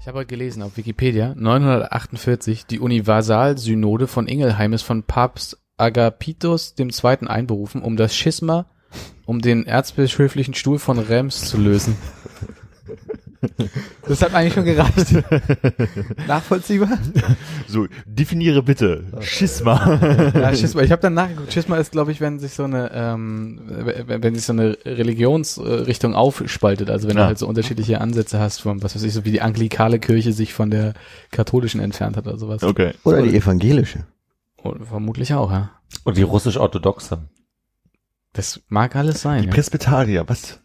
Ich habe heute gelesen auf Wikipedia, 948, die Universalsynode von Ingelheim ist von Papst Agapitus II. einberufen, um das Schisma um den erzbischöflichen Stuhl von Rems zu lösen. Das hat eigentlich schon gereicht. Nachvollziehbar? So, definiere bitte. Schisma. Ja, Schisma. Ich habe dann nachgeguckt. Schisma ist, glaube ich, wenn sich so eine, ähm, wenn, wenn sich so eine Religionsrichtung aufspaltet. Also wenn du Ja. halt so unterschiedliche Ansätze hast, von was weiß ich, so wie die anglikale Kirche sich von der katholischen entfernt hat oder sowas. Okay. Oder die evangelische. Oh, vermutlich auch, ja. Und die russisch-orthodoxe. Das mag alles sein. Die Ja. Presbyterier, was?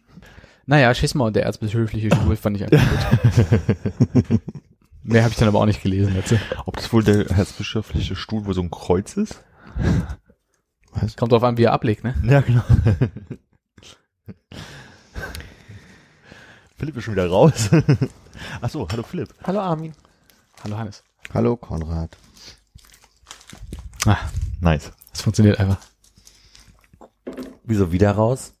Naja, Schisma und der erzbischöfliche Stuhl fand ich eigentlich gut. Mehr habe ich dann aber auch nicht gelesen dazu. Ob das wohl der erzbischöfliche Stuhl, wo so ein Kreuz ist? Kommt drauf an, wie er ablegt, ne? Ja, genau. Philipp ist schon wieder raus. Ach so, hallo Philipp. Hallo Armin. Hallo Hannes. Hallo Konrad. Ah, Nice. das funktioniert einfach. Wieso wieder raus?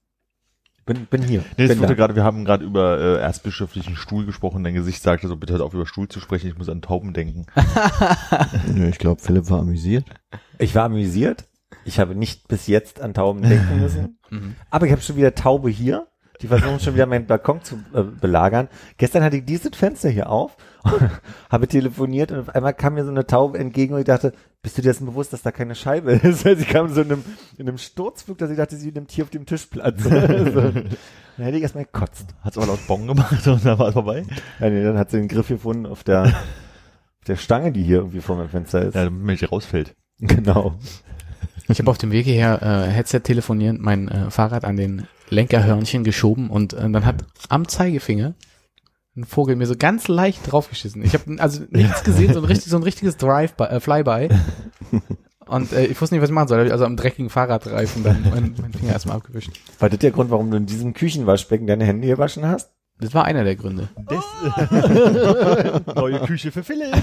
Bin, bin hier. Nee, es bin wurde gerade, wir haben gerade über äh, erzbischöflichen Stuhl gesprochen. Dein Gesicht sagte so, bitte hört auf über Stuhl zu sprechen, ich muss an Tauben denken. Nö, ich glaube, Philipp war amüsiert. Ich war amüsiert. Ich habe nicht bis jetzt an Tauben denken müssen. Mhm. Aber ich habe schon wieder Taube hier. Die versuchen schon wieder meinen Balkon zu äh, belagern. Gestern hatte ich dieses Fenster hier auf, habe telefoniert und auf einmal kam mir so eine Taube entgegen und ich dachte, bist du dir dessen bewusst, dass da keine Scheibe ist? Sie kam so in einem, in einem Sturzflug, dass ich dachte, sie nimmt hier auf dem Tisch Platz. so. Dann hätte ich erstmal gekotzt. Hat's aber laut Bong gemacht und dann war es vorbei. Ja, nee, dann hat sie den Griff gefunden auf der, auf der Stange, die hier irgendwie vor meinem Fenster ist. Ja, damit Milch rausfällt. Genau. Ich habe auf dem Weg hierher äh, Headset telefonierend mein äh, Fahrrad an den Lenkerhörnchen geschoben und äh, dann hat am Zeigefinger ein Vogel mir so ganz leicht draufgeschissen. Ich habe also nichts gesehen, so ein, richtig, so ein richtiges Drive äh, Flyby. Und äh, ich wusste nicht, was ich machen soll. Hab ich Also am dreckigen Fahrradreifen dann meinen mein Finger erstmal abgewischt. War das der Grund, warum du in diesem Küchenwaschbecken deine Hände gewaschen hast? Das war einer der Gründe. Neue Küche für Philipp.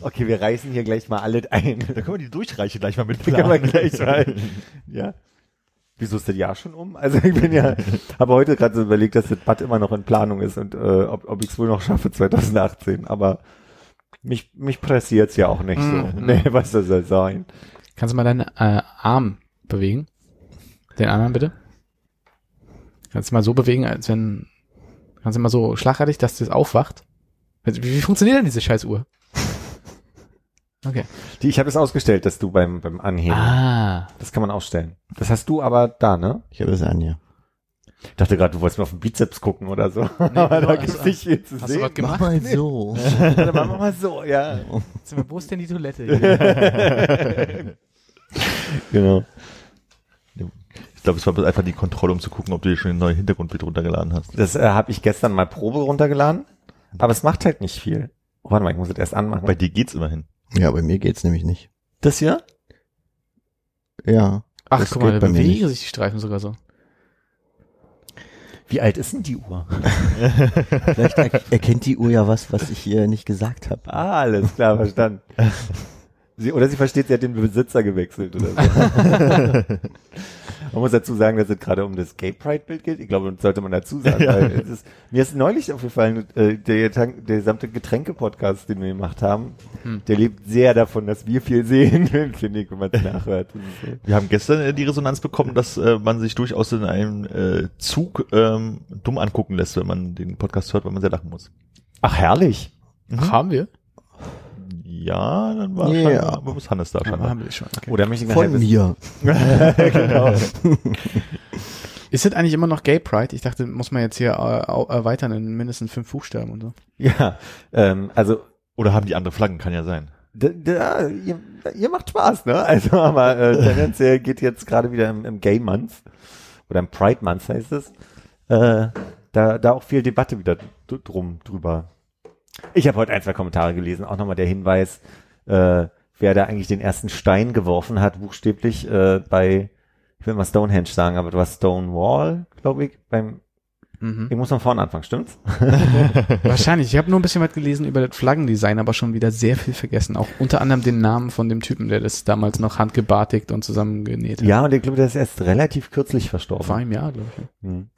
Okay, wir reißen hier gleich mal alles ein. Da können wir die Durchreiche gleich mal mit Da können wir gleich mal. Ja. Wieso ist das Jahr schon um? Also ich bin ja, habe heute gerade so überlegt, dass das Bad immer noch in Planung ist und äh, ob, ob ich es wohl noch schaffe 2018. Aber mich, mich pressiert's ja auch nicht so. Mhm. Nee, was das soll sein. Kannst du mal deinen äh, Arm bewegen? Den anderen bitte? Kannst du mal so bewegen, als wenn. Kannst du mal so schlagartig, dass das aufwacht? Wie, wie funktioniert denn diese scheiß Uhr? Okay. Die, ich habe es ausgestellt, dass du beim, beim Anheben. Ah. Das kann man ausstellen. Das hast du aber da, ne? Ich habe es an, ja. Ich dachte gerade, du wolltest mal auf den Bizeps gucken oder so. aber da gibt's du- nicht viel zu Hast du sehen. was gemacht? mal so. Dann machen wir mal so, ja. Mal, Wo ist denn die Toilette? Genau. Ich glaube, es war einfach die Kontrolle, um zu gucken, ob du dir schon ein neues Hintergrundbild runtergeladen hast. Das äh, habe ich gestern mal Probe runtergeladen, aber es macht halt nicht viel. Oh, warte mal, ich muss das erst anmachen. Bei dir geht's immerhin. Ja, bei mir geht's nämlich nicht. das hier? Ja. Ach, Das guck mal, da geht bei mir bewegen sich die Streifen sogar so. Wie alt ist denn die Uhr? Vielleicht er erkennt die Uhr ja was, was ich hier nicht gesagt habe. ah, alles klar, verstanden. Sie, oder sie versteht, sie hat den Besitzer gewechselt oder so. man muss dazu sagen, dass es gerade um das Gay Pride Bild geht. Ich glaube, das sollte man dazu sagen. Ja. Weil es ist, mir ist neulich aufgefallen, äh, der, der gesamte Getränke-Podcast, den wir gemacht haben, Hm. der lebt sehr davon, dass wir viel sehen, finde ich, wenn man es nachhört. Wir haben gestern äh, die Resonanz bekommen, dass äh, man sich durchaus in einem äh, Zug ähm, dumm angucken lässt, wenn man den Podcast hört, weil man sehr lachen muss. Ach, herrlich. Ach, haben wir? Ja, dann war Ja. scheinbar, aber muss Hannes da Ja, scheinbar. haben wir schon. Okay. Oder möchte ich Von mir. genau. Ist das eigentlich immer noch Gay Pride? Ich dachte, muss man jetzt hier äh, erweitern in mindestens fünf Buchstaben und so. Ja, ähm, also Oder haben die andere Flaggen, kann ja sein. d- d- ja, ihr, ihr macht Spaß, ne? Also, aber äh, tendenziell geht jetzt gerade wieder im, im Gay Month oder im Pride Month heißt es. Äh, da, da auch viel Debatte wieder drum drüber. Ich habe heute ein, zwei Kommentare gelesen, auch nochmal der Hinweis, äh, wer da eigentlich den ersten Stein geworfen hat, buchstäblich äh, bei, ich will mal Stonehenge sagen, aber du hast Stonewall, glaube ich, beim, Mhm. ich muss von vorne anfangen, stimmt's? Wahrscheinlich. Ich habe nur ein bisschen was gelesen über das Flaggendesign, aber schon wieder sehr viel vergessen. Auch unter anderem den Namen von dem Typen, der das damals noch handgebartigt und zusammengenäht hat. Ja, und ich glaube, der ist erst relativ kürzlich verstorben. Vor einem Jahr, glaube ich. Hm.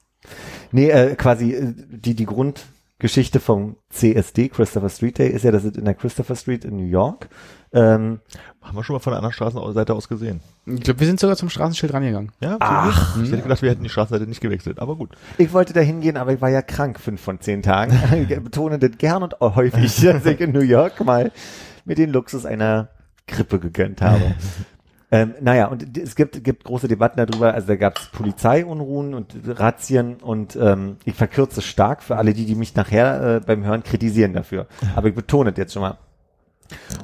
Nee, äh, quasi äh, die, die Grundgeschichte vom CSD, Christopher Street Day, ist ja, dass es in der Christopher Street in New York, ähm, Haben wir schon mal von der anderen Straßenseite aus gesehen. Ich glaube, wir sind sogar zum Straßenschild rangegangen. Ja, Ach. Ich hätte gedacht, wir hätten die Straßenseite nicht gewechselt, aber gut. ich wollte da hingehen, aber ich war ja krank fünf von zehn Tagen. ich betone das gern und häufig, dass ich in New York mal mir den Luxus einer Grippe gegönnt habe. Ähm, naja, und es gibt, gibt große Debatten darüber, also da gab es Polizeiunruhen und Razzien und ähm, ich verkürze stark für alle die, die mich nachher äh, beim Hören kritisieren dafür. Aber ich betone das jetzt schon mal.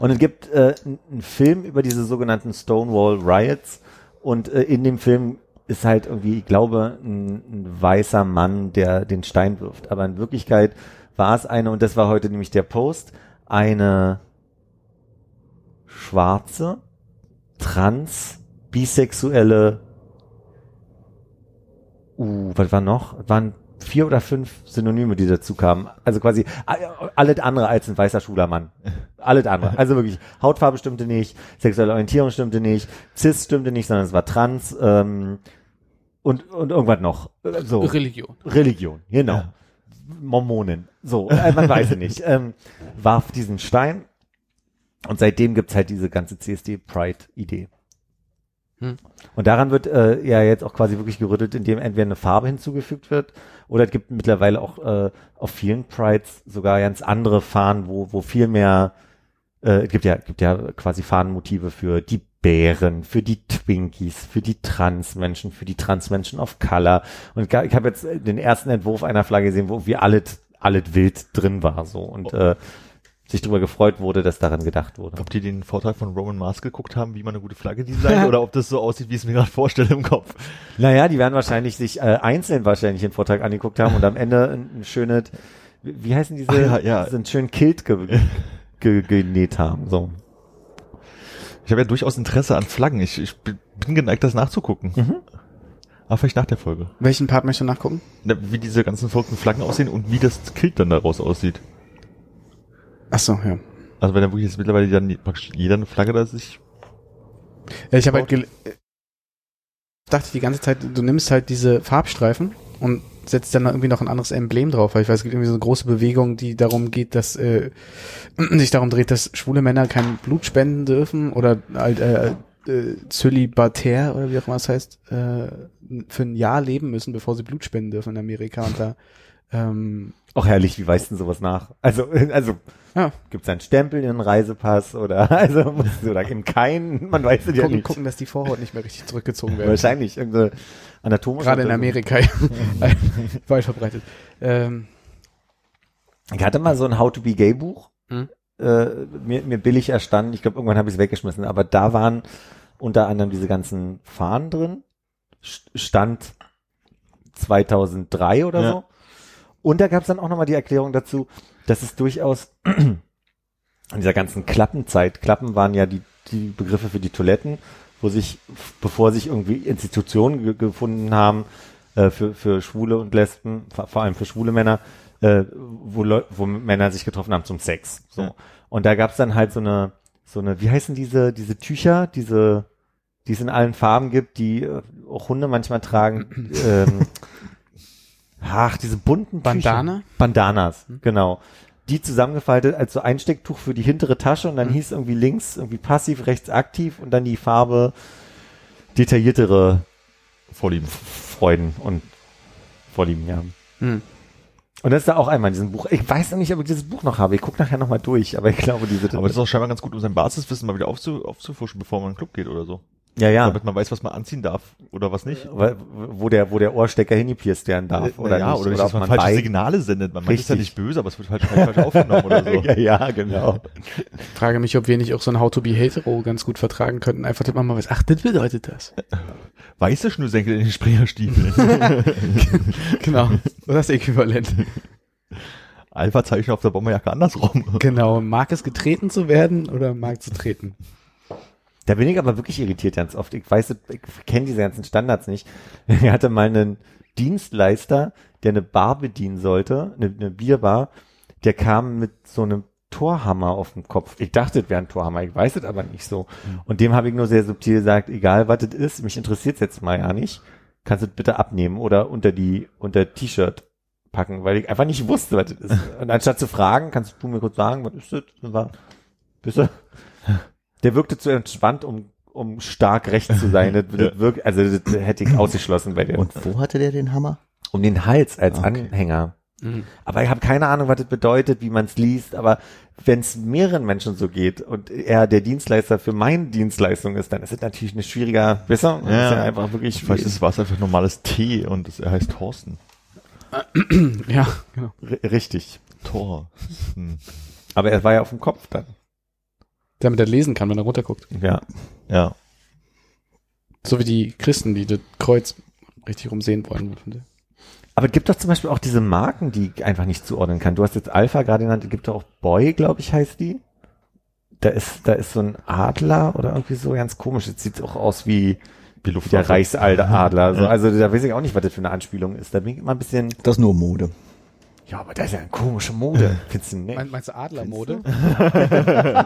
Und es gibt äh, einen Film über diese sogenannten Stonewall Riots und äh, in dem Film ist halt irgendwie, ich glaube, ein, ein weißer Mann, der den Stein wirft. Aber in Wirklichkeit war es eine, und das war heute nämlich der Post, eine schwarze, trans, bisexuelle, uh, was war noch? Es waren vier oder fünf Synonyme, die dazu kamen. Also quasi alles andere als ein weißer schwuler Mann. Alles andere. Also wirklich, Hautfarbe stimmte nicht, sexuelle Orientierung stimmte nicht, cis stimmte nicht, sondern es war trans ähm, und, und irgendwas noch. Äh, So. Religion. Religion, genau. Ja. Mormonen. So, äh, man weiß es nicht. Ähm, warf diesen Stein und seitdem gibt's halt diese ganze CSD-Pride-Idee. Hm. Und daran wird äh, ja jetzt auch quasi wirklich gerüttelt, indem entweder eine Farbe hinzugefügt wird oder es gibt mittlerweile auch äh, auf vielen Prides sogar ganz andere Fahnen, wo, wo viel mehr, äh, es gibt ja, gibt ja quasi Fahnenmotive für die Bären, für die Twinkies, für die Transmenschen, für die Transmenschen of Color. Und ich, habe jetzt den ersten Entwurf einer Flagge gesehen, wo wie alles, alles wild drin war so und äh, sich darüber gefreut wurde, dass daran gedacht wurde. Ob die den Vortrag von Roman Mars geguckt haben, wie man eine gute Flagge designt, oder ob das so aussieht, wie ich es mir gerade vorstelle im Kopf. Naja, die werden wahrscheinlich sich äh, einzeln wahrscheinlich den Vortrag angeguckt haben und am Ende ein, ein schönes, wie, heißen diese, Ah, ja, ja. so einen schönen Kilt ge, ge, genäht haben. So. Ich habe ja durchaus Interesse an Flaggen. Ich, ich bin geneigt, das nachzugucken. Mhm. Aber vielleicht nach der Folge. Welchen Part möchtest du nachgucken? Na, Wie diese ganzen verrückten Flaggen aussehen und wie das Kilt dann daraus aussieht. Ach so, ja. Also wenn da wirklich jetzt mittlerweile dann praktisch jeder eine Flagge da sich Ja, ich habe halt gel dachte die ganze Zeit, du nimmst halt diese Farbstreifen und setzt dann irgendwie noch ein anderes Emblem drauf, weil ich weiß, es gibt irgendwie so eine große Bewegung, die darum geht, dass äh, sich darum dreht, dass schwule Männer kein Blut spenden dürfen oder halt äh, äh, zölibatär oder wie auch immer es heißt, äh, für ein Jahr leben müssen, bevor sie Blut spenden dürfen in Amerika und da ähm, Auch herrlich, wie weist denn sowas nach? Also, also ja, gibt's einen Stempel in einen Reisepass oder also musst du da eben keinen, man weiß es ja gucken, nicht. gucken, dass die Vorhaut nicht mehr richtig zurückgezogen wird. Wahrscheinlich irgendeine anatomische Gerade in. Amerika weit verbreitet. Ähm, Ich hatte mal so ein How to be Gay Buch, Hm. äh, mir, mir billig erstanden. Ich glaube, irgendwann habe ich es weggeschmissen, aber da waren unter anderem diese ganzen Fahnen drin. St- Stand 2003 oder Ja. so. Und da gab es dann auch nochmal die Erklärung dazu, dass es durchaus in dieser ganzen Klappenzeit, Klappen waren ja die, die Begriffe für die Toiletten, wo sich, bevor sich irgendwie Institutionen ge gefunden haben, äh, für, für Schwule und Lesben, vor allem für schwule Männer, äh, wo, Leu wo Männer sich getroffen haben zum Sex. So. Ja. Und da gab's dann halt so eine, so eine, wie heißen diese, diese Tücher, diese, die es in allen Farben gibt, die äh, auch Hunde manchmal tragen. ähm, ach, diese bunten Bandana? Tücher. Bandanas, genau. Die zusammengefaltet als so Einstecktuch für die hintere Tasche und dann Mhm. hieß irgendwie links irgendwie passiv, rechts aktiv und dann die Farbe detailliertere vorlieben. Freuden und Vorlieben, ja. hm. Und das ist da auch einmal in diesem Buch. Ich weiß noch nicht, ob ich dieses Buch noch habe. Ich gucke nachher nochmal durch, aber ich glaube, diese. Aber das ist auch scheinbar ganz gut, um sein Basiswissen mal wieder aufzu, aufzufrischen, bevor man in den Club geht oder so. Ja, ja. damit man weiß, was man anziehen darf oder was nicht. Weil- Wo der, wo der Ohrstecker hingepierst werden darf. oder ja, oder, nicht, dass man, ob falsche bei- Signale sendet. Man es ja nicht böse, aber es wird falsch, falsch aufgenommen oder so. ja, ja, genau. Frage mich, ob wir nicht auch so ein How to be hetero ganz gut vertragen könnten. Einfach, dass man mal weiß, ach, das bedeutet das. Weiße Schnürsenkel in den Springerstiefeln. Genau. Das Äquivalent. Alpha-Zeichen auf der Bomberjacke andersrum. Genau. Mag es getreten zu werden oder mag zu treten? Da bin ich aber wirklich irritiert ganz oft. Ich weiß, ich kenne diese ganzen Standards nicht. Ich hatte mal einen Dienstleister, der eine Bar bedienen sollte, eine, eine Bierbar, der kam mit so einem Torhammer auf dem Kopf. Ich dachte, es wäre ein Torhammer, ich weiß es aber nicht so. Und dem habe ich nur sehr subtil gesagt, egal was es ist, mich interessiert es jetzt mal ja nicht. Kannst du es bitte abnehmen oder unter die, unter T-Shirt packen, weil ich einfach nicht wusste, was das ist. Und anstatt zu fragen, kannst du mir kurz sagen, was ist das? War, bitte? Der wirkte zu entspannt, um, um stark recht zu sein. Das, das wirkt, also das hätte ich ausgeschlossen bei dem. Und wo hatte der den Hammer? um den Hals als Okay. Anhänger. Mhm. Aber ich habe keine Ahnung, was das bedeutet, wie man es liest. Aber wenn es mehreren Menschen so geht und er der Dienstleister für meine Dienstleistung ist, dann ist es natürlich eine schwieriger, besser. Ja. Ist ja einfach wirklich Vielleicht ist es einfach normales T und es, er heißt Thorsten. Ja, genau. R- richtig. Thor. Hm. Aber er war ja auf dem Kopf dann. Damit er lesen kann, wenn er runterguckt. Ja. Ja. So wie die Christen, die das Kreuz richtig rumsehen wollen. Aber es gibt doch zum Beispiel auch diese Marken, die ich einfach nicht zuordnen kann. Du hast jetzt Alpha gerade genannt, es gibt doch auch Boy, glaube ich, heißt die. Da ist, da ist so ein Adler oder irgendwie so ganz komisch. Das sieht auch aus wie Die wie der Reichsadler. So, also da weiß ich auch nicht, was das für eine Anspielung ist. Da bin ich immer ein bisschen, Das ist nur Mode. Ja, aber das ist ja eine komische Mode. Findest du nicht? Mein, meinst du Adlermode?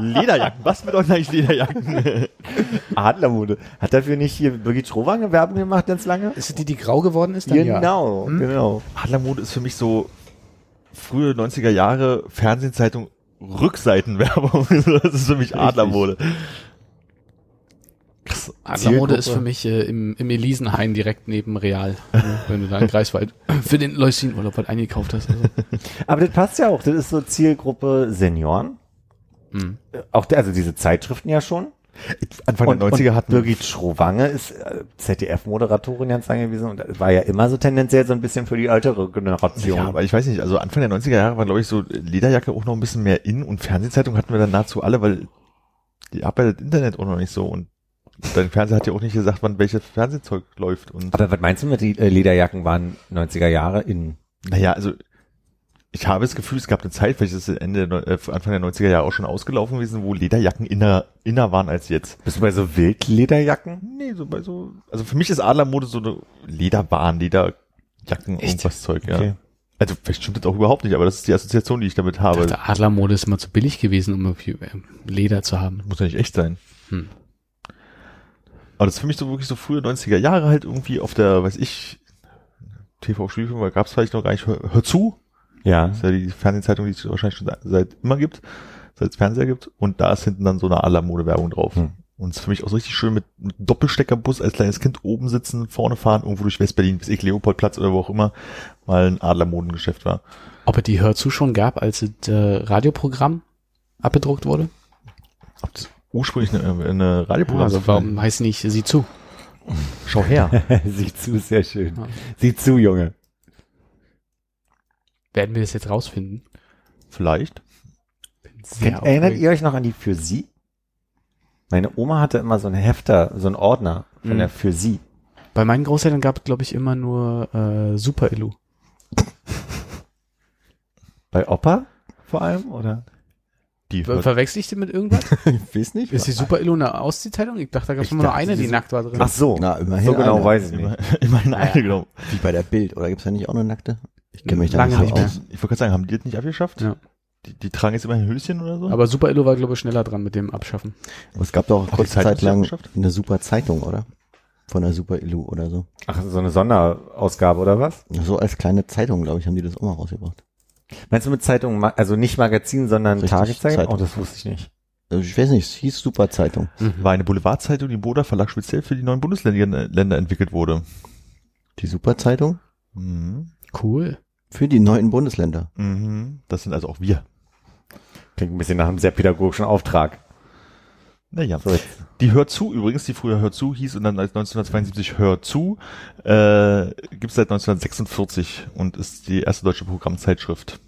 Lederjacken. Was bedeuten eigentlich Lederjacken? Adlermode. Hat dafür nicht hier Birgit Schrowange Werbung gemacht ganz lange? Ist es die, die grau geworden ist? Dann ja. Genau, genau. Adlermode ist für mich so frühe 90er Jahre Fernsehzeitung Rückseitenwerbung. das ist für mich Adlermode. Krass. Adlermode Zielgruppe. ist für mich äh, im, im Elisenhain direkt neben Real. ne, wenn du da in Greifswald für den Leuchtinurlaub halt eingekauft hast. Also. Aber das passt ja auch. Das ist so Zielgruppe Senioren. Hm. Äh, Auch der, also diese Zeitschriften ja schon. Anfang Und, der 90er und hatten Birgit Schrowange ist äh, ZDF-Moderatorin ganz lange gewesen und war ja immer so tendenziell so ein bisschen für die ältere Generation. Ja, aber ich weiß nicht, also Anfang der 90er Jahre war, glaube ich, so Lederjacke auch noch ein bisschen mehr in und Fernsehzeitung hatten wir dann nahezu alle, weil die arbeitet Internet auch noch nicht so und dein Fernseher hat ja auch nicht gesagt, wann welches Fernsehzeug läuft und aber was meinst du mit die äh, Lederjacken waren 90er Jahre in naja, also ich habe das Gefühl, es gab eine Zeit, vielleicht ist es Ende, äh, Anfang der 90er Jahre auch schon ausgelaufen gewesen, wo Lederjacken inner, inner waren als jetzt. bist du bei so Wildlederjacken? Nee, so bei so, also für mich ist Adlermode so eine Lederbahn, Lederjacken, irgendwas Zeug, ja. Okay. Also vielleicht stimmt das auch überhaupt nicht, aber das ist die Assoziation, die ich damit habe. Ich dachte, Adlermode ist immer zu billig gewesen, um irgendwie äh, Leder zu haben. Muss ja nicht echt sein. Hm. Aber das ist für mich so wirklich so frühe 90er Jahre halt irgendwie auf der, weiß ich, TV-Spielfilm, weil gab es vielleicht noch gar nicht, hör, hör zu. Ja. Das ist ja die Fernsehzeitung, die es wahrscheinlich schon seit, immer gibt, seit es Fernseher gibt. Und da ist hinten dann so eine Adlermode-Werbung drauf. Hm. Und es ist für mich auch so richtig schön mit, mit Doppelsteckerbus als kleines Kind oben sitzen, vorne fahren, irgendwo durch Westberlin, bis ich Leopoldplatz oder wo auch immer, mal ein Adlermodengeschäft war. Ob es die Hörzu schon gab, als das äh, Radioprogramm abgedruckt wurde? Ob das ursprünglich eine, eine Radioprogramm also warum heißt nicht Sieh zu? Schau her. Sieh zu, sehr schön. Ja. Sieh zu, Junge. Werden wir das jetzt rausfinden? Vielleicht. Sehr Erinnert ihr euch noch an die für sie? Meine Oma hatte immer so einen Hefter, so einen Ordner von Mhm. der für sie. Bei meinen Großeltern gab es, glaube ich, immer nur äh, Super Illu. Bei Opa vor allem, oder? Die Ver Verwechsel ich den mit irgendwas? Ich weiß nicht. Ist die Super Illu eine Ausziehzeitung? Ich dachte, da gab es nur dachte, eine, die nackt war drin. Ach so, Na, immerhin so genau eine. weiß ich nicht. immer, immerhin eine, genau. Wie bei der Bild. Oder gibt's da nicht auch eine nackte? Ich kenne mich da Lange nicht nicht aus. Ich wollte gerade sagen, haben die das nicht abgeschafft? Ja. Die, die tragen jetzt immer ein Höschen oder so? Aber Super Illu war, glaube ich, schneller dran mit dem Abschaffen. Aber es gab doch die kurze Zeit lang eine super Zeitung, oder? Von der Super Illu oder so. Ach, so eine Sonderausgabe oder was? So als kleine Zeitung, glaube ich, haben die das auch mal rausgebracht. Meinst du mit Zeitung, also nicht Magazin, sondern Richtig, Tageszeitung? Zeitung. Oh, das wusste ich nicht. Also Ich weiß nicht, es hieß Super Zeitung. War eine Boulevardzeitung, die im Boda Verlag speziell für die neuen Bundesländer Länder entwickelt wurde. Die Super Zeitung Mhm. Cool. für die neuen Bundesländer. Mhm. Das sind also auch wir. Klingt ein bisschen nach einem sehr pädagogischen Auftrag. Naja. So. Die Hör zu übrigens, die früher Hör zu hieß und dann als 1972 Hör zu, äh, gibt es seit 1946 und ist die erste deutsche Programmzeitschrift.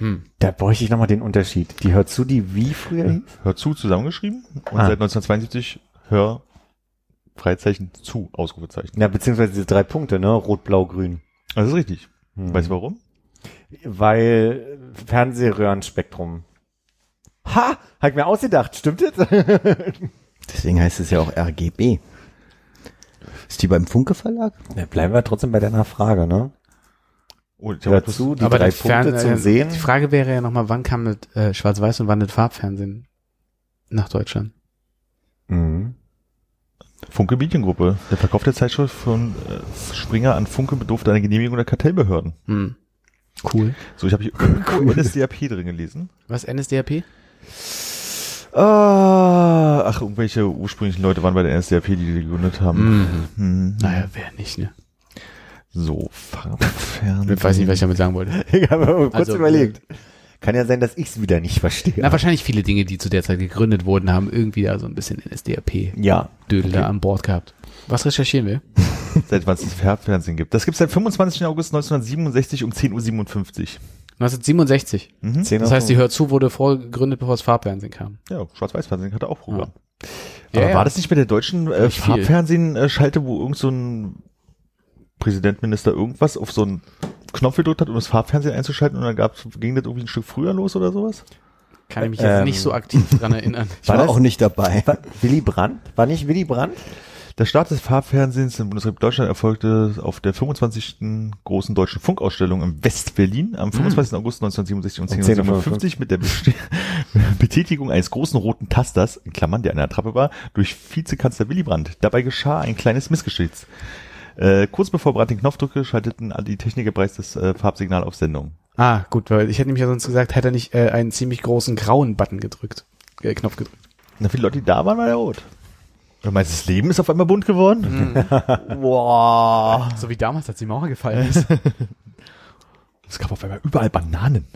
Hm. Da bräuchte ich nochmal den Unterschied. Die hört zu, die wie früher hieß? Hör zu zusammengeschrieben und Ah. seit 1972 Hör Freizeichen zu, Ausrufezeichen. Ja, beziehungsweise diese drei Punkte, ne? Rot, Blau, Grün. Das ist richtig. Hm. Weißt du warum? Weil Fernsehröhrenspektrum. Ha! Hab ich mir ausgedacht, stimmt jetzt? Deswegen heißt es ja auch RGB. Ist die beim Funke Verlag? Ja, bleiben wir trotzdem bei deiner Frage, ne? Oh, ich hab Hör bloß- zu, die Aber drei das Fern- Punkte zum Sehen. Die Frage wäre ja nochmal, wann kam das äh, Schwarz-Weiß und wann das Farbfernsehen nach Deutschland? Mhm. Funke Mediengruppe. Der Verkauf der Zeitschrift von äh, Springer an Funke bedurfte einer Genehmigung der Kartellbehörden. Hm. Cool. So, ich habe hier irgendwo NSDAP drin gelesen. Was, NSDAP? Ah, ach, irgendwelche ursprünglichen Leute waren bei der NSDAP, die die gegründet haben. Mhm. Hm. Naja, wer nicht, ne? So, Farbfernsehen. Ich weiß nicht, was ich damit sagen wollte. Ich habe mir kurz Also, überlegt. Kann ja sein, dass ich es wieder nicht verstehe. Na, wahrscheinlich viele Dinge, die zu der Zeit gegründet wurden, haben irgendwie da so ein bisschen NSDAP-Dödel ja. da an Bord gehabt. Was recherchieren wir? Seit wann es das Farbfernsehen gibt. Das gibt es seit 25. August 1967 um 10.57 Uhr. 1967. Mhm. Das heißt, die Hör zu wurde vorgegründet, bevor das Farbfernsehen kam. Ja, Schwarz-Weiß-Fernsehen hatte auch Programm. Ja, Aber ja. war das nicht mit der deutschen äh. Farbfernsehen-Schalte, wo irgend so ein Präsident, Minister irgendwas auf so einen Knopf gedrückt hat, um das Farbfernsehen einzuschalten und dann gab's, ging das irgendwie ein Stück früher los oder sowas? Kann ich mich jetzt Ähm. nicht so aktiv dran erinnern. Ich War war, das- auch nicht dabei. War Willy Brandt? War nicht Willy Brandt? Der Start des Farbfernsehens in Bundesrepublik Deutschland erfolgte auf der 25. großen deutschen Funkausstellung im West-Berlin am 25. August 1967 um Um 10.57 Uhr mit der Betätigung eines großen roten Tasters, in Klammern, der an der Trappe war, durch Vizekanzler Willy Brandt. Dabei geschah ein kleines Missgeschick. Äh, kurz bevor Brandt den Knopf drückte, schalteten die Techniker bereits das äh, Farbsignal auf Sendung. Ah, gut, weil ich hätte nämlich ja sonst gesagt, hätte er nicht äh, einen ziemlich großen grauen Button gedrückt. Äh, Knopf gedrückt. Na, viele Leute, die da waren, war der rot. Du meinst, das Leben ist auf einmal bunt geworden? Mhm. Boah. So wie damals, als die Mauer gefallen ist. Es gab auf einmal überall Bananen.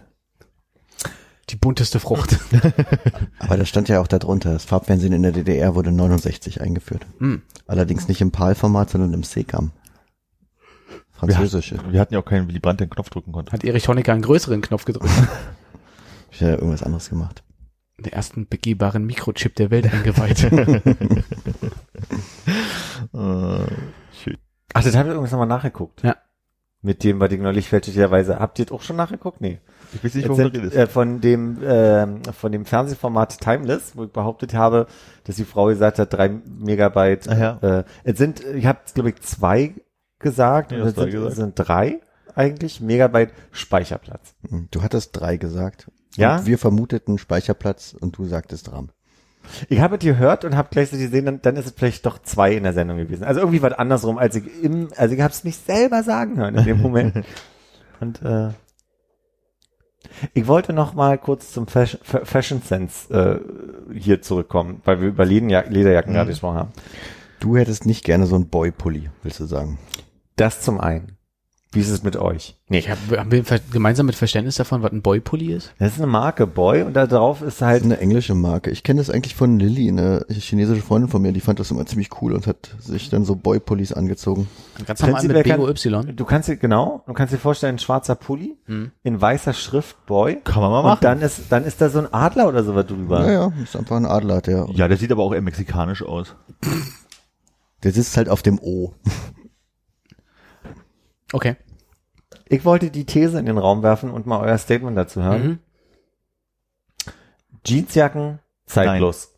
Die bunteste Frucht. Aber da stand ja auch darunter, das Farbfernsehen in der DDR wurde 69 eingeführt. Hm. Allerdings nicht im PAL-Format, sondern im SECAM. Französische. Wir hatten ja auch keinen Willy Brandt, der den Knopf drücken konnte. Hat Erich Honecker einen größeren Knopf gedrückt. Ich habe ja irgendwas anderes gemacht. Den ersten begehbaren Mikrochip der Welt eingeweiht. Äh. Ach, das habe ich übrigens nochmal nachgeguckt. Ja. Mit dem, was ich neulich fälschlicherweise, habt ihr das auch schon nachgeguckt? Nee. Ich weiß nicht, sind, du redest. äh, von dem ähm, von dem Fernsehformat Timeless, wo ich behauptet habe, dass die Frau gesagt hat, drei Megabyte. Ach ja. äh, es sind, ich habe glaube ich zwei gesagt, Ja, und es sind, gesagt. sind drei eigentlich Megabyte Speicherplatz. Hm, Du hattest drei gesagt. Ja? Und wir vermuteten Speicherplatz und du sagtest RAM. Ich habe es gehört und habe gleichzeitig gesehen, dann, dann ist es vielleicht doch zwei in der Sendung gewesen. Also irgendwie was andersrum, als ich im, also ich habe es nicht selber sagen hören in dem Moment. und äh, ich wollte noch mal kurz zum Fashion, Fa- Fashion Sense äh, hier zurückkommen, weil wir über Lederjack Lederjacken Mhm. gerade gesprochen haben. Du hättest nicht gerne so ein Boy-Pulli, willst du sagen. Das zum einen. Wie ist es mit euch? Nee, Ich hab, haben wir gemeinsam mit Verständnis davon, was ein Boypulli ist? das ist eine Marke Boy und da drauf ist Das ist halt eine englische Marke. Ich kenne das eigentlich von Lilly, eine chinesische Freundin von mir, die fand das immer ziemlich cool und hat sich dann so Boy-Pullis angezogen. Ganz normal mit BOY. Du kannst dir, genau, du kannst dir vorstellen, ein schwarzer Pulli, Hm. in weißer Schrift Boy. Kann man mal machen. Und dann ist, dann ist da so ein Adler oder sowas drüber. Naja, ist einfach ein Adler, der, Ja, der sieht aber auch eher mexikanisch aus. der sitzt halt auf dem O. Okay. Ich wollte die These in den Raum werfen und mal euer Statement dazu hören. Mhm. Jeansjacken, zeitlos.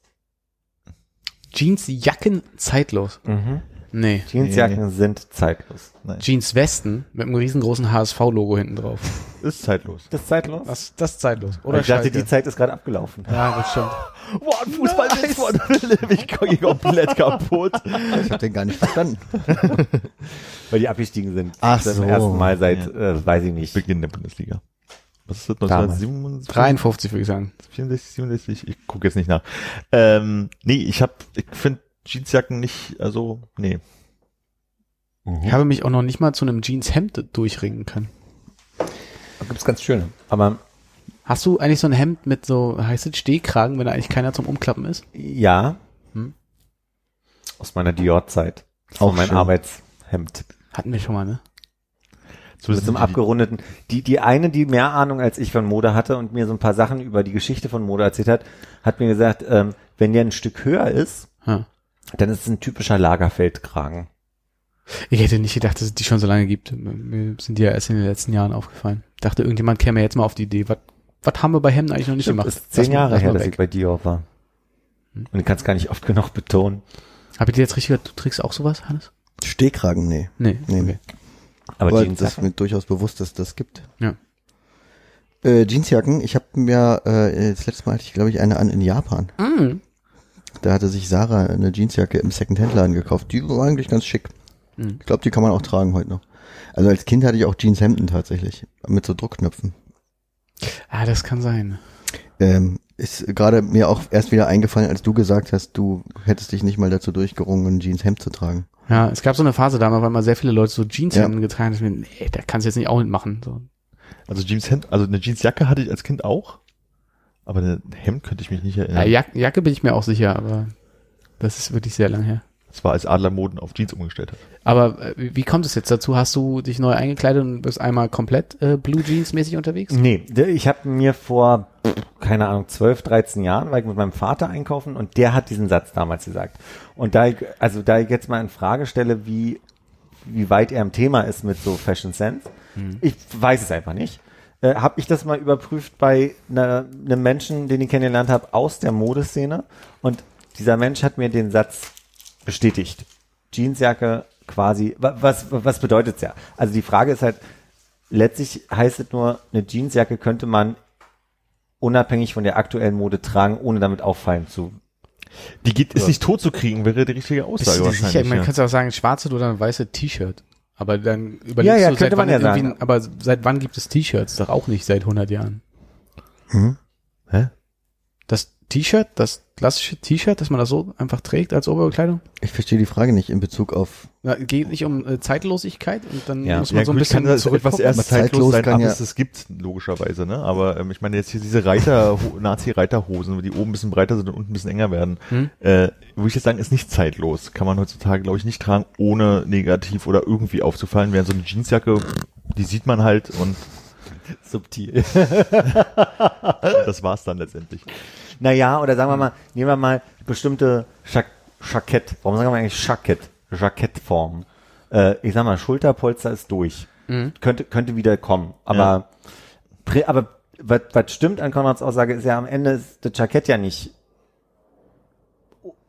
Jeansjacken zeitlos. Mhm. Nee. Jeansjacken sind zeitlos. Nein. Jeanswesten mit einem riesengroßen HSV-Logo hinten drauf. Ist zeitlos. Das ist zeitlos? Das, das ist zeitlos. Oder ich dachte, Schalke. die Zeit ist gerade abgelaufen. Ja, das stimmt. Boah, ein Fußballwitz von Ich gehe komplett kaputt. Ich habe den gar nicht verstanden. Weil die abgestiegen sind. Ach Zum so. ersten Mal seit, äh, weiß ich nicht. Beginn der Bundesliga. Was ist das? Damals. 1977? 53 würde ich sagen. 64, 67? Ich gucke jetzt nicht nach. Ähm, nee, ich hab, ich finde Jeansjacken nicht, also, nee. Ich habe mich auch noch nicht mal zu einem Jeanshemd durchringen können. Da gibt's ganz schöne. Aber Hast du eigentlich so ein Hemd mit so, heißt es Stehkragen, wenn da eigentlich keiner zum Umklappen ist? Ja. Hm. Aus meiner Dior-Zeit. Auch Auch mein schön. Arbeitshemd. Hatten wir schon mal, ne? So Mit so einem abgerundeten. Die, die eine, die mehr Ahnung als ich von Mode hatte und mir so ein paar Sachen über die Geschichte von Mode erzählt hat, hat mir gesagt, ähm, wenn der ein Stück höher ist, Hm. Dann ist es ein typischer Lagerfeldkragen. Ich hätte nicht gedacht, dass es die schon so lange gibt. Mir sind die ja erst in den letzten Jahren aufgefallen. Dachte, irgendjemand käme jetzt mal auf die Idee, was was haben wir bei Hemden eigentlich noch nicht gemacht? Das ist zehn Jahre lass her, dass ich bei Dior war. Und ich kann es gar nicht oft genug betonen. Hab ich dir jetzt richtig gehört, du trägst auch sowas, Hannes? Stehkragen, nee. Nee. Nee. Okay. Aber, Aber Jeans das ist mir durchaus bewusst, dass das gibt. Ja. Äh, Jeansjacken, ich habe mir, äh, das letzte Mal hatte ich glaube ich eine an in Japan. Mm. Da hatte sich Sarah eine Jeansjacke im Second-Hand-Laden gekauft. Die war eigentlich ganz schick. Mhm. Ich glaube, die kann man auch tragen heute noch. Also als Kind hatte ich auch Jeanshemden tatsächlich. Mit so Druckknöpfen. Ah, das kann sein. Ähm, ist gerade mir auch erst wieder eingefallen, als du gesagt hast, du hättest dich nicht mal dazu durchgerungen, ein Jeanshemd zu tragen. Ja, es gab so eine Phase damals, weil mal sehr viele Leute so Jeanshemden getragen haben. Ich mir, Nee, da kannst du jetzt nicht auch mitmachen. So. Also Jeanshemd, also eine Jeansjacke hatte ich als Kind auch, aber ein Hemd könnte ich mich nicht Ja, erinnern. Jack, Jacke bin ich mir auch sicher, aber das ist wirklich sehr lang her. Das war als Adler Moden auf Jeans umgestellt hat. Aber äh, wie kommt es jetzt dazu? Hast du dich neu eingekleidet und bist einmal komplett äh, Blue Jeans mäßig unterwegs? Nee, ich habe mir vor, keine Ahnung, 12, 13 Jahren, war ich mit meinem Vater einkaufen und der hat diesen Satz damals gesagt. Und da ich, also da ich jetzt mal in Frage stelle, wie, wie weit er im Thema ist mit so Fashion Sense, ich weiß es einfach nicht, äh, habe ich das mal überprüft bei einer, einem Menschen, den ich kennengelernt habe aus der Modeszene und dieser Mensch hat mir den Satz bestätigt. Jeansjacke quasi, wa- was, was bedeutet's ja? Also die Frage ist halt, letztlich heißt es nur, eine Jeansjacke könnte man unabhängig von der aktuellen Mode tragen, ohne damit auffallen zu. Die geht, ist nicht tot zu kriegen, wäre die richtige Bist Aussage du dir sicher? wahrscheinlich. Man ja. kann auch sagen, schwarze oder ein weißes T-Shirt. Aber dann überlegst Ja, ja, du, seit wann ja sagen. aber seit wann gibt es T-Shirts? Doch auch nicht seit 100 Jahren. Hm? Hä? Das T-Shirt, das klassische T-Shirt, dass man das so einfach trägt als Oberbekleidung? Ich verstehe die Frage nicht in Bezug auf Na, geht nicht um äh, Zeitlosigkeit und dann Ja. muss man Ja, so ein gut, bisschen kann das etwas zurückgucken. erst Aber zeitlos zeitlos sein, kann ab ja- es es gibt, logischerweise, ne? Aber ähm, ich meine jetzt hier diese Reiter, Nazi-Reiterhosen, die oben ein bisschen breiter sind und unten ein bisschen enger werden, Hm? äh, würde ich jetzt sagen, ist nicht zeitlos. Kann man heutzutage, glaube ich, nicht tragen, ohne negativ oder irgendwie aufzufallen. Während so eine Jeansjacke, die sieht man halt und Subtil. das war's dann letztendlich. Naja, oder sagen wir mal, nehmen wir mal bestimmte Schack Jackett. Warum sagen wir eigentlich Jackett? Jackettform. Äh, ich sag mal, Schulterpolster ist durch. Mhm. Könnte, könnte wieder kommen. Aber, pri- aber was, was stimmt an Konrads Aussage ist ja am Ende ist das Jackett ja nicht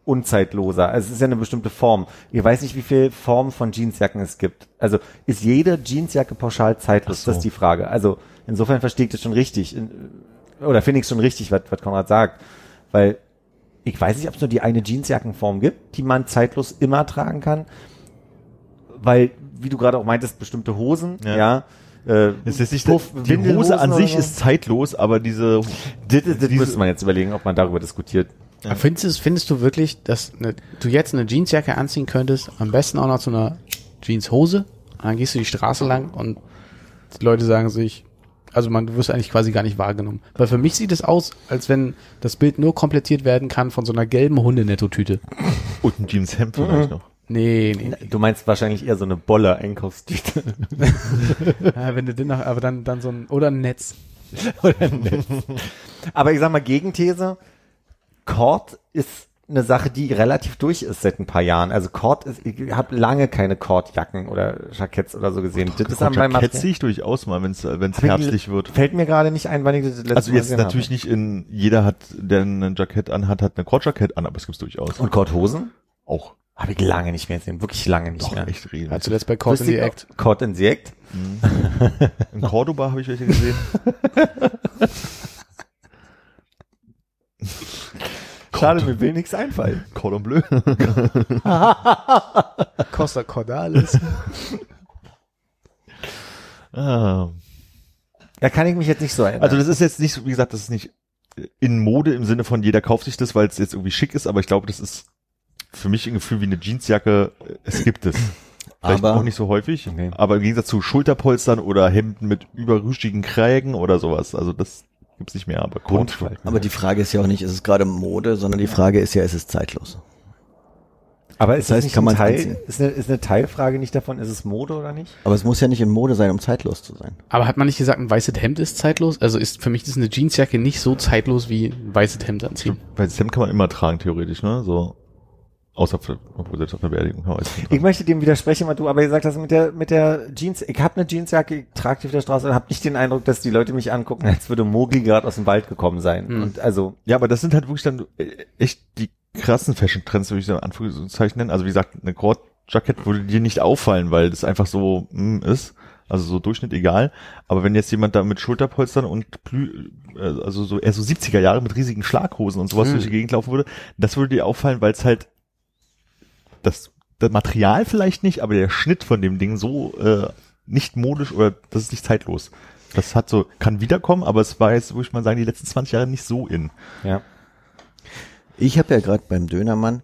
unzeitloser. Also es ist ja eine bestimmte Form. Ich weiß nicht, wie viele Formen von Jeansjacken es gibt. Also ist jede Jeansjacke pauschal zeitlos? So. Das ist die Frage. Also insofern verstehe ich das schon richtig. In- Oder finde ich es schon richtig, was, was Konrad sagt. Weil ich weiß nicht, ob es nur die eine Jeansjackenform gibt, die man zeitlos immer tragen kann. Weil, wie du gerade auch meintest, bestimmte Hosen, ja, Ja. äh, Es ist nicht, Puff- die Hose an sich so. ist zeitlos, aber diese, Das, das, das diese- müsste man jetzt überlegen, ob man darüber diskutiert. Aber Findest, du, findest du wirklich, dass eine, du jetzt eine Jeansjacke anziehen könntest, am besten auch noch zu einer Jeanshose, und dann gehst du die Straße lang und die Leute sagen sich, also man, wirst eigentlich quasi gar nicht wahrgenommen. Weil für mich sieht es aus, als wenn das Bild nur komplettiert werden kann von so einer gelben Hundenettotüte. und ein Jeanshemd vielleicht noch. Nee, nee. nee. Du meinst wahrscheinlich eher so eine Bolle Einkaufstüte. Ja, wenn du den noch, aber dann, dann so ein, oder ein Netz. Aber ich sag mal Gegenthese, Cord ist eine Sache, die relativ durch ist seit ein paar Jahren. Also Cord ist, ich habe lange keine Cordjacken oder Jacketts oder so gesehen. das ist an meinem Jackett sehe ich durchaus mal, wenn es Fällt- herbstlich wird. Fällt mir gerade nicht ein, wann ich das letzte Also Mal jetzt natürlich nicht in, jeder hat, der ein Jackett anhat, hat eine Kordjackett an, aber es gibt's durchaus. habe. Und Cordhosen? auch. Habe ich lange nicht mehr gesehen. Wirklich lange nicht Doch, mehr. echt reden. Ja, zuletzt bei Caught in the Act. Cord in the Act? In Cordoba habe ich welche gesehen. Schade, mir will nichts einfallen. Cordon Bleu. Costa Cordalis. ah. Da kann ich mich jetzt nicht so erinnern. Also das ist jetzt nicht, wie gesagt, das ist nicht in Mode im Sinne von jeder kauft sich das, weil es jetzt irgendwie schick ist, aber ich glaube, das ist für mich ein Gefühl wie eine Jeansjacke. Es gibt es. Vielleicht Aber- auch nicht so häufig, Okay. aber im Gegensatz zu Schulterpolstern oder Hemden mit überrüschigen Krägen oder sowas. Also das Gibt's nicht mehr, aber Buntfalten. Aber die Frage ist ja auch nicht, ist es gerade Mode, sondern die Frage ist ja, ist es zeitlos? Aber ist Das heißt, das nicht kann ein man's Teil, anziehen? ist eine, ist eine Teilfrage nicht davon, ist es Mode oder nicht? Aber es muss ja nicht in Mode sein, um zeitlos zu sein. Aber hat man nicht gesagt, ein weißes Hemd ist zeitlos? Also ist für mich ist eine Jeansjacke nicht so zeitlos wie ein weißes Hemd anziehen. Weil das Hemd kann man immer tragen, theoretisch, ne? So. Außer für, obwohl selbst auf einer Beerdigung Ich möchte dem widersprechen, weil du aber gesagt hast, mit der, mit der Jeans, ich habe eine Jeansjacke, ich trage die auf der Straße und habe nicht den Eindruck, dass die Leute mich angucken, als würde Mogli gerade aus dem Wald gekommen sein. Hm. Und also, Ja, aber das sind halt wirklich dann äh, echt die krassen Fashion-Trends, würde ich so in Anführungszeichen nennen. Also wie gesagt, eine Kordjackett würde dir nicht auffallen, weil das einfach so mm, ist. Also so Durchschnitt egal. Aber wenn jetzt jemand da mit Schulterpolstern und Plü äh, also so eher so 70er Jahre mit riesigen Schlaghosen und sowas Mhm. durch die Gegend laufen würde, das würde dir auffallen, weil es halt das, das Material vielleicht nicht, aber der Schnitt von dem Ding so äh, nicht modisch oder das ist nicht zeitlos. Das hat so, kann wiederkommen, aber es war jetzt, würde ich mal sagen, die letzten 20 Jahre nicht so in. ja. Ich habe ja gerade beim Dönermann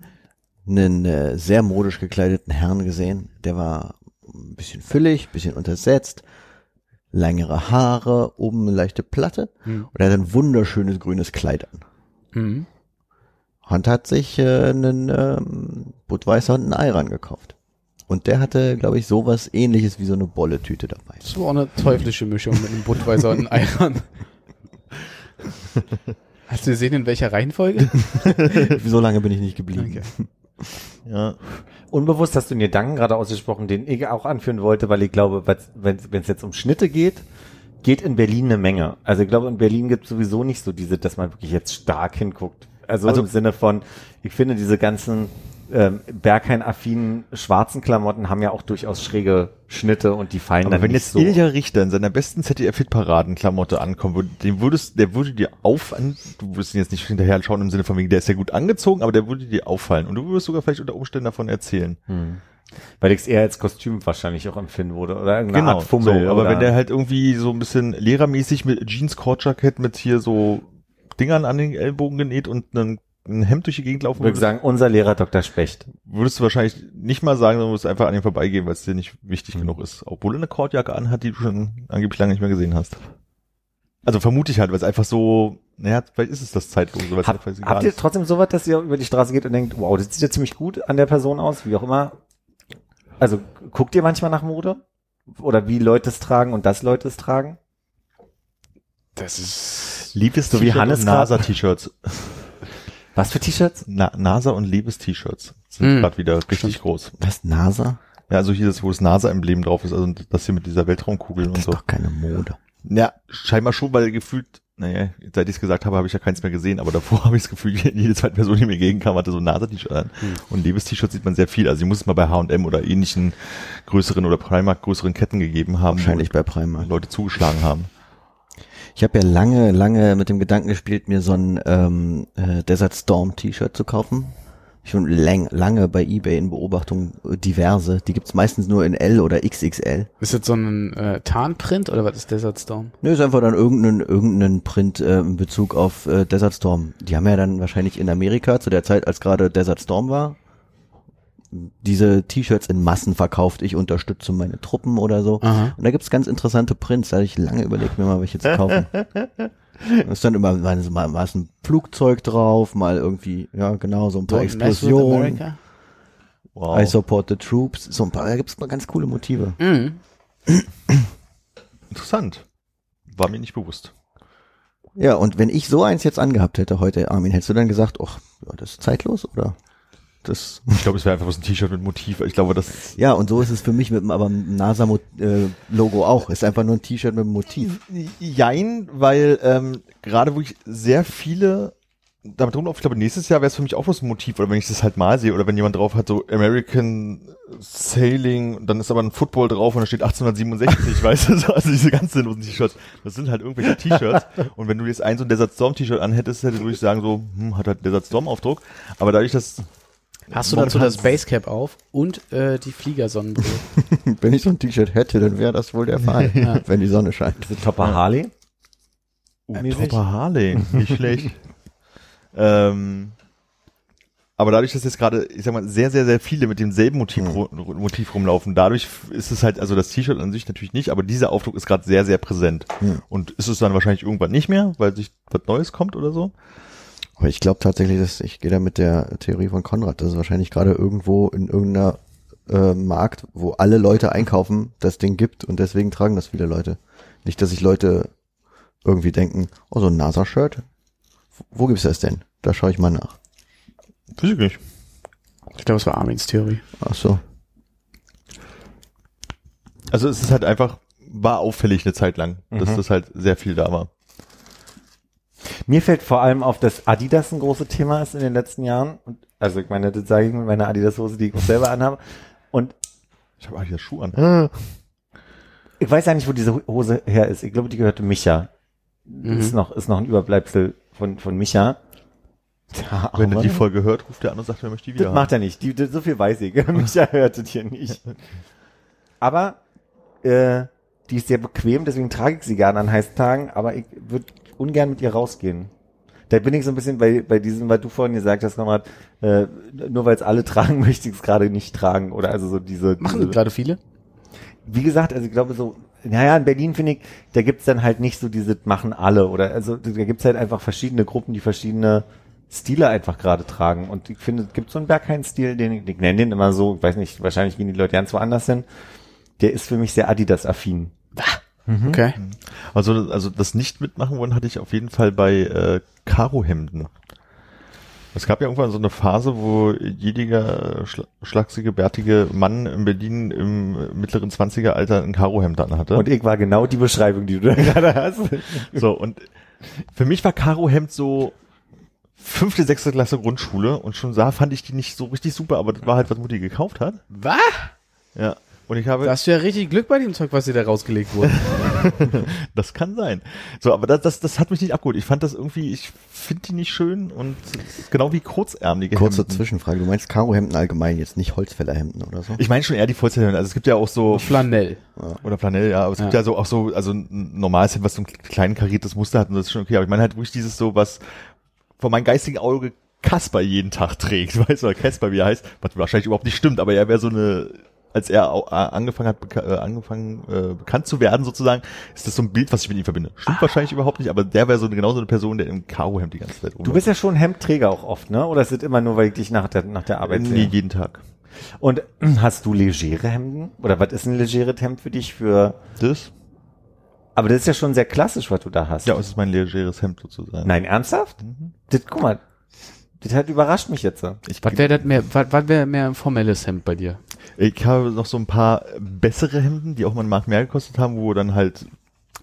einen äh, sehr modisch gekleideten Herrn gesehen. Der war ein bisschen füllig, ein bisschen untersetzt, längere Haare, oben eine leichte Platte Hm. und er hat ein wunderschönes grünes Kleid an. Mhm. Und hat sich äh, einen ähm, Budweiser und einen Ayran gekauft. Und der hatte, glaube ich, sowas ähnliches wie so eine Bolle-Tüte dabei. Das war auch eine teuflische Mischung mit einem Budweiser und einem Eiern. Hast du gesehen, in welcher Reihenfolge? so lange bin ich nicht geblieben. Okay. Ja. Unbewusst hast du einen Gedanken gerade ausgesprochen, den ich auch anführen wollte, weil ich glaube, wenn es jetzt um Schnitte geht, geht in Berlin eine Menge. Also ich glaube, in Berlin gibt es sowieso nicht so diese, dass man wirklich jetzt stark hinguckt. Also, Also- im Sinne von, ich finde diese ganzen ähm, Berghain-affinen schwarzen Klamotten haben ja auch durchaus schräge Schnitte und die fallen Aber dann wenn nicht jetzt so. Ilja Richter in seiner besten ZDF-Hitparadenklamotte ankommen würde, den würdest, der würde dir auffallen, du würdest ihn jetzt nicht hinterher schauen im Sinne von wegen, der ist ja gut angezogen, aber der würde dir auffallen und du würdest sogar vielleicht unter Umständen davon erzählen. Hm. Weil ich es eher als Kostüm wahrscheinlich auch empfinden würde oder irgendeine Art so, Fummel. aber oder wenn der halt irgendwie so ein bisschen lehrermäßig mit Jeans Jacket mit hier so Dingern an den Ellbogen genäht und einen ein Hemd durch die Gegend laufen würde sagen, unser Lehrer Dr. Specht. würdest du wahrscheinlich nicht mal sagen, sondern würdest einfach an ihm vorbeigehen, weil es dir nicht wichtig Mhm. genug ist. Obwohl er eine Kordjacke anhat, die du schon angeblich lange nicht mehr gesehen hast. Also vermute ich halt, weil es einfach so, naja, vielleicht ist es das Zeitlose, weil es Hab, egal habt ihr trotzdem sowas, dass ihr über die Straße geht und denkt, wow, das sieht ja ziemlich gut an der Person aus, wie auch immer? Also guckt ihr manchmal nach Mode? Oder wie Leute es tragen und dass Leute es tragen? Das ist. Liebes So wie Hannes und grad- NASA-T-Shirts. Was für T-Shirts? Na, NASA und Liebes-T-Shirts sind Hm, gerade wieder richtig stimmt. groß. Was, NASA? Ja, also hier das, wo das NASA-Emblem drauf ist, also das hier mit dieser Weltraumkugel Das und ist so. doch keine Mode. Ja, scheinbar schon, weil gefühlt, naja, seit ich es gesagt habe, habe ich ja keins mehr gesehen, aber davor habe ich das Gefühl, jede zweite Person, die mir entgegenkam, hatte so ein NASA-T-Shirt an. Und Liebes-T-Shirt sieht man sehr viel. Also die muss es mal bei H&M oder ähnlichen größeren oder Primark größeren Ketten gegeben haben. Wahrscheinlich bei Primark. Leute zugeschlagen haben. Ich habe ja lange, lange mit dem Gedanken gespielt, mir so ein ähm, äh, Desert Storm T-Shirt zu kaufen. Schon lang, lange bei eBay in Beobachtung äh, diverse. Die gibt's meistens nur in L oder XXL. Ist das so ein äh, Tarnprint oder was ist Desert Storm? Nö, ist einfach dann irgendein, irgendein Print äh, in Bezug auf äh, Desert Storm. Die haben ja dann wahrscheinlich in Amerika zu der Zeit, als gerade Desert Storm war, diese T-Shirts in Massen verkauft. Ich unterstütze meine Truppen oder so. Aha. Und da gibt's ganz interessante Prints. Da hatte ich lange überlegt, mir mal welche zu kaufen. Da ist dann immer mal, mal, mal ist ein Flugzeug drauf, mal irgendwie, ja genau, so ein paar Don't Explosionen. Wow. I support the troops. So ein paar, da gibt's mal ganz coole Motive. Mhm. Interessant. War mir nicht bewusst. Ja, und wenn ich so eins jetzt angehabt hätte heute, Armin, hättest du dann gesagt, ach, ja, das ist zeitlos, oder? Das, Ich glaube, es wäre einfach bloß ein T-Shirt mit Motiv. Ich glaube, das ja, und so ist es für mich mit dem, aber NASA-Logo auch. Ist einfach nur ein T-Shirt mit einem Motiv. Jein, weil ähm, gerade wo ich sehr viele damit rumlaufe, ich glaube, nächstes Jahr wäre es für mich auch bloß ein Motiv, oder wenn ich das halt mal sehe, oder wenn jemand drauf hat, so American Sailing, und dann ist aber ein Football drauf und da steht 1867, weißt du, so, also diese ganz sinnlosen T-Shirts, das sind halt irgendwelche T-Shirts, und wenn du jetzt ein so ein Desert Storm T-Shirt anhättest, hätte würde ich sagen so, hm, hat halt Desert Storm Aufdruck, aber dadurch, dass Hast du dazu das Basecap auf und äh, die Fliegersonnenbrille? Wenn ich so ein T-Shirt hätte, dann wäre das wohl der Fall, wenn die Sonne scheint. Ist das Topper Harley? Uh, Mäßig? Topper Harley, nicht schlecht. ähm, Aber dadurch, dass jetzt gerade, ich sag mal, sehr, sehr, sehr viele mit demselben Motiv, Hm. ru- Motiv rumlaufen, dadurch ist es halt, also das T-Shirt an sich natürlich nicht, aber dieser Aufdruck ist gerade sehr, sehr präsent. Hm. Und ist es dann wahrscheinlich irgendwann nicht mehr, weil sich was Neues kommt oder so? Aber ich glaube tatsächlich, dass ich gehe da mit der Theorie von Konrad, dass es wahrscheinlich gerade irgendwo in irgendeiner äh, Markt, wo alle Leute einkaufen, das Ding gibt und deswegen tragen das viele Leute. Nicht, dass sich Leute irgendwie denken, oh, so ein NASA-Shirt, wo gibt's das denn? Da schaue ich mal nach. Weiß ich nicht. Ich glaube, es war Armins Theorie. Ach so. Also es ist halt einfach, war auffällig eine Zeit lang, dass Mhm. das halt sehr viel da war. Mir fällt vor allem auf, dass Adidas ein großes Thema ist in den letzten Jahren. Und, also ich meine, das sage ich mit meiner Adidas-Hose, die ich auch selber anhabe. Und Ich habe eigentlich das Schuh an. ich weiß ja nicht, wo diese Hose her ist. Ich glaube, die gehörte Micha. Ist noch, ist noch ein Überbleibsel von, von Micha. Tja, Wenn er aber die Folge hört, ruft der an und sagt, er möchte die wieder Das macht er nicht. Die, das, so viel weiß ich. Micha hört das hier nicht. Aber äh, die ist sehr bequem, deswegen trage ich sie gerne an heißen Tagen, aber ich würde ungern mit ihr rausgehen. Da bin ich so ein bisschen bei, bei diesem, was du vorhin gesagt hast, Konrad, äh, nur weil es alle tragen, möchte ich es gerade nicht tragen. Oder also so diese, Machen diese gerade viele? wie gesagt, also ich glaube so, naja, in Berlin finde ich, da gibt's dann halt nicht so diese machen alle oder also da gibt's halt einfach verschiedene Gruppen, die verschiedene Stile einfach gerade tragen. Und ich finde, es gibt so einen Berghain-Stil, den ich, ich nenne den immer so, ich weiß nicht, wahrscheinlich gehen die Leute ganz woanders hin. Der ist für mich sehr Adidas-affin. Okay. Also, also das nicht mitmachen wollen hatte ich auf jeden Fall bei äh, Karohemden. Es gab ja irgendwann so eine Phase, wo jeder schla schlachsige, bärtige Mann in Berlin im mittleren 20er Alter ein Karohemd an hatte. Und ich war genau die Beschreibung, die du da gerade hast. so, und für mich war Karohemd so fünfte, sechste Klasse Grundschule und schon da fand ich die nicht so richtig super, aber das war halt, was Mutti gekauft hat. Was? Ja. Und ich habe, Da hast du ja richtig Glück bei dem Zeug, was dir da rausgelegt wurde. das kann sein. So, aber das, das, das hat mich nicht abgeholt. Ich fand das irgendwie, ich finde die nicht schön und ist genau wie kurzärmelige Kurze Hemden. Zwischenfrage. Du meinst Karohemden allgemein, jetzt nicht Holzfällerhemden oder so? Ich meine schon eher die Vollzerhemden. Also es gibt ja auch so, Flanell. oder Flanell, ja, aber es gibt Ja. ja so auch so, also ein normales Hemd, was so ein kleinen kariertes Muster hat und das ist schon okay. Aber ich meine halt wirklich dieses so, was von meinem geistigen Auge Kasper jeden Tag trägt, weißt du, oder Kasper, wie er heißt, was wahrscheinlich überhaupt nicht stimmt, aber er wäre so eine, als er äh, angefangen hat, beka äh, angefangen, äh, bekannt zu werden sozusagen, ist das so ein Bild, was ich mit ihm verbinde. Stimmt wahrscheinlich überhaupt nicht, aber der wäre so eine, genau so eine Person, der im Karohemd die ganze Zeit Du bist ja schon Hemdträger auch oft, ne? Oder ist es immer nur, weil ich dich nach der, nach der Arbeit nee, sehe? jeden Tag. Und hast du legere Hemden? Oder was ist ein legeres Hemd für dich für, Das? aber das ist ja schon sehr klassisch, was du da hast. Ja, es ist mein legeres Hemd sozusagen. Nein, ernsthaft? Das, guck mal, das hat überrascht mich jetzt. Ich, Was wäre das mehr, was, was wäre mehr ein formelles Hemd bei dir? ich habe noch so ein paar bessere Hemden, die auch mal einen Mark mehr gekostet haben, wo dann halt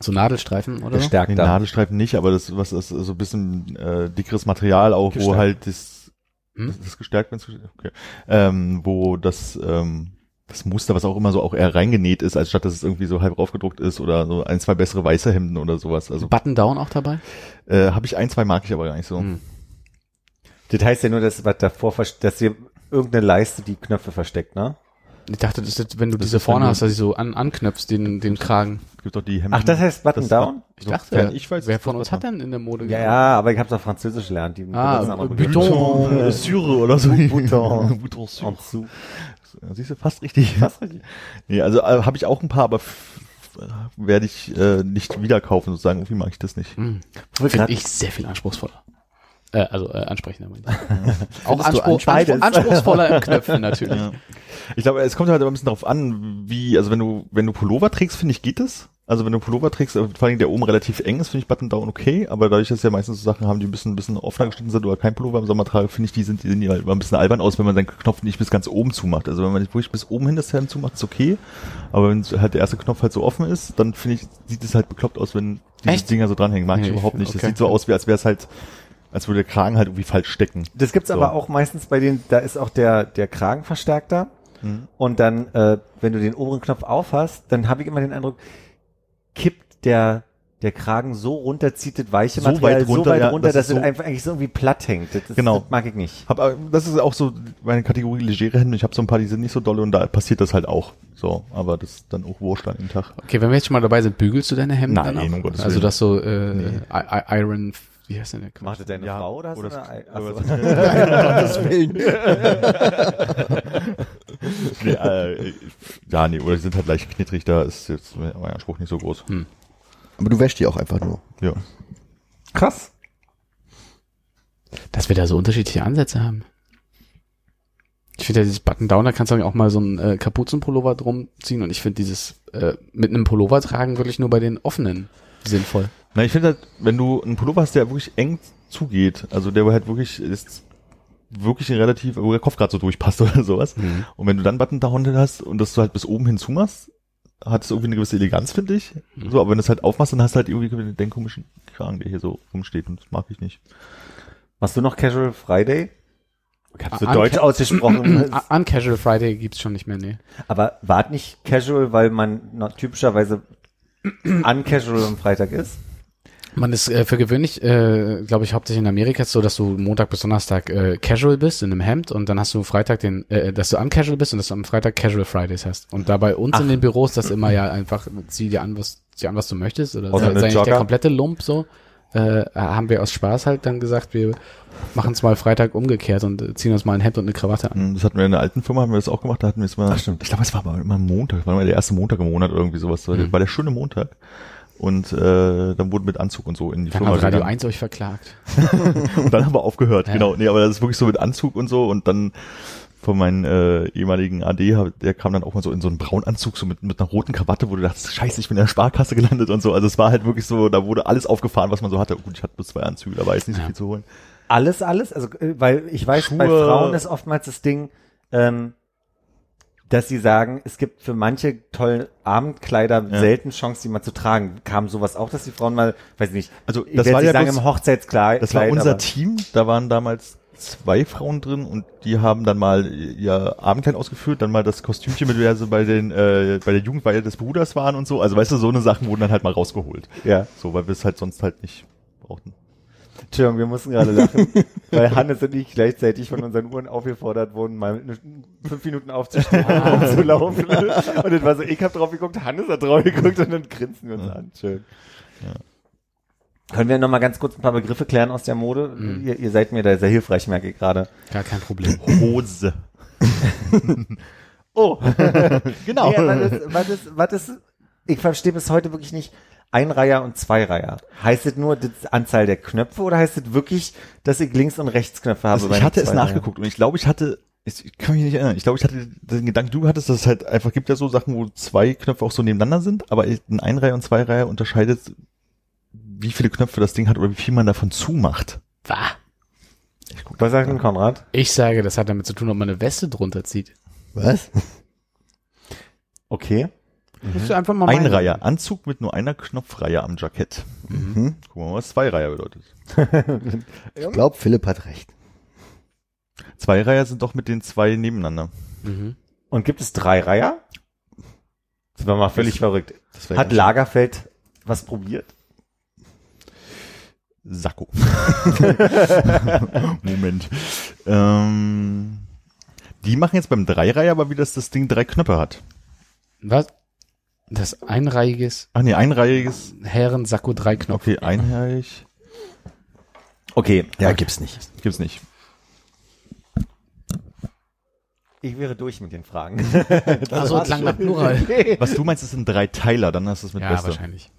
So Nadelstreifen oder Gestärkter. Nadelstreifen nicht, aber das was ist so ein bisschen äh, dickeres Material auch, wo Gestärkt. halt das, Hm? das ist gestärkt, wenn's gestärkt- okay. ähm, wo das ähm, das Muster, was auch immer so auch eher reingenäht ist, als statt dass es irgendwie so halb aufgedruckt ist oder so ein, zwei bessere weiße Hemden oder sowas. Also Button Down auch dabei? äh, habe ich ein, zwei mag ich aber gar nicht so. Hm. Das heißt ja nur, dass was davor, dass dir irgendeine Leiste die Knöpfe versteckt, ne? Ich dachte, das ist, wenn du Das diese ist, vorne hast, dass ich so an, anknöpfst, den, den Kragen. Es gibt auch die Hemden. Ach, das heißt Button das- Down? Ich dachte, ich weiß, wer von das uns hat denn in der Mode Ja, ja, aber ich habe doch Französisch gelernt. Die Ah, Bouton. Äh, Syre oder so. Bouton. Bouton Syre. Siehst du, fast richtig. Fast richtig. Nee, also äh, habe ich auch ein paar, aber werde ich äh, nicht wieder kaufen sozusagen. Irgendwie mag ich das nicht. Hm. Wir Finde ich sehr viel anspruchsvoller. Äh, also äh, ansprechender. meine ich. Auch Anspruch? Anspruch, anspruchsvoller im Knöpfen natürlich. Ja. Ich glaube, es kommt halt immer ein bisschen darauf an, wie, also wenn du, wenn du Pullover trägst, finde ich, geht es. Also wenn du Pullover trägst, äh, vor allem der oben relativ eng ist, finde ich Button Down okay, aber dadurch, dass ja meistens so Sachen haben, die ein bisschen, ein bisschen offener geschnitten sind oder kein Pullover im Sommer trage, finde ich, die sind, die sehen ja halt immer ein bisschen albern aus, wenn man seinen Knopf nicht bis ganz oben zumacht. Also wenn man nicht wirklich bis oben hin das Hemd zumacht, ist okay, aber wenn halt der erste Knopf halt so offen ist, dann finde ich, sieht es halt bekloppt aus, wenn Echt? Dinger so dranhängen. Mag ich Nee, ich überhaupt nicht. Das okay. sieht so aus, wie als wäre es halt, als würde der Kragen halt irgendwie falsch stecken. Das gibt's So. aber auch meistens bei den, da ist auch der, der Kragen verstärkter. Mhm. Und dann, äh, wenn du den oberen Knopf auf hast, dann habe ich immer den Eindruck, kippt der, der Kragen so runter, zieht das weiche So Material weit runter, so weit ja, runter, das dass es so- einfach eigentlich so irgendwie platt hängt. Das, ist, Genau. das mag ich nicht. Hab, äh, das ist auch so meine Kategorie legere Hände. Ich habe so ein paar, die sind nicht so dolle und da passiert das halt auch. So, aber das ist dann auch wurscht an dem Tag. Okay, wenn wir jetzt schon mal dabei sind, bügelst du deine Hemden Nein, dann auch? um Gottes Also Willen. das so äh, Nee. Iron wie heißt denn der Quatsch? Macht das deine Ja, Frau oder hast oder du das- eine? oder Achso. das- Gottes Willen. Nee, äh, ja, nee, oder die sind halt leicht knittrig, da ist jetzt mein Anspruch nicht so groß. Aber du wäschst die auch einfach nur. Ja. Krass. Dass wir da so unterschiedliche Ansätze haben. Ich finde ja dieses Button-Down, da kannst du auch mal so einen äh, Kapuzenpullover drum ziehen und ich finde dieses äh, mit einem Pullover tragen wirklich nur bei den offenen sinnvoll. Na, ich finde halt, wenn du einen Pullover hast, der wirklich eng zugeht, also der halt wirklich ist wirklich relativ, wo der Kopf gerade so durchpasst oder sowas. Und wenn du dann Button down hast und das du halt bis oben hin zumachst, hat es irgendwie eine gewisse Eleganz, finde ich. So, aber wenn du es halt aufmachst, dann hast du halt irgendwie den komischen Kragen, der hier so rumsteht und das mag ich nicht. Machst du noch Casual Friday? Ganz so Un- deutsch ausgesprochen. Un- Uncasual Friday gibt's schon nicht mehr, nee. aber wart nicht casual, weil man noch typischerweise uncasual am Freitag ist? Man ist äh, für gewöhnlich, äh, glaube ich, hauptsächlich in Amerika ist so, dass du Montag bis Donnerstag äh, casual bist in einem Hemd und dann hast du Freitag den, äh, dass du uncasual bist und dass du am Freitag Casual Fridays hast. Und da bei uns in den Büros das immer ja einfach zieh dir an, was zieh an, was du möchtest oder Außer sei, nicht der komplette Lump so. Äh, haben wir aus Spaß halt dann gesagt, wir machen es mal Freitag umgekehrt und äh, ziehen uns mal ein Hemd und eine Krawatte an. Das hatten wir in der alten Firma, haben wir das auch gemacht, da hatten wir es mal, Ach, stimmt. ich glaube, es war aber immer Montag, war immer der erste Montag im Monat oder irgendwie sowas, Mhm. war der schöne Montag. Und äh, dann wurde mit Anzug und so in die Dann Firma hat Radio gegangen. 1 euch verklagt. Und dann haben wir aufgehört, Ja. genau. Nee, aber das ist wirklich so mit Anzug und so und dann von meinem äh, ehemaligen AD, der kam dann auch mal so in so einen Braunanzug, so mit, mit einer roten Krawatte, wo du dachtest, scheiße, ich bin in der Sparkasse gelandet und so. Also es war halt wirklich so, da wurde alles aufgefahren, was man so hatte. Gut, ich hatte bloß zwei Anzüge, da war jetzt nicht so Ja. viel zu holen. Alles, alles? Also, äh, weil ich weiß, bei Schuhe. Frauen ist oftmals das Ding, ähm, dass sie sagen, es gibt für manche tollen Abendkleider Ja. selten Chance, die mal zu tragen. Kam sowas auch, dass die Frauen mal, weiß nicht, Also ich das werde war ja sagen im Hochzeitskleid. Das war unser Team, da waren damals zwei Frauen drin und die haben dann mal ihr Abendkleid ausgeführt, dann mal das Kostümchen, mit der sie bei den äh, bei der Jugendweihe des Bruders waren und so. Also weißt du, so eine Sachen wurden dann halt mal rausgeholt. Ja. So, weil wir es halt sonst halt nicht brauchten. Entschuldigung, wir mussten gerade lachen, weil Hannes und ich gleichzeitig von unseren Uhren aufgefordert wurden, mal fünf Minuten aufzustehen und rumzulaufen. Und dann war so, ich habe drauf geguckt, Hannes hat drauf geguckt und dann grinsen wir uns an. Schön. Können wir noch mal ganz kurz ein paar Begriffe klären aus der Mode? Ihr, ihr seid mir da sehr hilfreich, merke ich gerade. Gar kein Problem. Hose. Oh, Genau. nee, was ist, was ist, was ist, ich verstehe bis heute wirklich nicht, Einreiher und Zweireiher. Heißt es nur die Anzahl der Knöpfe oder heißt es wirklich, dass ich Links- und Rechtsknöpfe habe? Also ich hatte es Zweireiher? nachgeguckt und ich glaube, ich hatte, ich ich kann mich nicht erinnern, ich glaube, ich hatte den Gedanken, du hattest, dass es halt einfach gibt ja so Sachen, wo zwei Knöpfe auch so nebeneinander sind, aber ein Einreihe und Zweireihe unterscheidet, wie viele Knöpfe das Ding hat oder wie viel man davon zumacht. Wah. Was sagt denn Konrad? Ich sage, das hat damit zu tun, ob man eine Weste drunter zieht. Was? Okay. Das ist einfach mal Einreiher, Anzug mit nur einer Knopfreihe am Jackett. Mhm. Gucken wir mal, was Zweireiher bedeutet. Ich glaube, Philipp hat recht. Zweireiher sind doch mit den zwei nebeneinander. Mhm. Und gibt es drei Reiher? Das war mal völlig verrückt. Das Hat Lagerfeld was probiert? Sakko. Moment. Ähm, die machen jetzt beim Dreireiher aber wieder, dass das Ding drei Knöpfe hat. Was? Das einreihiges Ach nee, einreihiges. Herren-Sakko drei Knopf. Okay, einreihig. Okay. Ja, gibt's nicht. Gibt's nicht. Ich wäre durch mit den Fragen. Achso, klang nach Plural. Was du meinst, das sind drei Teiler, dann hast du es mit Ja, Weste. wahrscheinlich.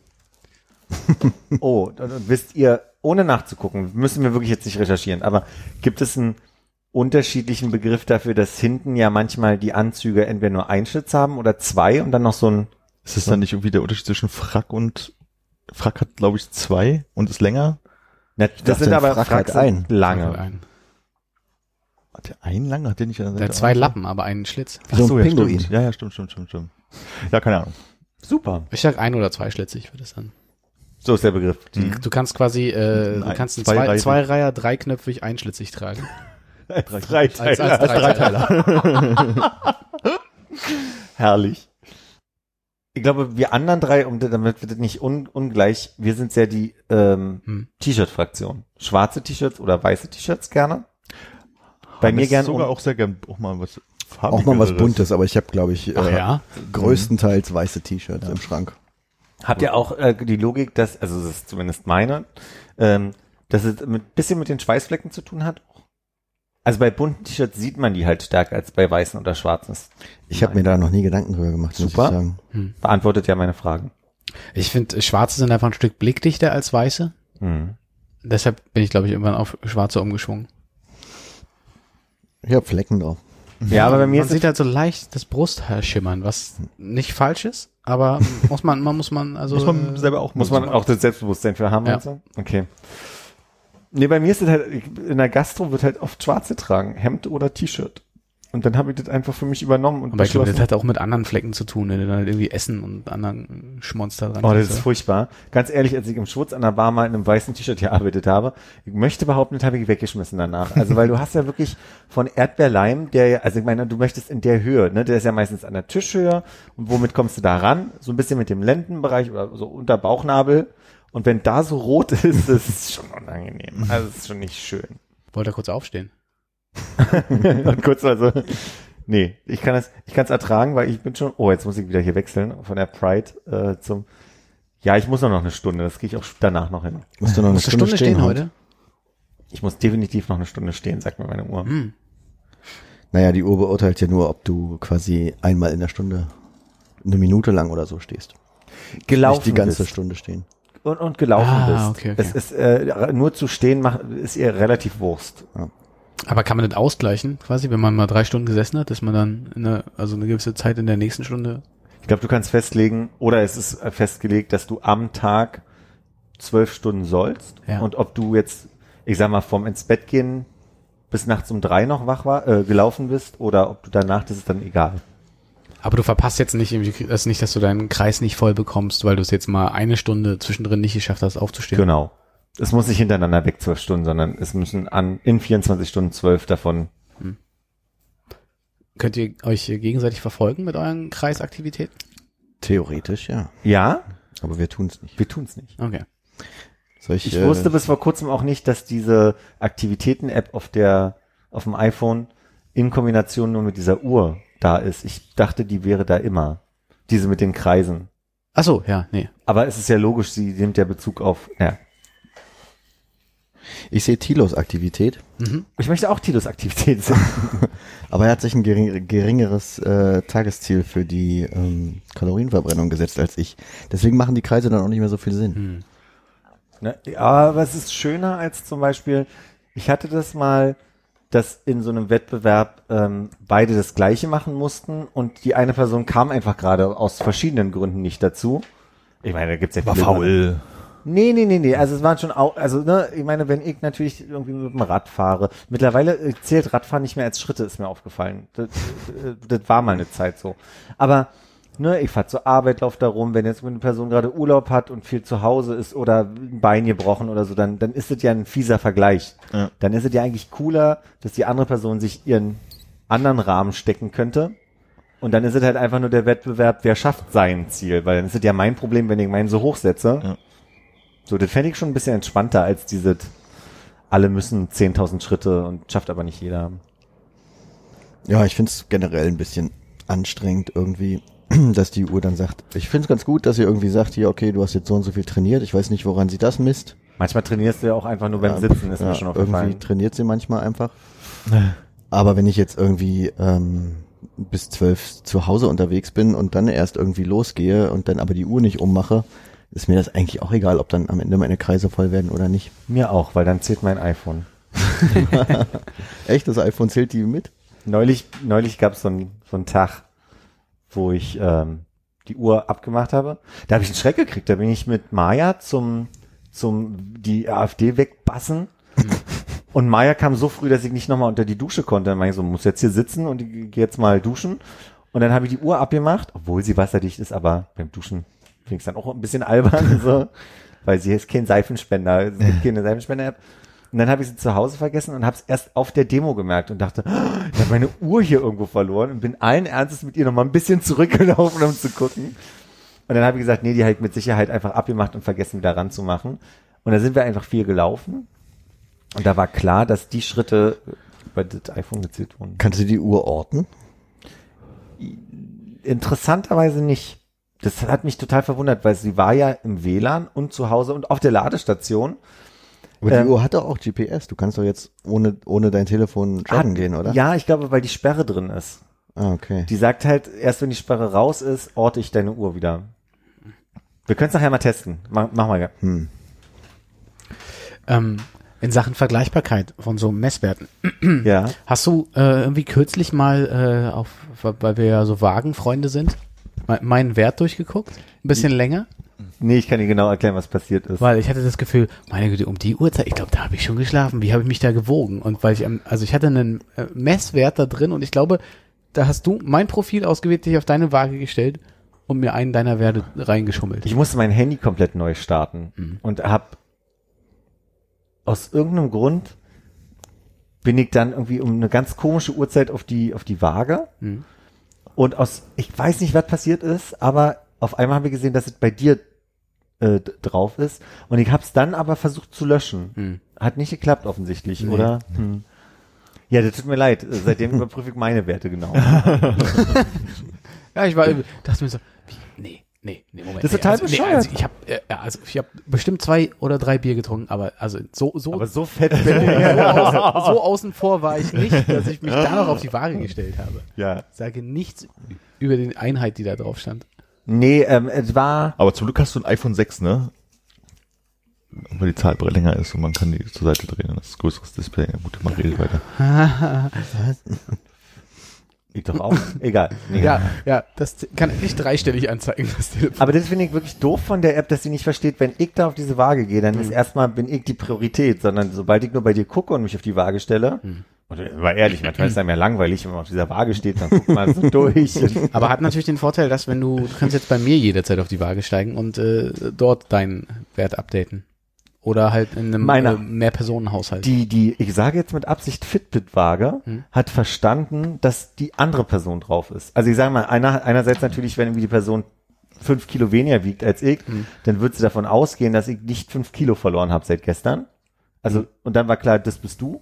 Oh, und wisst ihr, ohne nachzugucken, müssen wir wirklich jetzt nicht recherchieren, aber gibt es einen unterschiedlichen Begriff dafür, dass hinten ja manchmal die Anzüge entweder nur einen Schlitz haben oder zwei und dann noch so ein, Ist das dann nicht irgendwie der Unterschied zwischen Frack und Frack hat, glaube ich, zwei und ist länger? Na, das dachte, sind aber Frack hat Fracks sind einen. lange. Ein. Hat der einen langen? Hat der nicht an der hat zwei? Lappen, aber einen Schlitz. Wie so ein ja, Pinguin. Stimmt. Ja, ja, stimmt, stimmt, stimmt, stimmt. Ja, keine Ahnung. Super. Ich sag ein oder zweischlitzig würde es dann. So ist der Begriff. Die, Du kannst quasi, äh, du Nein, kannst einen zwei zwei, Reihen. zwei Reiher dreiknöpfig einschlitzig tragen. Drei Als, als Dreiteiler. Herrlich. Ich glaube, wir anderen drei, um damit wird das nicht un, ungleich, wir sind ja die ähm, Hm. T-Shirt-Fraktion. Schwarze T-Shirts oder weiße T-Shirts gerne. Bei mir Hannes gern sogar um, auch sehr gern auch mal was Auch mal was. Buntes, aber ich habe, glaube ich, Ach äh, ja? größtenteils weiße T-Shirts im Schrank. Habt ihr auch äh, die Logik, dass, also das ist zumindest meine, ähm, dass es mit bisschen mit den Schweißflecken zu tun hat? Also bei bunten T-Shirts sieht man die halt stärker als bei weißen oder schwarzen. Ich habe mir da noch nie Gedanken drüber gemacht, muss Super. ich sagen. beantwortet ja meine Fragen. Ich finde, schwarze sind einfach ein Stück blickdichter als weiße. Hm. Deshalb bin ich, glaube ich, irgendwann auf schwarze umgeschwungen. Ich hab Flecken drauf. Ja, aber bei mir man ist sieht halt so leicht das Brusthaar schimmern, was nicht falsch ist, aber muss man, man muss man, also Muss man selber auch Muss man auch das Selbstbewusstsein für haben Ja. und so? Okay. Nee, bei mir ist es halt, in der Gastro wird halt oft schwarze tragen, Hemd oder T-Shirt. Und dann habe ich das einfach für mich übernommen und Aber ich glaube, das hat auch mit anderen Flecken zu tun, wenn du dann halt irgendwie Essen und anderen Schmonz da dran Oh, das ist ja. furchtbar. Ganz ehrlich, als ich im Schwutz an der Bar mal in einem weißen T-Shirt gearbeitet habe, ich möchte behaupten, das habe ich weggeschmissen danach. Also, weil du hast ja wirklich von Erdbeerleim, der, ja- also ich meine, du möchtest in der Höhe, ne, der ist ja meistens an der Tischhöhe. Und womit kommst du da ran? So ein bisschen mit dem Lendenbereich oder so unter Bauchnabel. Und wenn da so rot ist, das ist schon unangenehm. Also, es ist schon nicht schön. Wollte er kurz aufstehen. Und kurz mal so. Nee, ich kann es, ich kann es ertragen, weil ich bin schon, oh, jetzt muss ich wieder hier wechseln von der Pride äh, zum, ja, ich muss noch eine Stunde, das gehe ich auch danach noch hin. Musst du noch eine Musst du Stunde, Stunde stehen heute? heute? Ich muss definitiv noch eine Stunde stehen, sagt mir meine Uhr. Hm. Naja, die Uhr beurteilt ja nur, ob du quasi einmal in der Stunde eine Minute lang oder so stehst. Gelaufen Nicht die ganze bist. Stunde stehen. Und, und gelaufen Ah, bist. okay, okay. Es ist, äh, nur zu stehen macht, ist ihr relativ Wurst. Aber kann man das ausgleichen, quasi, wenn man mal drei Stunden gesessen hat, dass man dann in eine, also eine gewisse Zeit in der nächsten Stunde Ich glaube, du kannst festlegen, oder es ist äh, festgelegt, dass du am Tag zwölf Stunden sollst. Ja. Und ob du jetzt, ich sag mal, vom ins Bett gehen bis nachts um drei noch wach war, äh, gelaufen bist, oder ob du danach, das ist dann egal. Aber du verpasst jetzt nicht irgendwie, das nicht, dass du deinen Kreis nicht voll bekommst, weil du es jetzt mal eine Stunde zwischendrin nicht geschafft hast, aufzustehen. Genau. Es muss nicht hintereinander weg zwölf Stunden, sondern es müssen an in 24 Stunden zwölf davon. Könnt ihr euch gegenseitig verfolgen mit euren Kreisaktivitäten? Theoretisch, ja. Ja, Aber wir tun es nicht. wir tun's nicht. Okay. Soll ich, Ich äh, wusste bis vor kurzem auch nicht, dass diese Aktivitäten-App auf der, auf dem iPhone in Kombination nur mit dieser Uhr da ist. Ich dachte, die wäre da immer. Diese mit den Kreisen. Ach so, ja, nee. Aber es ist ja logisch, sie nimmt ja Bezug auf, ja. ich sehe Tilos Aktivität, Mhm. Ich möchte auch Tilos Aktivität sehen. aber er hat sich ein gering, geringeres äh, Tagesziel für die ähm, Kalorienverbrennung gesetzt als ich. Deswegen machen die Kreise dann auch nicht mehr so viel Sinn. Hm. Ne? Aber es ist schöner als zum Beispiel, ich hatte das mal, dass in so einem Wettbewerb ähm, beide das Gleiche machen mussten und die eine Person kam einfach gerade aus verschiedenen Gründen nicht dazu. Ich meine, da gibt's ja War viele faul. Nee, nee, nee, nee. Also es waren schon auch, also ne, ich meine, wenn ich natürlich irgendwie mit dem Rad fahre, mittlerweile äh, zählt Radfahren nicht mehr als Schritte, ist mir aufgefallen. Das, äh, das war mal eine Zeit so. Aber ne, ich fahre zur Arbeit, laufe da rum, wenn jetzt eine Person gerade Urlaub hat und viel zu Hause ist oder ein Bein gebrochen oder so, dann, dann ist es ja ein fieser Vergleich. Ja. Dann ist es ja eigentlich cooler, dass die andere Person sich ihren anderen Rahmen stecken könnte. Und dann ist es halt einfach nur der Wettbewerb, wer schafft sein Ziel, weil dann ist es ja mein Problem, wenn ich meinen so hoch setze. Ja. So, das fände ich schon ein bisschen entspannter als diese, alle müssen 10.000 Schritte und schafft aber nicht jeder. Ja, ich finde es generell ein bisschen anstrengend irgendwie, dass die Uhr dann sagt, ich finde es ganz gut, dass sie irgendwie sagt, hier, okay, du hast jetzt so und so viel trainiert. Ich weiß nicht, woran sie das misst. Manchmal trainierst du ja auch einfach nur beim Ja, Sitzen, ist ja, mir schon Irgendwie aufgefallen. trainiert sie manchmal einfach. Aber wenn ich jetzt irgendwie ähm, bis zwölf zu Hause unterwegs bin und dann erst irgendwie losgehe und dann aber die Uhr nicht ummache, ist mir das eigentlich auch egal, ob dann am Ende meine Kreise voll werden oder nicht. Mir auch, weil dann zählt mein iPhone. Echt, das iPhone zählt die mit? Neulich, neulich gab es so einen so einen Tag, wo ich ähm, die Uhr abgemacht habe. Da habe ich einen Schreck gekriegt. Da bin ich mit Maya zum, zum die AfD wegbassen. Und Maya kam so früh, dass ich nicht nochmal unter die Dusche konnte. Dann meinte ich so, muss jetzt hier sitzen und ich gehe jetzt mal duschen. Und dann habe ich die Uhr abgemacht, obwohl sie wasserdicht ist, aber beim Duschen finde ich es dann auch ein bisschen albern, so, weil sie ist kein Seifenspender, es gibt keine Seifenspender-App. Und dann habe ich sie zu Hause vergessen und habe es erst auf der Demo gemerkt und dachte, oh, ich habe meine Uhr hier irgendwo verloren und bin allen Ernstes mit ihr nochmal ein bisschen zurückgelaufen, um zu gucken. Und dann habe ich gesagt, nee, die halt mit Sicherheit einfach abgemacht und vergessen wieder ranzumachen. Und da sind wir einfach viel gelaufen. Und da war klar, dass die Schritte über das iPhone gezählt wurden. Kannst du die Uhr orten? Interessanterweise nicht. Das hat mich total verwundert, weil sie war ja im WLAN und zu Hause und auf der Ladestation. Aber die Ähm, Uhr hat doch auch GPS. Du kannst doch jetzt ohne, ohne dein Telefon joggen Hat- gehen, oder? Ja, ich glaube, weil die Sperre drin ist. Ah, okay. Die sagt halt, erst wenn die Sperre raus ist, orte ich deine Uhr wieder. Wir können es nachher mal testen. Mach, mach mal. Hm. Ähm, in Sachen Vergleichbarkeit von so Messwerten. Ja. Hast du äh, irgendwie kürzlich mal äh, auf, weil wir ja so Wagenfreunde sind, me- meinen Wert durchgeguckt? Ein bisschen länger? Nee, ich kann dir genau erklären, was passiert ist. Weil ich hatte das Gefühl, meine Güte, um die Uhrzeit, ich glaube, da habe ich schon geschlafen. Wie habe ich mich da gewogen? Und weil ich, also ich hatte einen äh, Messwert da drin und ich glaube, da hast du mein Profil ausgewählt, dich auf deine Waage gestellt und mir einen deiner Werte reingeschummelt. Ich musste mein Handy komplett neu starten Mhm. und hab aus irgendeinem Grund bin ich dann irgendwie um eine ganz komische Uhrzeit auf die auf die Waage Mhm. und aus ich weiß nicht was passiert ist, aber auf einmal haben wir gesehen, dass es bei dir äh, drauf ist und ich habe es dann aber versucht zu löschen. Mhm. Hat nicht geklappt offensichtlich, Nee. oder? Hm. Ja, das tut mir leid. Seitdem überprüfe ich meine Werte genau. Ja, ich war, dachte mir so, wie, nee, nee, nee, Moment. Das ist nee, total also, nee, bescheuert. also ich habe äh, ja, also ich habe bestimmt zwei oder drei Bier getrunken, aber also so so aber so fett. so, außen, so außen vor war ich nicht, dass ich mich da noch auf die Waage gestellt habe. ja. Sage nichts über die Einheit, die da drauf stand. Nee, ähm, es war Aber zum Glück hast du ein iPhone 6, ne? Weil die Zahl länger ist und man kann die zur Seite drehen. Das ist ein größeres Display. Ja, gut, man redet weiter. ich doch auch. Egal. Nee. Ja, ja, das kann nicht dreistellig anzeigen, das Telefon. Aber das finde ich wirklich doof von der App, dass sie nicht versteht, wenn ich da auf diese Waage gehe, dann ist erstmal bin ich die Priorität, sondern sobald ich nur bei dir gucke und mich auf die Waage stelle, und war ehrlich, manchmal ist es einem ja langweilig, wenn man auf dieser Waage steht, dann guckt man so durch. Aber hat natürlich den Vorteil, dass wenn du, du kannst jetzt bei mir jederzeit auf die Waage steigen und äh, dort deinen Wert updaten. Oder halt in einem Meiner. äh, Mehrpersonenhaushalt. Die, die, ich sage jetzt mit Absicht Fitbit-Waage, Hm. hat verstanden, dass die andere Person drauf ist. Also ich sage mal, einer, einerseits natürlich, wenn irgendwie die Person fünf Kilo weniger wiegt als ich, Hm. dann wird sie davon ausgehen, dass ich nicht fünf Kilo verloren habe seit gestern. Also, und dann war klar, das bist du.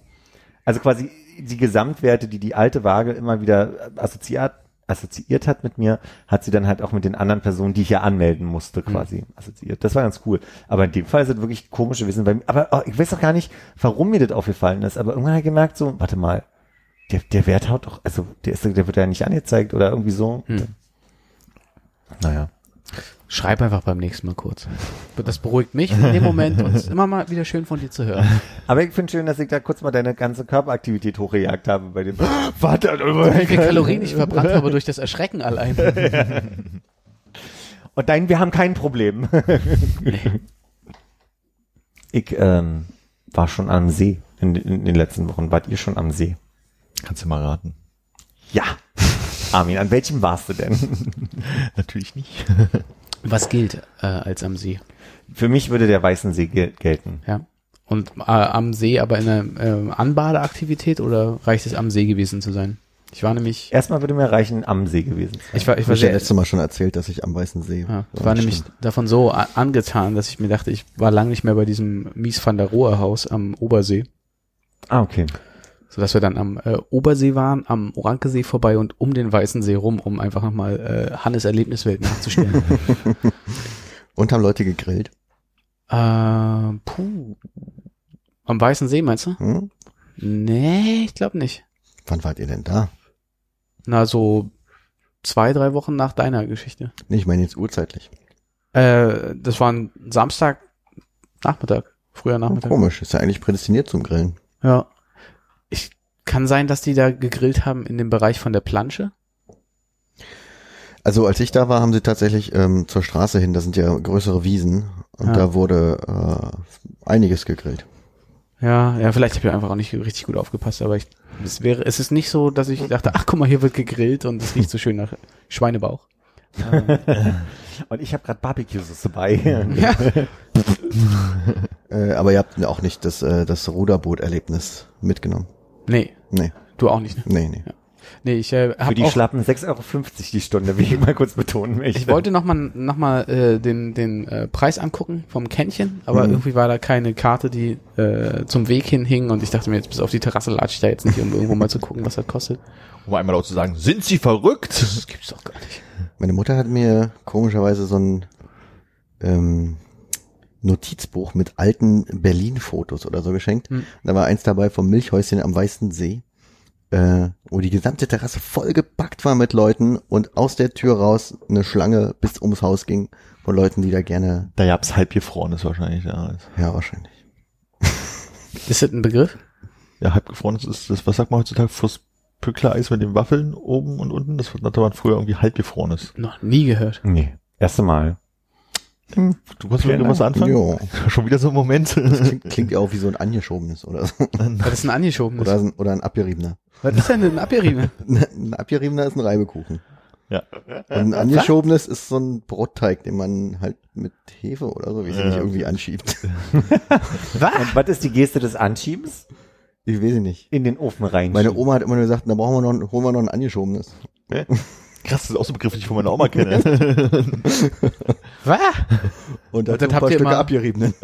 Also quasi die Gesamtwerte, die die alte Waage immer wieder assoziiert, assoziiert hat mit mir, hat sie dann halt auch mit den anderen Personen, die ich ja anmelden musste, quasi assoziiert. Das war ganz cool. Aber in dem Fall ist es wirklich komisch gewesen. Weil, aber oh, ich weiß auch gar nicht, warum mir das aufgefallen ist. Aber irgendwann habe ich gemerkt, so, warte mal, der, der Wert haut doch, also der, ist, der wird ja nicht angezeigt oder irgendwie so. Hm. Naja. Schreib einfach beim nächsten Mal kurz. Das beruhigt mich in dem Moment und es ist immer mal wieder schön von dir zu hören. Aber ich finde schön, dass ich da kurz mal deine ganze Körperaktivität hochgejagt habe bei dem. Warte, Wie viele Kalorien ich verbrannt habe durch das Erschrecken allein. Und dein, wir haben kein Problem. Ich ähm, war schon am See in, in den letzten Wochen. Wart ihr schon am See? Kannst du mal raten. Ja. Armin, an welchem warst du denn? Natürlich nicht. Was gilt äh, als am See? Für mich würde der Weißensee gel gelten. Ja. Und äh, am See aber in einer äh, Anbadeaktivität oder reicht es am See gewesen zu sein? Ich war nämlich, Erstmal würde mir reichen, am See gewesen sein. ich war, ich Ich war habe ja sehr, letztes Mal schon erzählt, dass ich am Weißen See ja, ich war nämlich davon so angetan, dass ich mir dachte, ich war lange nicht mehr bei diesem Mies van der Rohe Haus am Obersee, Ah, okay. So dass wir dann am äh, Obersee waren, am Orankesee vorbei und um den Weißen See rum, um einfach nochmal äh, Hannes Erlebniswelt nachzustellen. Und haben Leute gegrillt. äh, puh. Am Weißen See meinst du? Hm? Nee, ich glaube nicht. Wann wart ihr denn da? Na, so zwei, drei Wochen nach deiner Geschichte. Nee, ich meine jetzt urzeitlich. Äh, das war ein Samstag Nachmittag, früher Oh, Nachmittag. komisch, ist ja eigentlich prädestiniert zum Grillen. Ja. Kann sein, dass die da gegrillt haben in dem Bereich von der Plansche. Also als ich da war, haben sie tatsächlich ähm, zur Straße hin, da sind ja größere Wiesen und Ja. da wurde äh, einiges gegrillt. Ja, ja, vielleicht habe ich einfach auch nicht richtig gut aufgepasst, aber ich, es wäre, es ist nicht so, dass ich dachte, ach guck mal, hier wird gegrillt und es riecht so schön nach Schweinebauch. Ähm, Und ich habe gerade Barbecue-Soße bei. ja. Äh, aber ihr habt auch nicht das, äh, das Ruderboot-Erlebnis mitgenommen. Nee, Nee, du auch nicht. Ne? nee, nee. Nee, ich äh, Für hab die auch, schlappen 6,50 Euro die Stunde, wie ich mal kurz betonen möchte. ich wollte nochmal noch mal, äh, den, den äh, Preis angucken vom Kännchen, aber Mhm. irgendwie war da keine Karte, die äh, zum Weg hin hing und ich dachte mir, jetzt bis auf die Terrasse latsche ich da jetzt nicht, um irgendwo mal zu gucken, was das kostet. Um einmal laut zu sagen, sind Sie verrückt? Das gibt's doch gar nicht. Meine Mutter hat mir komischerweise so ein, ähm, Notizbuch mit alten Berlin-Fotos oder so geschenkt. Hm. Da war eins dabei vom Milchhäuschen am Weißen See, äh, wo die gesamte Terrasse vollgepackt war mit Leuten und aus der Tür raus eine Schlange bis ums Haus ging von Leuten, die da gerne, Da gab's halbgefrorenes wahrscheinlich, ja. ja wahrscheinlich. Ist das ein Begriff? Ja, halbgefrorenes ist das, was sagt man heutzutage, fürs Pückler-Eis mit den Waffeln oben und unten? Das nannte man früher irgendwie halbgefrorenes. Noch nie gehört. Nee, erste Mal. Du kannst mit was anfangen? Jo. Schon wieder so ein Moment. Klingt, klingt ja auch wie so ein angeschobenes oder so. Was ist ein angeschobenes? Oder, ein- oder ein abgeriebener. Was ist denn ein Abgerieben? Ein abgeriebener ist ein Reibekuchen. ja. Und ein angeschobenes ist so ein Brotteig, den man halt mit Hefe oder so, wie sie Ja. nicht irgendwie anschiebt. Was? Und was ist die Geste des Anschiebens? Ich weiß es nicht. In den Ofen rein. Meine Oma hat immer nur gesagt, da brauchen wir noch, holen wir noch ein angeschobenes. Krass, das ist auch so ein Begriff, den ich von meiner Oma kenne. Was? Und Und das ein habt paar ihr Stücke mal- abgeriebenen.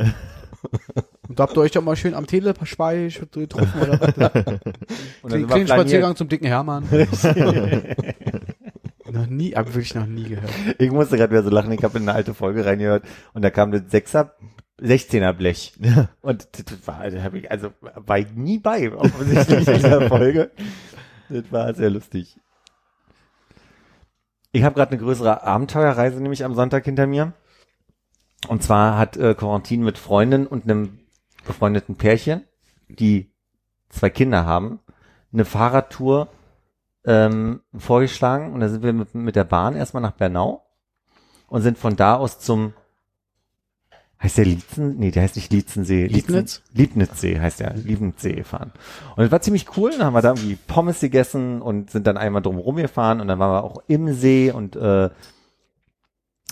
Und da habt ihr euch doch mal schön am Telespeicher getroffen oder was? Und dann Kleinen Spaziergang zum dicken Hermann. noch nie, aber wirklich noch nie gehört. Ich musste gerade wieder so lachen, ich habe in eine alte Folge reingehört und da kam das Sechser, 16er Blech. Ja. Und das das war, da hab ich, also war ich nie bei, offensichtlich in dieser Folge. Das war sehr lustig. Ich habe gerade eine größere Abenteuerreise nämlich am Sonntag hinter mir. Und zwar hat äh, Quarantin mit Freundin und einem befreundeten Pärchen, die zwei Kinder haben, eine Fahrradtour ähm, vorgeschlagen. Und da sind wir mit, mit der Bahn erstmal nach Bernau und sind von da aus zum Heißt der Lietzen? Nee, der heißt nicht Lietzensee. Liebnitz? Liebnitzsee heißt der. Liebenszee gefahren. Und es war ziemlich cool. Dann haben wir da irgendwie Pommes gegessen und sind dann einmal drumherum gefahren und dann waren wir auch im See und äh,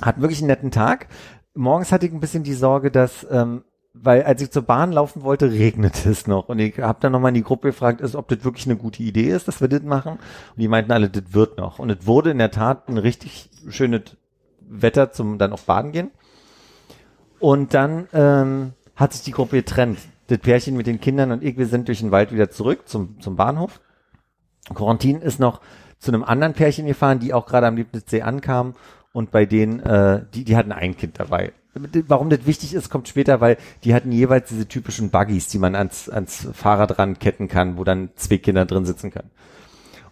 hatten wirklich einen netten Tag. Morgens hatte ich ein bisschen die Sorge, dass, ähm, weil als ich zur Bahn laufen wollte, regnete es noch. Und ich habe dann nochmal in die Gruppe gefragt, ist, ob das wirklich eine gute Idee ist, dass wir das machen. Und die meinten alle, das wird noch. Und es wurde in der Tat ein richtig schönes Wetter zum dann auch baden gehen. Und dann ähm, hat sich die Gruppe getrennt. Das Pärchen mit den Kindern und ich, wir sind durch den Wald wieder zurück zum, zum Bahnhof. Quarantin ist noch zu einem anderen Pärchen gefahren, die auch gerade am Lieblitzsee ankamen und bei denen, äh, die, die hatten ein Kind dabei. Warum das wichtig ist, kommt später, weil die hatten jeweils diese typischen Buggies, die man ans, ans Fahrrad ranketten kann, wo dann zwei Kinder drin sitzen können.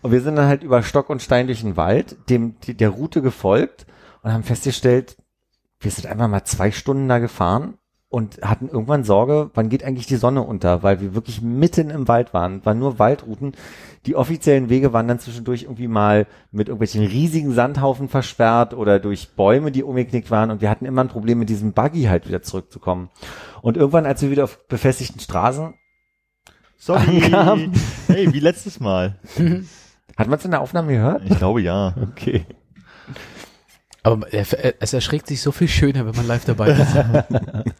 Und wir sind dann halt über Stock und Stein durch den Wald, dem, der Route gefolgt und haben festgestellt, wir sind einfach mal zwei Stunden da gefahren und hatten irgendwann Sorge, wann geht eigentlich die Sonne unter, weil wir wirklich mitten im Wald waren, waren nur Waldrouten. Die offiziellen Wege waren dann zwischendurch irgendwie mal mit irgendwelchen riesigen Sandhaufen versperrt oder durch Bäume, die umgeknickt waren und wir hatten immer ein Problem mit diesem Buggy halt wieder zurückzukommen. Und irgendwann, als wir wieder auf befestigten Straßen, Sorry. Ankam. Hey, wie letztes Mal. hat man es in der Aufnahme gehört? Ich glaube ja. Okay. Aber er- es erschreckt sich so viel schöner, wenn man live dabei ist.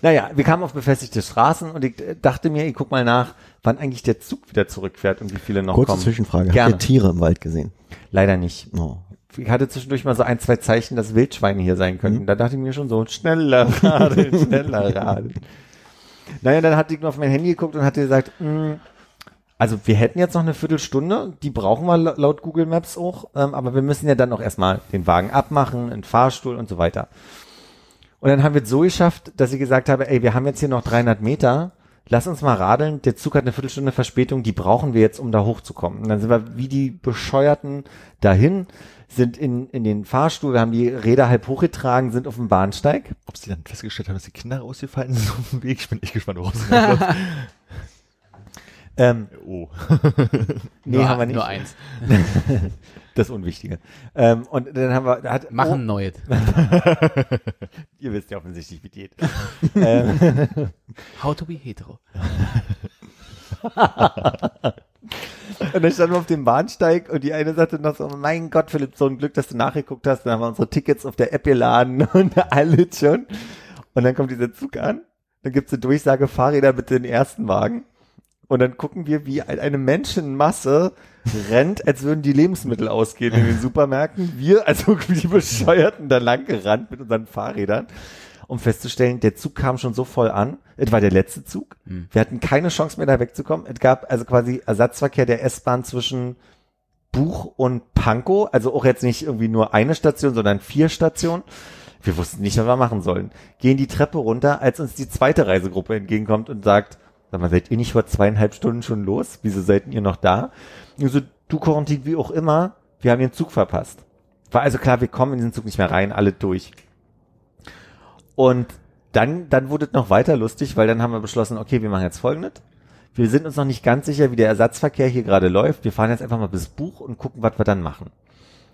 Naja, wir kamen auf befestigte Straßen und ich äh, dachte mir, ich guck mal nach, wann eigentlich der Zug wieder zurückfährt und wie viele noch Kurze kommen. Zwischenfrage. Gerne. Habt ihr Tiere im Wald gesehen? Leider nicht. Oh. Ich hatte zwischendurch mal so ein, zwei Zeichen, dass Wildschweine hier sein könnten. Mhm. Da dachte ich mir schon so, schneller radeln, schneller radeln. Naja, dann hatte ich nur auf mein Handy geguckt und hatte gesagt, mh, also wir hätten jetzt noch eine Viertelstunde, die brauchen wir la- laut Google Maps auch, ähm, aber wir müssen ja dann auch erstmal den Wagen abmachen, einen Fahrstuhl und so weiter. Und dann haben wir es so geschafft, dass ich gesagt habe, ey, wir haben jetzt hier noch 300 Meter, lass uns mal radeln, der Zug hat eine Viertelstunde Verspätung, die brauchen wir jetzt, um da hochzukommen. Und dann sind wir wie die Bescheuerten dahin, sind in, in den Fahrstuhl, wir haben die Räder halb hochgetragen, sind auf dem Bahnsteig. Ob sie dann festgestellt haben, dass die Kinder rausgefallen sind auf dem Weg? Ich bin echt gespannt, es kommt. Ähm, Oh. nee, nur, haben wir nicht. Nur eins. Das Unwichtige. Ähm, und dann haben wir, da hat, Machen neues. ihr wisst ja offensichtlich, wie geht. ähm, How to be hetero. Und dann standen wir auf dem Bahnsteig und die eine sagte noch so, mein Gott, Philipp, so ein Glück, dass du nachgeguckt hast. Dann haben wir unsere Tickets auf der App geladen und alles schon. Und dann kommt dieser Zug an. Dann gibt's eine Durchsage, Fahrräder bitte in den ersten Wagen. Und dann gucken wir, wie eine Menschenmasse rennt, als würden die Lebensmittel ausgehen in den Supermärkten. Wir, also die Bescheuerten, da lang gerannt mit unseren Fahrrädern, um festzustellen, der Zug kam schon so voll an. Es war der letzte Zug. Wir hatten keine Chance mehr, da wegzukommen. Es gab also quasi Ersatzverkehr der S-Bahn zwischen Buch und Pankow. Also auch jetzt nicht irgendwie nur eine Station, sondern vier Stationen. Wir wussten nicht, was wir machen sollen. Gehen die Treppe runter, als uns die zweite Reisegruppe entgegenkommt und sagt, sag mal, seid ihr nicht vor zweieinhalb Stunden schon los? Wieso seid ihr noch da? Und so, du Quarantin, wie auch immer, wir haben den Zug verpasst. War also klar, wir kommen in diesen Zug nicht mehr rein, alle durch. Und dann, dann wurde es noch weiter lustig, weil dann haben wir beschlossen, okay, wir machen jetzt folgendes. Wir sind uns noch nicht ganz sicher, wie der Ersatzverkehr hier gerade läuft. Wir fahren jetzt einfach mal bis Buch und gucken, was wir dann machen.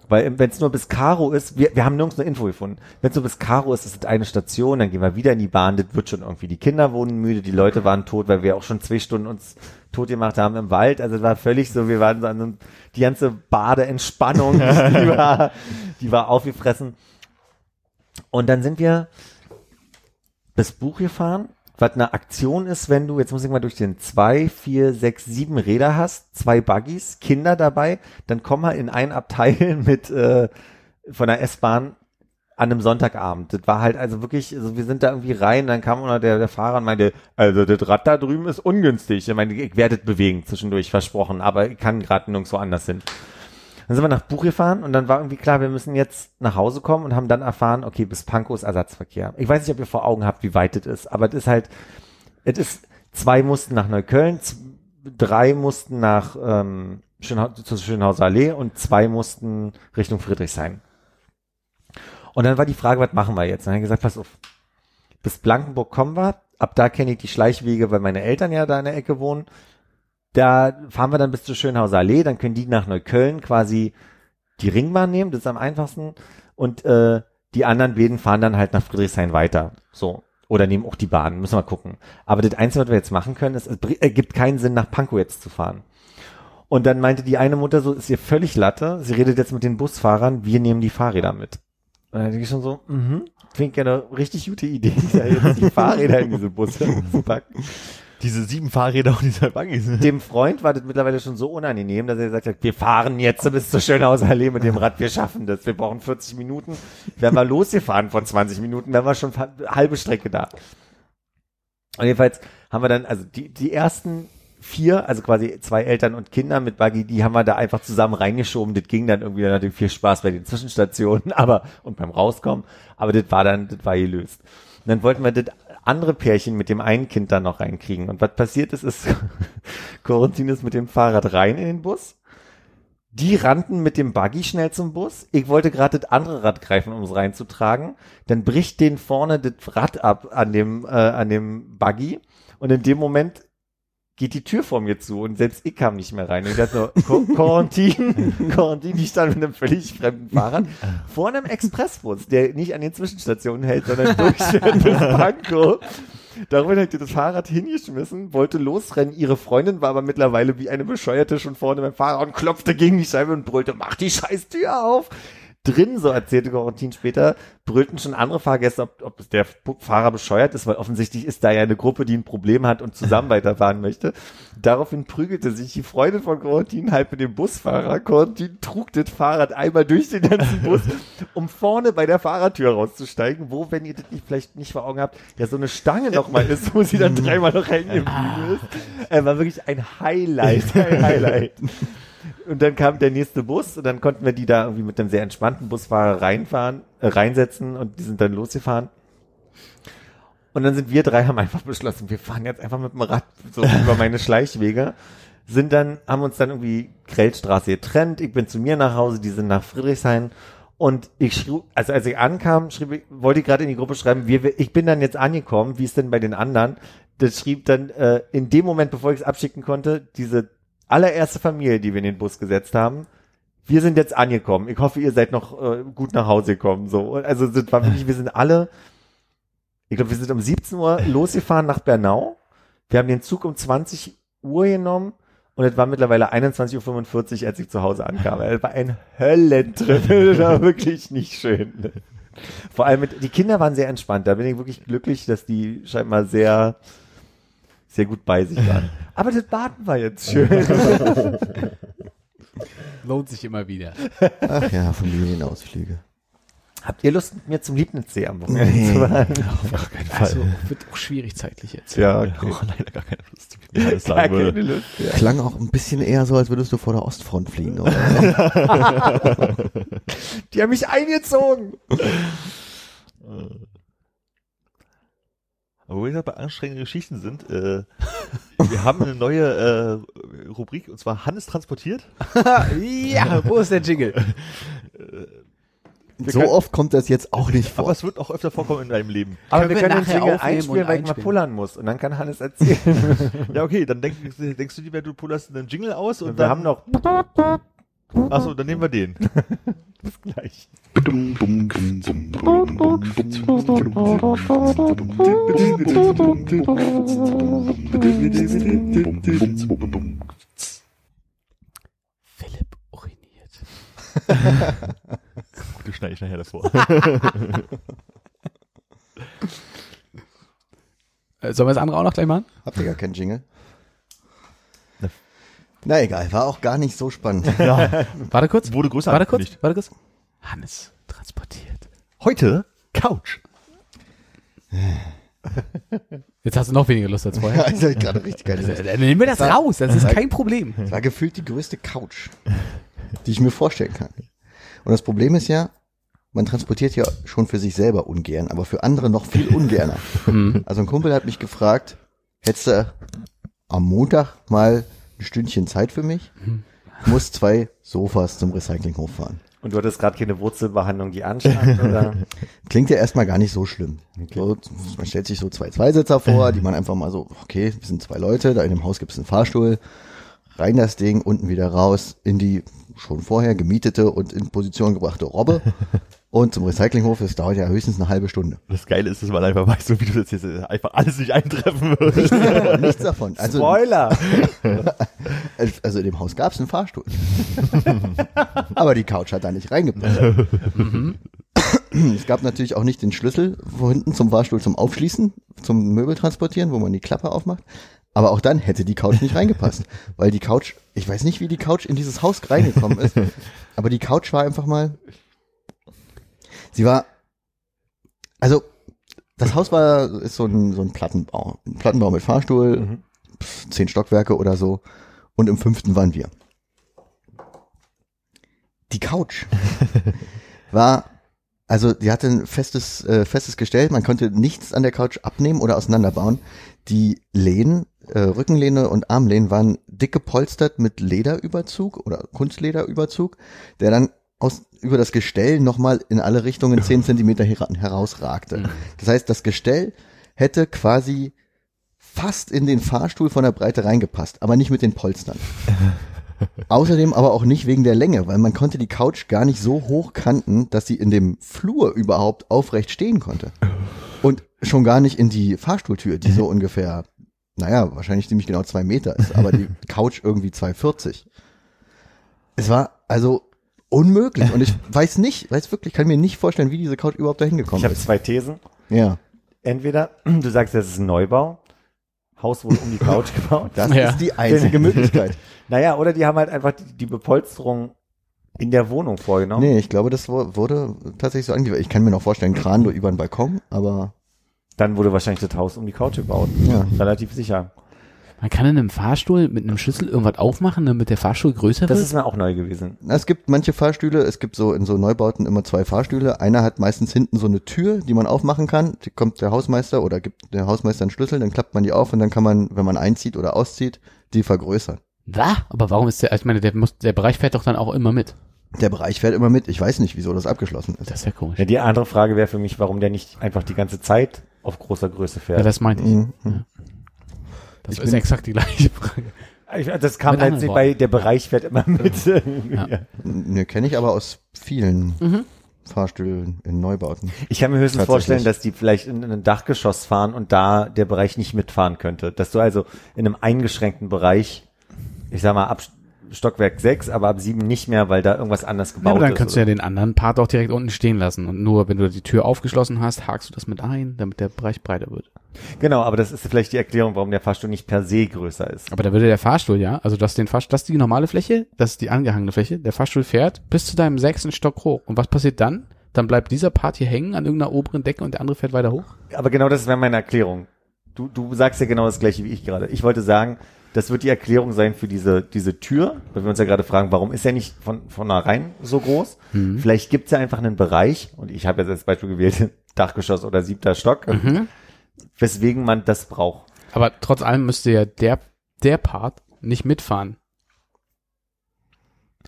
Weil wenn es nur bis Karo ist, wir, wir haben nirgends eine Info gefunden. Wenn es nur bis Karo ist, ist es eine Station, dann gehen wir wieder in die Bahn, das wird schon irgendwie. Die Kinder wohnen müde, die Leute waren tot, weil wir auch schon zwei Stunden uns tot gemacht haben im Wald. Also es war völlig so, wir waren so an einem, die ganze Badeentspannung, die war, die war aufgefressen. Und dann sind wir bis Buch gefahren, was eine Aktion ist, wenn du, jetzt muss ich mal durch den zwei, vier, sechs, sieben Räder hast, zwei Buggies, Kinder dabei, dann komm mal in ein Abteil mit äh, von der S-Bahn an einem Sonntagabend. Das war halt also wirklich, also wir sind da irgendwie rein, dann kam der, der Fahrer und meinte, also das Rad da drüben ist ungünstig. Ich meine, ich werde bewegen zwischendurch, versprochen, aber ich kann gerade nirgendwo anders hin. Dann sind wir nach Buch gefahren und dann war irgendwie klar, wir müssen jetzt nach Hause kommen und haben dann erfahren, okay, bis Pankow ist Ersatzverkehr. Ich weiß nicht, ob ihr vor Augen habt, wie weit es ist, aber es ist halt, es ist, zwei mussten nach Neukölln, drei mussten nach ähm, Schönhau zur Schönhauser Allee und zwei mussten Richtung Friedrichshain. Und dann war die Frage, was machen wir jetzt? Dann haben wir gesagt, pass auf, bis Blankenburg kommen wir, ab da kenne ich die Schleichwege, weil meine Eltern ja da in der Ecke wohnen. Da fahren wir dann bis zur Schönhauser Allee, dann können die nach Neukölln quasi die Ringbahn nehmen, das ist am einfachsten. Und äh, die anderen beiden fahren dann halt nach Friedrichshain weiter. So. Oder nehmen auch die Bahn, müssen wir gucken. Aber das Einzige, was wir jetzt machen können, ist, es ergibt keinen Sinn, nach Pankow jetzt zu fahren. Und dann meinte die eine Mutter so, ist ihr völlig Latte, sie redet jetzt mit den Busfahrern, wir nehmen die Fahrräder mit. Und dann denke ich schon so, mhm, ich ja eine richtig gute Idee, die Fahrräder in diese Busse zu packen. Diese sieben Fahrräder und dieser Buggies. Dem Freund war das mittlerweile schon so unangenehm, dass er gesagt hat, wir fahren jetzt bis zur Schönhauser Allee mit dem Rad, wir schaffen das, wir brauchen 40 Minuten. Wären wir losgefahren vor 20 Minuten, wären wir schon halbe Strecke da. Und jedenfalls haben wir dann, also die, die ersten vier, also quasi zwei Eltern und Kinder mit Buggy, die haben wir da einfach zusammen reingeschoben. Das ging dann irgendwie, dann hatte ich viel Spaß bei den Zwischenstationen, aber, und beim Rauskommen. Aber das war dann, das war gelöst. Und dann wollten wir das andere Pärchen mit dem einen Kind dann noch reinkriegen. Und was passiert ist, ist, Corentin ist mit dem Fahrrad rein in den Bus. Die rannten mit dem Buggy schnell zum Bus. Ich wollte gerade das andere Rad greifen, um es reinzutragen. Dann bricht den vorne das Rad ab an dem, äh, an dem Buggy. Und in dem Moment geht die Tür vor mir zu und selbst ich kam nicht mehr rein. Und ich dachte so, Qu- Quarantin, Quarantin, die stand mit einem völlig fremden Fahrrad vor einem Expressbus, der nicht an den Zwischenstationen hält, sondern durchfährt bis Pankow. Daraufhin hat die das Fahrrad hingeschmissen, wollte losrennen. Ihre Freundin war aber mittlerweile wie eine Bescheuerte schon vorne beim Fahrrad und klopfte gegen die Scheibe und brüllte, mach die scheiß Tür auf. Drin, so erzählte Corentin später, brüllten schon andere Fahrgäste, ob, ob der Fahrer bescheuert ist, weil offensichtlich ist da ja eine Gruppe, die ein Problem hat und zusammen weiterfahren möchte. Daraufhin prügelte sich die Freundin von Corentin halb mit dem Busfahrer. Corentin trug das Fahrrad einmal durch den ganzen Bus, um vorne bei der Fahrertür rauszusteigen, wo, wenn ihr das nicht, vielleicht nicht vor Augen habt, ja so eine Stange noch mal ist, wo sie dann dreimal noch hängen geblieben ist. Äh, war wirklich ein Highlight, ein Highlight. Und dann kam der nächste Bus und dann konnten wir die da irgendwie mit einem sehr entspannten Busfahrer reinfahren, äh, reinsetzen und die sind dann losgefahren. Und dann sind wir drei, haben einfach beschlossen, wir fahren jetzt einfach mit dem Rad so über meine Schleichwege. Sind dann, haben uns dann irgendwie Grellstraße getrennt. Ich bin zu mir nach Hause, die sind nach Friedrichshain. Und ich schrieb, also als ich ankam, schrieb ich, wollte ich gerade in die Gruppe schreiben, wir, ich bin dann jetzt angekommen, wie ist denn bei den anderen? Das schrieb dann äh, in dem Moment, bevor ich es abschicken konnte, diese allererste Familie, die wir in den Bus gesetzt haben. Wir sind jetzt angekommen. Ich hoffe, ihr seid noch äh, gut nach Hause gekommen. So, also wirklich, wir sind alle, ich glaube, wir sind um 17 Uhr losgefahren nach Bernau. Wir haben den Zug um 20 Uhr genommen und es war mittlerweile 21.45 Uhr, als ich zu Hause ankam. Es war ein Höllentrip. Das war wirklich nicht schön. Vor allem mit, die Kinder waren sehr entspannt. Da bin ich wirklich glücklich, dass die scheinbar sehr, sehr gut bei sich waren. Aber das Baden war jetzt schön. Lohnt sich immer wieder. Ach ja, Familienausflüge. Habt ihr Lust, mit mir zum Liebnitzsee am Wochenende zu fahren? Auf keinen Fall. Also wird auch schwierig zeitlich jetzt. Ja, Ich habe leider gar keine Lust, wie ich alles Gar sagen keine würde. Lust. Ja. Klang auch ein bisschen eher so, als würdest du vor der Ostfront fliehen, oder? Die haben mich eingezogen. Aber wo wir gerade bei anstrengenden Geschichten sind, äh, wir haben eine neue äh, Rubrik und zwar Hannes transportiert. ja, wo ist der Jingle? So oft kommt das jetzt auch nicht vor. Aber es wird auch öfter vorkommen in deinem Leben. Aber Können wir wir können den nachher Jingle einspielen, und weil ich mal pullern muss. Und dann kann Hannes erzählen. Ja, okay, dann denk, denkst du dir, wer du pullerst einen Jingle aus und Und dann, wir haben noch Achso, dann nehmen wir den. Bis gleich. Philipp uriniert. Du schneide ich nachher das vor. Äh, sollen wir das andere auch noch gleich machen? Habt ihr gar keinen Jingle? Na egal, war auch gar nicht so spannend. Warte kurz. Wurde größer Warte kurz. angekündigt. Warte kurz. Hannes transportiert. Heute Couch. Jetzt hast du noch weniger Lust als vorher. also ich gerade richtig geil. Also, dann nehmen wir das raus. Das ist kein Problem. Das war gefühlt die größte Couch, die ich mir vorstellen kann. Und das Problem ist ja, man transportiert ja schon für sich selber ungern, aber für andere noch viel ungerner. Mhm. Also ein Kumpel hat mich gefragt, hättest du am Montag mal ein Stündchen Zeit für mich? Ich muss zwei Sofas zum Recyclinghof fahren. Und du hattest gerade keine Wurzelbehandlung, die anstand, oder? Klingt ja erstmal gar nicht so schlimm. So, man stellt sich so zwei Zweisitzer vor, die man einfach mal so, okay, wir sind zwei Leute, da in dem Haus gibt es einen Fahrstuhl, rein das Ding, unten wieder raus in die schon vorher gemietete und in Position gebrachte Robbe und zum Recyclinghof, das dauert ja höchstens eine halbe Stunde. Das Geile ist, dass man einfach weiß, so wie du das jetzt einfach alles nicht eintreffen wird. Nichts davon. Also, Spoiler! also in dem Haus gab es einen Fahrstuhl. Aber die Couch hat da nicht reingepasst. Es gab natürlich auch nicht den Schlüssel wo hinten zum Fahrstuhl zum Aufschließen, zum Möbel transportieren, wo man die Klappe aufmacht. Aber auch dann hätte die Couch nicht reingepasst, weil die Couch, ich weiß nicht, wie die Couch in dieses Haus reingekommen ist, aber die Couch war einfach mal, sie war, also das Haus war ist so ein so ein Plattenbau, ein Plattenbau mit Fahrstuhl, pf, zehn Stockwerke oder so, und im fünften waren wir. Die Couch war also die hatte ein festes, äh, festes Gestell, man konnte nichts an der Couch abnehmen oder auseinanderbauen. Die Lehnen, äh, Rückenlehne und Armlehnen waren dick gepolstert mit Lederüberzug oder Kunstlederüberzug, der dann aus, über das Gestell nochmal in alle Richtungen zehn Zentimeter hera herausragte. Das heißt, das Gestell hätte quasi fast in den Fahrstuhl von der Breite reingepasst, aber nicht mit den Polstern. Außerdem aber auch nicht wegen der Länge, weil man konnte die Couch gar nicht so hoch kanten, dass sie in dem Flur überhaupt aufrecht stehen konnte. Und schon gar nicht in die Fahrstuhltür, die so ungefähr, naja, wahrscheinlich ziemlich genau zwei Meter ist, aber die Couch irgendwie 2,40. Es war also unmöglich und ich weiß nicht, weiß wirklich, kann mir nicht vorstellen, wie diese Couch überhaupt dahin gekommen Ich habe ist. zwei Thesen. Ja, Entweder du sagst, das ist ein Neubau, Haus wurde um die Couch gebaut. das Ja. ist die einzige Möglichkeit. Naja, oder die haben halt einfach die, die Bepolsterung in der Wohnung vorgenommen. Nee, ich glaube, das wu- wurde tatsächlich so angegeben. Ich kann mir noch vorstellen, Kran nur über den Balkon, aber Dann wurde wahrscheinlich das Haus um die Couch gebaut. Ja. Relativ sicher. Man kann in einem Fahrstuhl mit einem Schlüssel irgendwas aufmachen, damit der Fahrstuhl größer Das wird. ist mir auch neu gewesen. Na, Es gibt manche Fahrstühle, es gibt so in so Neubauten immer zwei Fahrstühle. Einer hat meistens hinten so eine Tür, die man aufmachen kann. Die kommt der Hausmeister oder gibt der Hausmeister einen Schlüssel, dann klappt man die auf und dann kann man, wenn man einzieht oder auszieht, die vergrößern. Da? Aber warum ist der, ich meine, der muss, der Bereich fährt doch dann auch immer mit. Der Bereich fährt immer mit. Ich weiß nicht, wieso das abgeschlossen ist. Das ist ja komisch. Ja, die andere Frage wäre für mich, warum der nicht einfach die ganze Zeit auf großer Größe Ja, fährt. das meinte ich. Mhm. Das Ich ist bin- exakt die gleiche Frage. Ich, das kam halt nicht bei, der Bereich fährt immer mit. ja. Ne, kenne ich aber aus vielen Fahrstühlen in Neubauten. Ich kann mir höchstens vorstellen, dass die vielleicht in ein Dachgeschoss fahren und da der Bereich nicht mitfahren könnte. Dass du also in einem eingeschränkten Bereich, ich sag mal, ab Stockwerk 6, aber ab 7 nicht mehr, weil da irgendwas anders Ja, gebaut aber dann ist. kannst du ja oder- den anderen Part auch direkt unten stehen lassen. Und nur wenn du die Tür aufgeschlossen hast, hakst du das mit ein, damit der Bereich breiter wird. Genau, aber das ist vielleicht die Erklärung, warum der Fahrstuhl nicht per se größer ist. Aber da würde der Fahrstuhl, ja, also das, den Fahrstuhl, das ist die normale Fläche, das ist die angehangene Fläche. Der Fahrstuhl fährt bis zu deinem sechsten Stock hoch. Und was passiert dann? Dann bleibt dieser Part hier hängen an irgendeiner oberen Decke und der andere fährt weiter hoch. Aber genau das wäre meine Erklärung. Du, du sagst ja genau das gleiche wie ich gerade. Ich wollte sagen, das wird die Erklärung sein für diese, diese Tür, weil wir uns ja gerade fragen, warum ist er nicht von, von vornherein so groß? Vielleicht gibt es ja einfach einen Bereich, und ich habe jetzt als Beispiel gewählt, Dachgeschoss oder siebter Stock, Mhm. weswegen man das braucht. Aber trotz allem müsste ja der, der Part nicht mitfahren.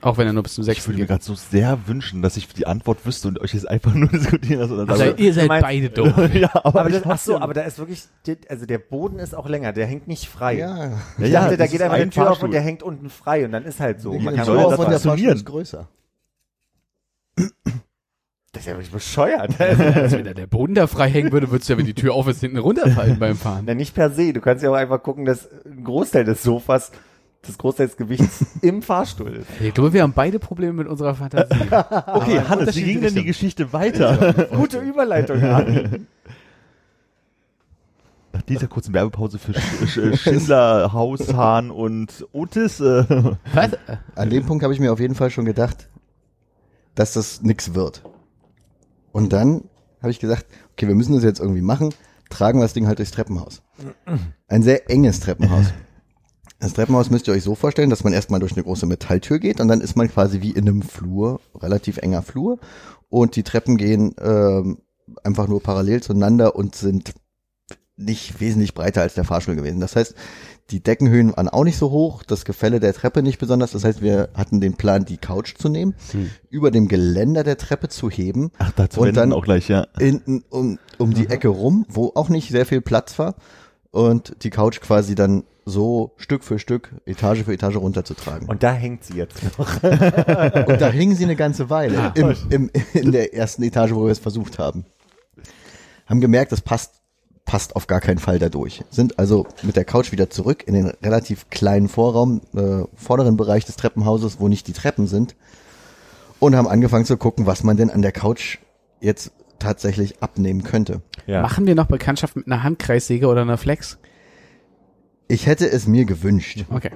Auch wenn er nur bis zum Ich sechsten würde mir geht. gerade so sehr wünschen, dass ich die Antwort wüsste und euch jetzt einfach nur diskutieren lasse. Also, ihr seid meinst- beide doof. ja, aber, Aber ich das, ach so, aber da ist wirklich, also der Boden ist auch länger, der hängt nicht frei. Ja. Ich Ja, dachte, da das geht einfach die ein Tür auf Fahrstuhl. und der hängt unten frei und dann ist halt so. Die Man Tür kann soll so das von der Fahrstuhl funktionieren? ist größer. das ist ja wirklich bescheuert. Also wenn da der Boden da frei hängen würde, würdest du ja, wenn die Tür auf ist, hinten runterfallen beim Fahren. Na, nicht per se. Du kannst ja auch einfach gucken, dass ein Großteil des Sofas, das des Gewichts im Fahrstuhl ist. Ich glaube, wir haben beide Probleme mit unserer Fantasie. okay, Aber Hannes, wie ging denn die Geschichte weiter? Gute Überleitung, Arne. Nach dieser kurzen Werbepause für Sch Sch Schindler, Haushahn und Otis. Äh, Was? An dem Punkt habe ich mir auf jeden Fall schon gedacht, dass das nix wird. Und dann habe ich gesagt, okay, wir müssen das jetzt irgendwie machen, tragen wir das Ding halt durchs Treppenhaus. Ein sehr enges Treppenhaus. Das Treppenhaus müsst ihr euch so vorstellen, dass man erstmal durch eine große Metalltür geht und dann ist man quasi wie in einem Flur, relativ enger Flur. Und die Treppen gehen ähm, einfach nur parallel zueinander und sind nicht wesentlich breiter als der Fahrstuhl gewesen. Das heißt, die Deckenhöhen waren auch nicht so hoch, das Gefälle der Treppe nicht besonders. Das heißt, wir hatten den Plan, die Couch zu nehmen, über dem Geländer der Treppe zu heben ach, dazu Und dann- auch gleich, ja. hinten um, um die Ecke rum, wo auch nicht sehr viel Platz war und die Couch quasi dann so Stück für Stück, Etage für Etage runterzutragen. Und, Und da hängt sie jetzt noch. da hingen sie eine ganze Weile im, im, in der ersten Etage, wo wir es versucht haben. Haben gemerkt, das passt passt auf gar keinen Fall dadurch. Sind also mit der Couch wieder zurück in den relativ kleinen Vorraum, äh, vorderen Bereich des Treppenhauses, wo nicht die Treppen sind und haben angefangen zu gucken, was man denn an der Couch jetzt tatsächlich abnehmen könnte. Ja. Machen wir noch Bekanntschaft mit einer Handkreissäge oder einer Flex? Ich hätte es mir gewünscht. Okay.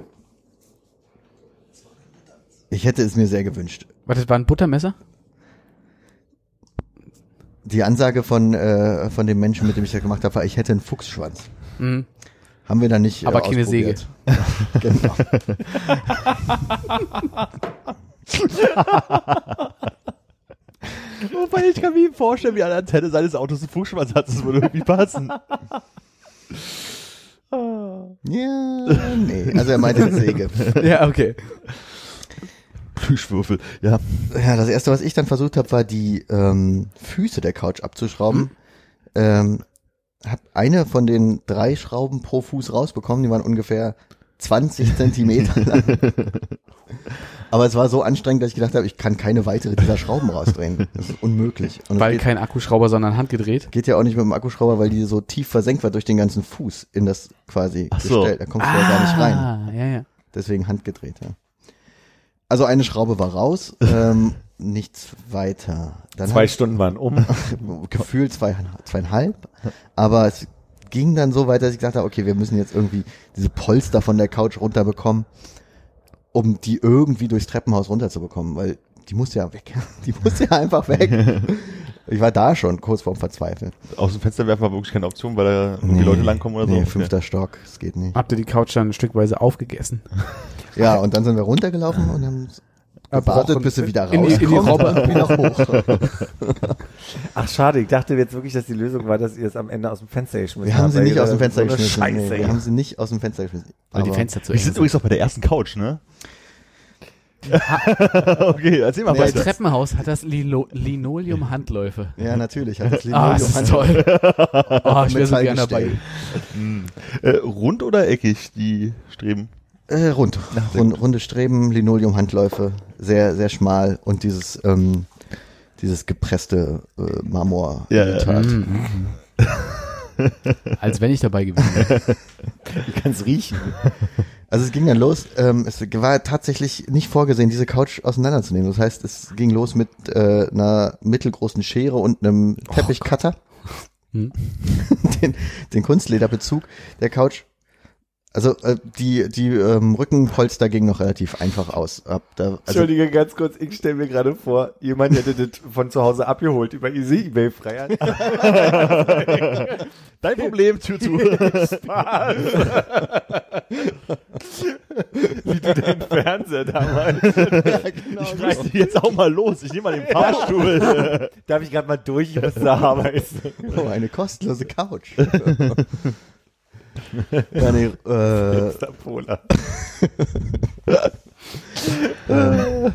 Ich hätte es mir sehr gewünscht. Was, das war ein Buttermesser? Die Ansage von, äh, von dem Menschen, mit dem ich das gemacht habe, war, ich hätte einen Fuchsschwanz. Mhm. Haben wir dann nicht Aber äh, keine Säge. genau. Wobei ich kann mir vorstellen, wie an der Antenne seines Autos einen Fußschwanz hat. Das würde irgendwie passen. Ja, nee. Also er meinte eine Säge. Ja, okay. Plüschwürfel, ja. Ja, das erste, was ich dann versucht habe, war die ähm, Füße der Couch abzuschrauben. Ähm, hab eine von den drei Schrauben pro Fuß rausbekommen. Die waren ungefähr 20 Zentimeter lang. Aber es war so anstrengend, dass ich gedacht habe, ich kann keine weitere dieser Schrauben rausdrehen. Das ist unmöglich. Und Weil geht, kein Akkuschrauber, sondern handgedreht. geht ja auch nicht mit dem Akkuschrauber, weil die so tief versenkt war durch den ganzen Fuß in das quasi Ach so. Gestell. Da kommst du ja gar nicht rein. Ah, ja, ja. Deswegen handgedreht, ja. Also eine Schraube war raus, ähm, nichts weiter. Dann Zwei Stunden waren um. gefühlt zwei, zweieinhalb, aber es ging dann so weit, dass ich gesagt habe, okay, wir müssen jetzt irgendwie diese Polster von der Couch runterbekommen, um die irgendwie durchs Treppenhaus runterzubekommen, weil die muss ja weg. Die muss ja einfach weg. Ich war da schon kurz vorm Verzweifeln. Aus dem Fenster werfen war wirklich keine Option, weil da irgendwie Leute langkommen oder so. Nee, fünfter Stock, es geht nicht. Habt ihr die Couch dann stückweise aufgegessen? Ja, und dann sind wir runtergelaufen und haben gewartet, bis sie wieder In die- in die Robbe. und wieder hoch. Ach, schade. Ich dachte jetzt wirklich, dass die Lösung war, dass ihr es am Ende aus dem Fenster geschmissen Wir haben habt, sie nicht aus dem Fenster geschmissen. Scheiße. Nee, wir haben sie nicht aus dem Fenster geschmissen. Weil die Fenster zu Wir eng sind sind. übrigens auch bei der ersten Couch, ne? okay, erzähl mal Das weiter. Treppenhaus hat das Lilo Linoleum-Handläufe. Ja, natürlich. Hat das Ah, das ist toll. Oh, ich wäre so gerne dabei. Äh, rund oder eckig, die Streben? Äh, rund. sehr rund. Runde Streben, Linoleum-Handläufe, sehr, sehr schmal und dieses, ähm, dieses gepresste äh, Marmor. Ja, ja. Mhm. Als wenn ich dabei gewesen wäre. Du kannst riechen. Also es ging dann los, ähm, es war tatsächlich nicht vorgesehen, diese Couch auseinanderzunehmen. Das heißt, es ging los mit äh, einer mittelgroßen Schere und einem Teppichcutter. Hm. den, den Kunstlederbezug der Couch. Also äh, die, die ähm, Rückenpolster gingen noch relativ einfach aus. Ab da, also, Entschuldige, ganz kurz, ich stelle mir gerade vor, jemand hätte das von zu Hause abgeholt über easy ebay freier Dein Problem, Tür zu. Wie du den Fernseher damals. genau Ich reiß dich jetzt auch mal los. Ich nehme mal den Fahrstuhl. Darf ich gerade mal durch, ich muss da arbeiten. Oh, eine kostenlose Couch. ja, nee, äh, ähm,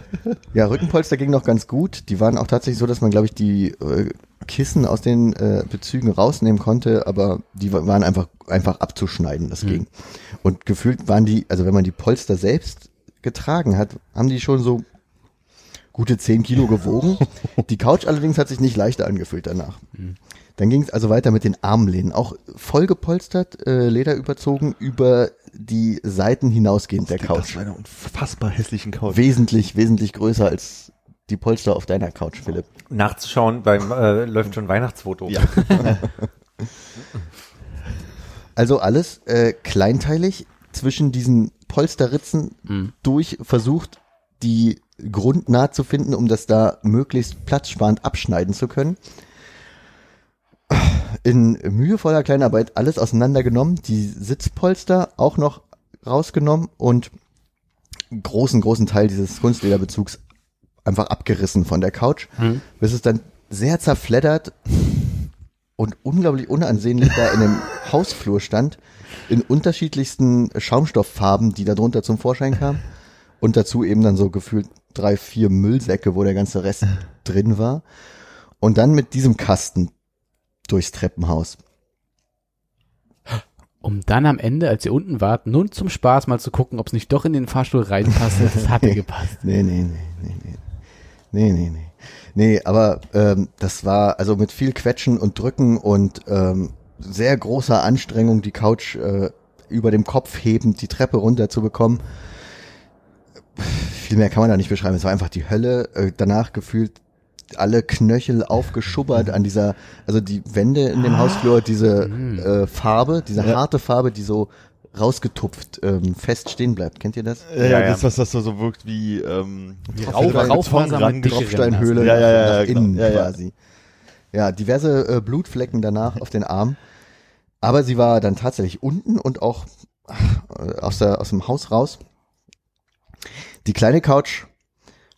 ja, Rückenpolster ging noch ganz gut. Die waren auch tatsächlich so, dass man, glaube ich, die äh, Kissen aus den äh, Bezügen rausnehmen konnte, aber die wa- waren einfach einfach abzuschneiden, das ging. Und gefühlt waren die, also wenn man die Polster selbst getragen hat, haben die schon so gute 10 Kilo gewogen. Die Couch allerdings hat sich nicht leichter angefühlt danach. Dann ging es also weiter mit den Armlehnen, auch voll gepolstert, äh, Leder überzogen, über die Seiten hinausgehend der Couch. einer unfassbar hässlichen Couch. Wesentlich, wesentlich größer als die Polster auf deiner Couch, Philipp. Nachzuschauen, beim äh, läuft schon Weihnachtsfoto. Ja. Also alles äh, kleinteilig zwischen diesen Polsterritzen Mhm. durch versucht, die Grundnaht zu finden, um das da möglichst platzsparend abschneiden zu können. In mühevoller Kleinarbeit alles auseinandergenommen, die Sitzpolster auch noch rausgenommen und großen, großen Teil dieses Kunstlederbezugs einfach abgerissen von der Couch, Mhm. bis es dann sehr zerfleddert und unglaublich unansehnlich da in dem Hausflur stand, in unterschiedlichsten Schaumstofffarben, die da drunter zum Vorschein kamen. Und dazu eben dann so gefühlt drei, vier Müllsäcke, wo der ganze Rest drin war. Und dann mit diesem Kasten durchs Treppenhaus. Um dann am Ende, als ihr unten wart, nun zum Spaß mal zu gucken, ob es nicht doch in den Fahrstuhl reinpasst. Das hatte gepasst. Nee, nee, nee, nee, nee. Nee, nee, nee. Nee, aber ähm, das war also mit viel Quetschen und Drücken und ähm, sehr großer Anstrengung, die Couch äh, über dem Kopf hebend die Treppe runter zu bekommen. Viel mehr kann man da nicht beschreiben. Es war einfach die Hölle. Äh, danach gefühlt alle Knöchel aufgeschubbert an dieser, also die Wände in dem Hausflur, diese äh, Farbe, diese harte Farbe, die so rausgetupft ähm, fest stehen bleibt. Kennt ihr das? Ja, Ja, ja, ja. das, was das so, so wirkt wie, ähm, wie Tropfsteinhöhle Ja, ja, ja, nach genau. innen Ja, ja. quasi. Ja, diverse äh, Blutflecken danach auf den Arm. Aber sie war dann tatsächlich unten und auch ach, äh, aus, der, aus dem Haus raus. Die kleine Couch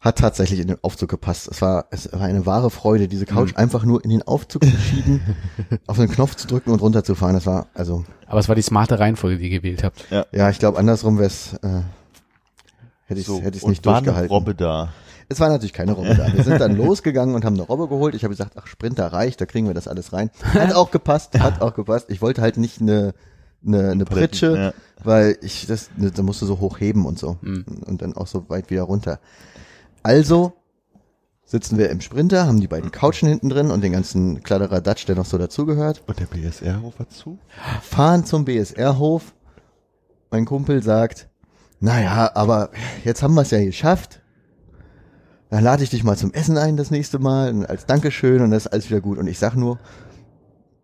hat tatsächlich in den Aufzug gepasst. Es war, es war eine wahre Freude, diese Couch einfach nur in den Aufzug zu schieben, auf den Knopf zu drücken und runterzufahren. Das war, also, Aber es war die smarte Reihenfolge, die ihr gewählt habt. ja, ich glaube, andersrum wäre es, äh, hätte ich es so. hätte ich's und nicht war eine durchgehalten. Robbe da. Es war natürlich keine Robbe da. Wir sind dann losgegangen und haben eine Robbe geholt. Ich habe gesagt, ach, Sprinter reicht, da kriegen wir das alles rein. Hat auch gepasst, hat auch gepasst. Ich wollte halt nicht eine, eine, eine Pritsche, ja. weil ich das, ne, da musste so hoch heben und so. Mhm. Und dann auch so weit wieder runter. Also sitzen wir im Sprinter, haben die beiden Couchen hinten drin und den ganzen Kladderadatsch, der noch so dazugehört, Und der BSR-Hof war zu? fahren zum BSR-Hof. Mein Kumpel sagt, naja, aber jetzt haben wir es ja geschafft. Dann lade ich dich mal zum Essen ein das nächste Mal und als Dankeschön und das ist alles wieder gut. Und ich sag nur,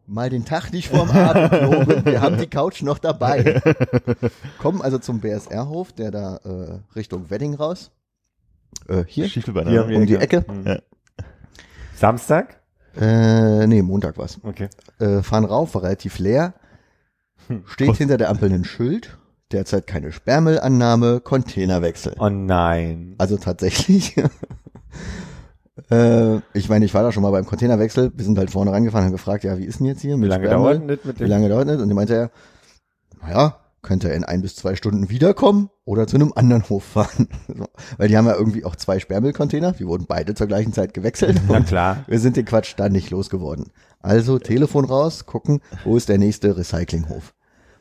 mal den Tag nicht vorm Abend loben, wir haben die Couch noch dabei. Kommen also zum BSR-Hof, der da äh, Richtung Wedding raus. Äh, hier, Schiefelbeiner. Hier ne? um die Ecke. Ja. Samstag? Äh, nee, Montag war's. Okay. äh, fahren rauf, war relativ leer. Steht Kost- hinter der Ampel ein Schild. Derzeit keine Sperrmüllannahme, Containerwechsel. Oh nein. Also tatsächlich. äh, ich meine, ich war da schon mal beim Containerwechsel. Wir sind halt vorne rangefahren und haben gefragt, ja, wie ist denn jetzt hier Wie mit lange Sperrmüll? dauert das mit Wie dem? lange dauert das? Und die meinte er, naja, könnte er in ein bis zwei Stunden wiederkommen oder zu einem anderen Hof fahren. Weil die haben ja irgendwie auch zwei Sperrmüllcontainer. Wir wurden beide zur gleichen Zeit gewechselt. Na klar. wir sind den Quatsch da nicht losgeworden. Also Telefon raus, gucken, wo ist der nächste Recyclinghof.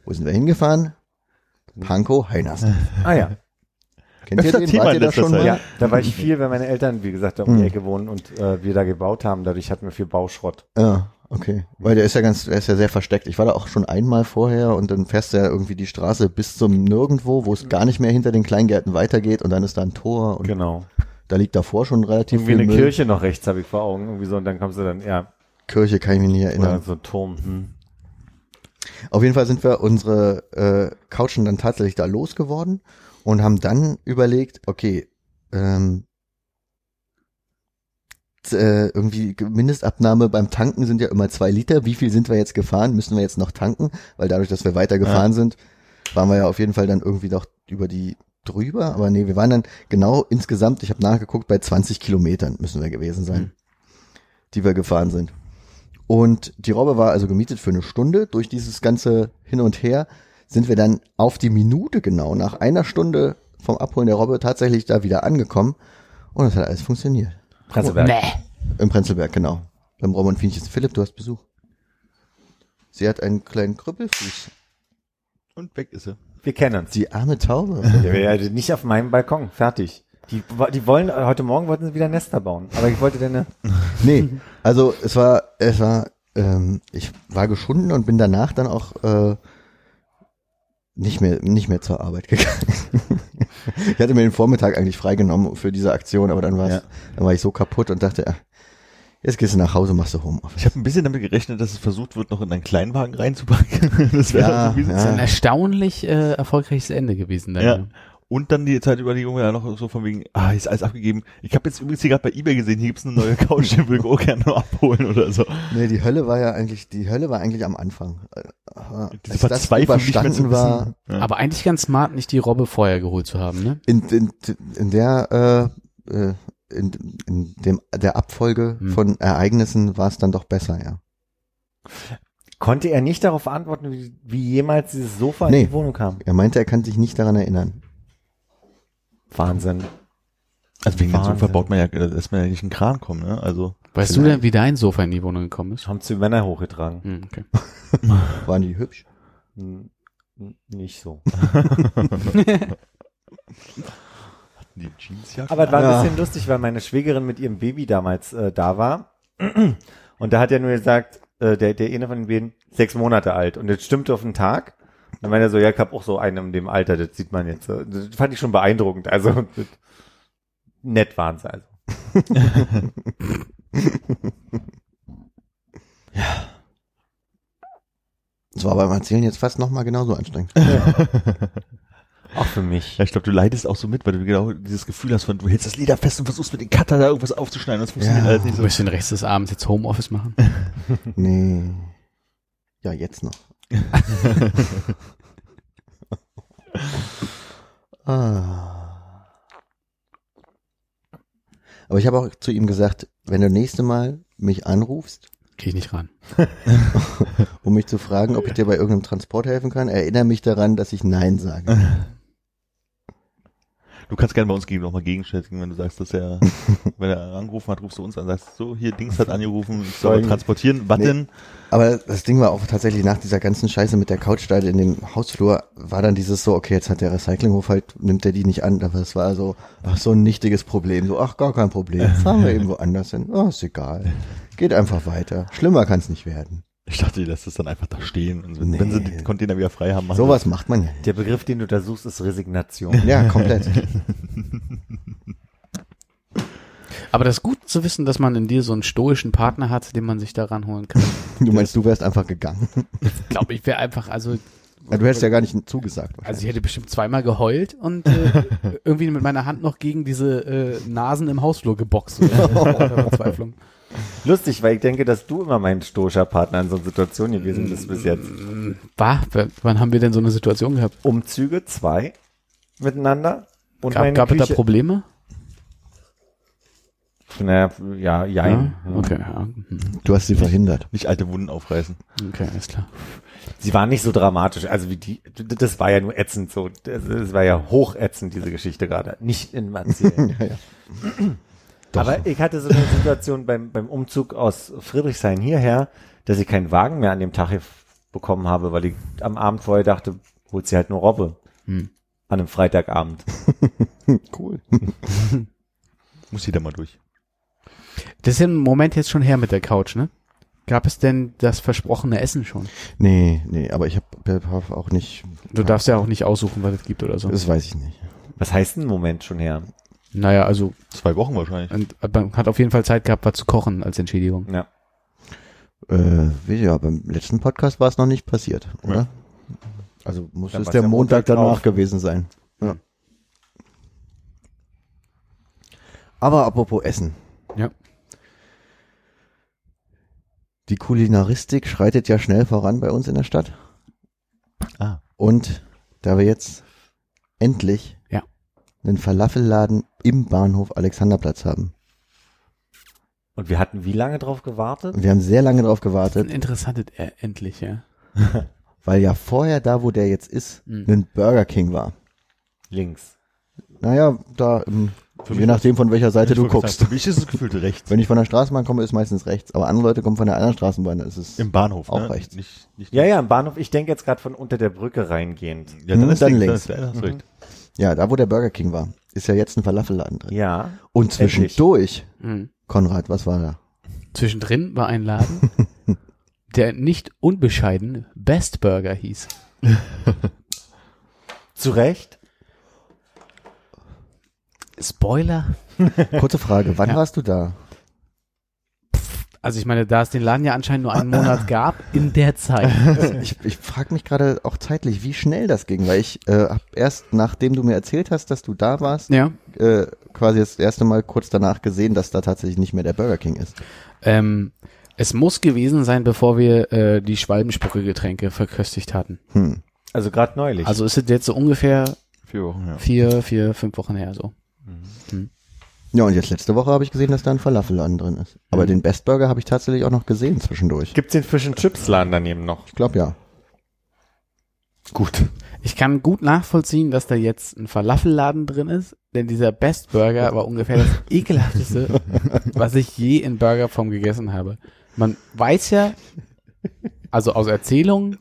Wo sind wir hingefahren? Pankow, Heinersdorf. Ah ja. Kennt ihr den? Wart ihr da schon mal? Ja, da war ich viel, weil meine Eltern, wie gesagt, da um die Hm. Ecke wohnen und äh, wir da gebaut haben. Dadurch hatten wir viel Bauschrott. Ja, okay. Weil der ist ja ganz, der ist ja sehr versteckt. Ich war da auch schon einmal vorher und dann fährst du ja irgendwie die Straße bis zum Nirgendwo, wo es gar nicht mehr hinter den Kleingärten weitergeht und dann ist da ein Tor und Genau. da liegt davor schon relativ Irgendwie viel eine Müll. Kirche noch rechts habe ich vor Augen. Irgendwie so und dann kommst du dann, ja, Kirche kann ich mich nicht oder erinnern. so ein Turm. Hm. Auf jeden Fall sind wir unsere äh, Couchen dann tatsächlich da losgeworden und haben dann überlegt, okay, ähm, äh, irgendwie Mindestabnahme beim Tanken sind ja immer zwei Liter. Wie viel sind wir jetzt gefahren? Müssen wir jetzt noch tanken? Weil dadurch, dass wir weiter gefahren sind, waren wir ja auf jeden Fall dann irgendwie doch über die drüber, aber nee, wir waren dann genau insgesamt, ich habe nachgeguckt, bei 20 Kilometern müssen wir gewesen sein, Mhm. die wir gefahren sind. Und die Robbe war also gemietet für eine Stunde. Durch dieses ganze Hin und Her sind wir dann auf die Minute genau nach einer Stunde vom Abholen der Robbe tatsächlich da wieder angekommen. Und es hat alles funktioniert. Prenzlberg. Nee. Im Prenzlberg, genau. Beim und Fienchen. Philipp, du hast Besuch. Sie hat einen kleinen Krüppelfuß. Und weg ist sie. Wir kennen uns. Die arme Taube. Ja, nicht auf meinem Balkon. Fertig. Die, die wollen, heute Morgen wollten sie wieder Nester bauen. Aber ich wollte denn eine, Nee, also es war, es war, ähm, ich war geschunden und bin danach dann auch äh, nicht mehr, nicht mehr zur Arbeit gegangen. ich hatte mir den Vormittag eigentlich freigenommen für diese Aktion, aber dann war Ja. dann war ich so kaputt und dachte, jetzt gehst du nach Hause, machst du Homeoffice. Ich habe ein bisschen damit gerechnet, dass es versucht wird, noch in einen Kleinwagen reinzupacken. Das wäre Ja, ja. Ein erstaunlich äh, erfolgreiches Ende gewesen. Dann. Ja. Und dann die Zeitüberlegung ja noch so von wegen, ah, ist alles abgegeben. Ich habe jetzt übrigens hier gerade bei Ebay gesehen, hier gibt's eine neue Couch, die will ich auch gerne noch abholen oder so. Nee, die Hölle war ja eigentlich, die Hölle war eigentlich am Anfang. Diese Als das Verzweiflung nicht mehr zu war. Ja. Aber eigentlich ganz smart, nicht die Robbe vorher geholt zu haben, ne? in, in, in der äh, äh, in, in dem der Abfolge Hm. von Ereignissen war es dann doch besser, ja. konnte er nicht darauf antworten, wie, wie jemals dieses Sofa Nee. in die Wohnung kam. Er meinte, er kann sich nicht daran erinnern. Wahnsinn. Also wegen dem Sofa Wahnsinn. baut man ja, da lässt man ja nicht in den Kran kommen, ne? Also Weißt Vielleicht. du denn, wie dein Sofa in die Wohnung gekommen ist? Haben zu Männer hochgetragen. Hm, okay. Waren die hübsch? Nicht so. die Jeansjacke. Aber es war Ja. ein bisschen lustig, weil meine Schwägerin mit ihrem Baby damals äh, da war. Und da hat er nur gesagt, äh, der, der eine von den beiden, sechs Monate alt. Und das stimmte auf den Tag. Dann meinte er so, ja, ich hab auch so einen in dem Alter, das sieht man jetzt. so. Das fand ich schon beeindruckend. Also nett waren sie also. Das war beim Erzählen jetzt fast nochmal genauso anstrengend. Auch für mich. Ja, ich glaube, du leidest auch so mit, weil du genau dieses Gefühl hast von, du hältst das Leder fest und versuchst mit dem Cutter da irgendwas aufzuschneiden. Das funktioniert Ja. alles nicht Du so. möchtest den Rest des Abends jetzt Homeoffice machen? Nee. Ja, jetzt noch. ah. Aber ich habe auch zu ihm gesagt, wenn du nächste Mal mich anrufst, Krieg ich nicht ran. um mich zu fragen, ob ich dir bei irgendeinem Transport helfen kann, erinnere mich daran, dass ich Nein sage. Du kannst gerne bei uns gegen nochmal gegenschätzigen, wenn du sagst, dass er, wenn er angerufen hat, rufst du uns an, sagst so, hier Dings hat angerufen, ich soll transportieren. Was Nee. denn? Aber das Ding war auch tatsächlich nach dieser ganzen Scheiße mit der Couch da in dem Hausflur, war dann dieses so, okay, jetzt hat der Recyclinghof halt, nimmt er die nicht an, aber es war so, ach, so ein nichtiges Problem, so, ach, gar kein Problem, fahren wir eben woanders hin, oh, ist egal, geht einfach weiter, schlimmer kann es nicht werden. Ich dachte, die lässt es dann einfach da stehen. Und wenn, Nee. wenn sie den Container wieder frei haben, machen Sowas macht man ja. Der Begriff, den du da suchst, ist Resignation. Ja, komplett. Aber das ist gut zu wissen, dass man in dir so einen stoischen Partner hat, den man sich da ranholen kann. Du meinst, du wärst einfach gegangen. Ich glaube, ich wäre einfach, also, Ja, du hättest ja gar nicht zugesagt. also ich hätte bestimmt zweimal geheult und äh, irgendwie mit meiner Hand noch gegen diese äh, Nasen im Hausflur geboxt. Verzweiflung. Lustig, weil ich denke, dass du immer mein stoischer Partner in so einer Situation gewesen bist bis jetzt. War, w- wann haben wir denn so eine Situation gehabt? Umzüge, zwei miteinander. Und Gab, meine gab es da. Probleme? Naja, ja, jein. Ja, okay, ja. hm, Du hast sie verhindert. nicht alte Wunden aufreißen. okay, alles klar. Sie waren nicht so dramatisch. Also wie die, das war ja nur ätzend so. Das, das war ja hochätzend, diese Geschichte gerade. Nicht in Erzählen. Ja, ja. Aber ich hatte so eine Situation beim, beim Umzug aus Friedrichshain hierher, dass ich keinen Wagen mehr an dem Tag bekommen habe, weil ich am Abend vorher dachte, holt sie halt nur Robbe. Hm. An einem Freitagabend. Cool. Muss jeder mal durch. Das ist ja im Moment jetzt schon her mit der Couch, ne? Gab es denn das versprochene Essen schon? Nee, nee, aber ich habe hab auch nicht, Du darfst ja auch nicht aussuchen, was es gibt oder so. das weiß ich nicht. Was heißt ein Moment schon her? Naja, also Zwei Wochen wahrscheinlich. und man hat auf jeden Fall Zeit gehabt, was zu kochen als Entschädigung. Ja. Äh, wie- ja, beim letzten Podcast war es noch nicht passiert, oder? Also muss Dann es der ja Montag, Montag danach drauf. gewesen sein. Ja. Aber apropos Essen. Ja. Die Kulinaristik schreitet ja schnell voran bei uns in der Stadt. Ah. Und da wir jetzt endlich Ja. einen Falafelladen im Bahnhof Alexanderplatz haben. Und wir hatten wie lange drauf gewartet? Wir haben sehr lange darauf Ein gewartet, interessantes äh, endlich, ja. weil ja vorher da, wo der jetzt ist, Mhm. ein Burger King war. Links. Naja, da, im, je nachdem von welcher Seite du guckst. Für mich ist es gefühlt rechts. Wenn ich von der Straßenbahn komme, ist meistens rechts, aber andere Leute kommen von der anderen Straßenbahn, da ist es Im Bahnhof, Auch ne? rechts. Nicht, nicht Ja, ja, im Bahnhof. Ich denke jetzt gerade von unter der Brücke reingehend. Ja, dann Hm, ist dann links. links. Dann recht. ja, da wo der Burger King war, ist ja jetzt ein Falafelladen drin. Ja. Und zwischendurch, Mhm. Konrad, was war da? Zwischendrin war ein Laden, der nicht unbescheiden Best Burger hieß. Zu Recht. Spoiler. Kurze Frage, wann Ja. warst du da? Also ich meine, da es den Laden ja anscheinend nur einen Monat gab, in der Zeit. Ich, ich frage mich gerade auch zeitlich, wie schnell das ging, weil ich äh, hab erst nachdem du mir erzählt hast, dass du da warst, Ja. äh, quasi das erste Mal kurz danach gesehen, dass da tatsächlich nicht mehr der Burger King ist. Ähm, es muss gewesen sein, bevor wir äh, die Schwalbenspucke-Getränke verköstigt hatten. Hm. Also gerade neulich. Also ist es jetzt so ungefähr Vier Wochen, ja. vier, vier, fünf Wochen her so. Ja, und jetzt letzte Woche habe ich gesehen, dass da ein Falafelladen drin ist. Aber Mhm. den Best Burger habe ich tatsächlich auch noch gesehen zwischendurch. Gibt's den Fish and Chips Laden daneben noch? Ich glaube ja. Gut. Ich kann gut nachvollziehen, dass da jetzt ein Falafelladen drin ist, denn dieser Best Burger war ungefähr das ekelhafteste, was ich je in Burgerform gegessen habe. Man weiß ja, also aus Erzählungen,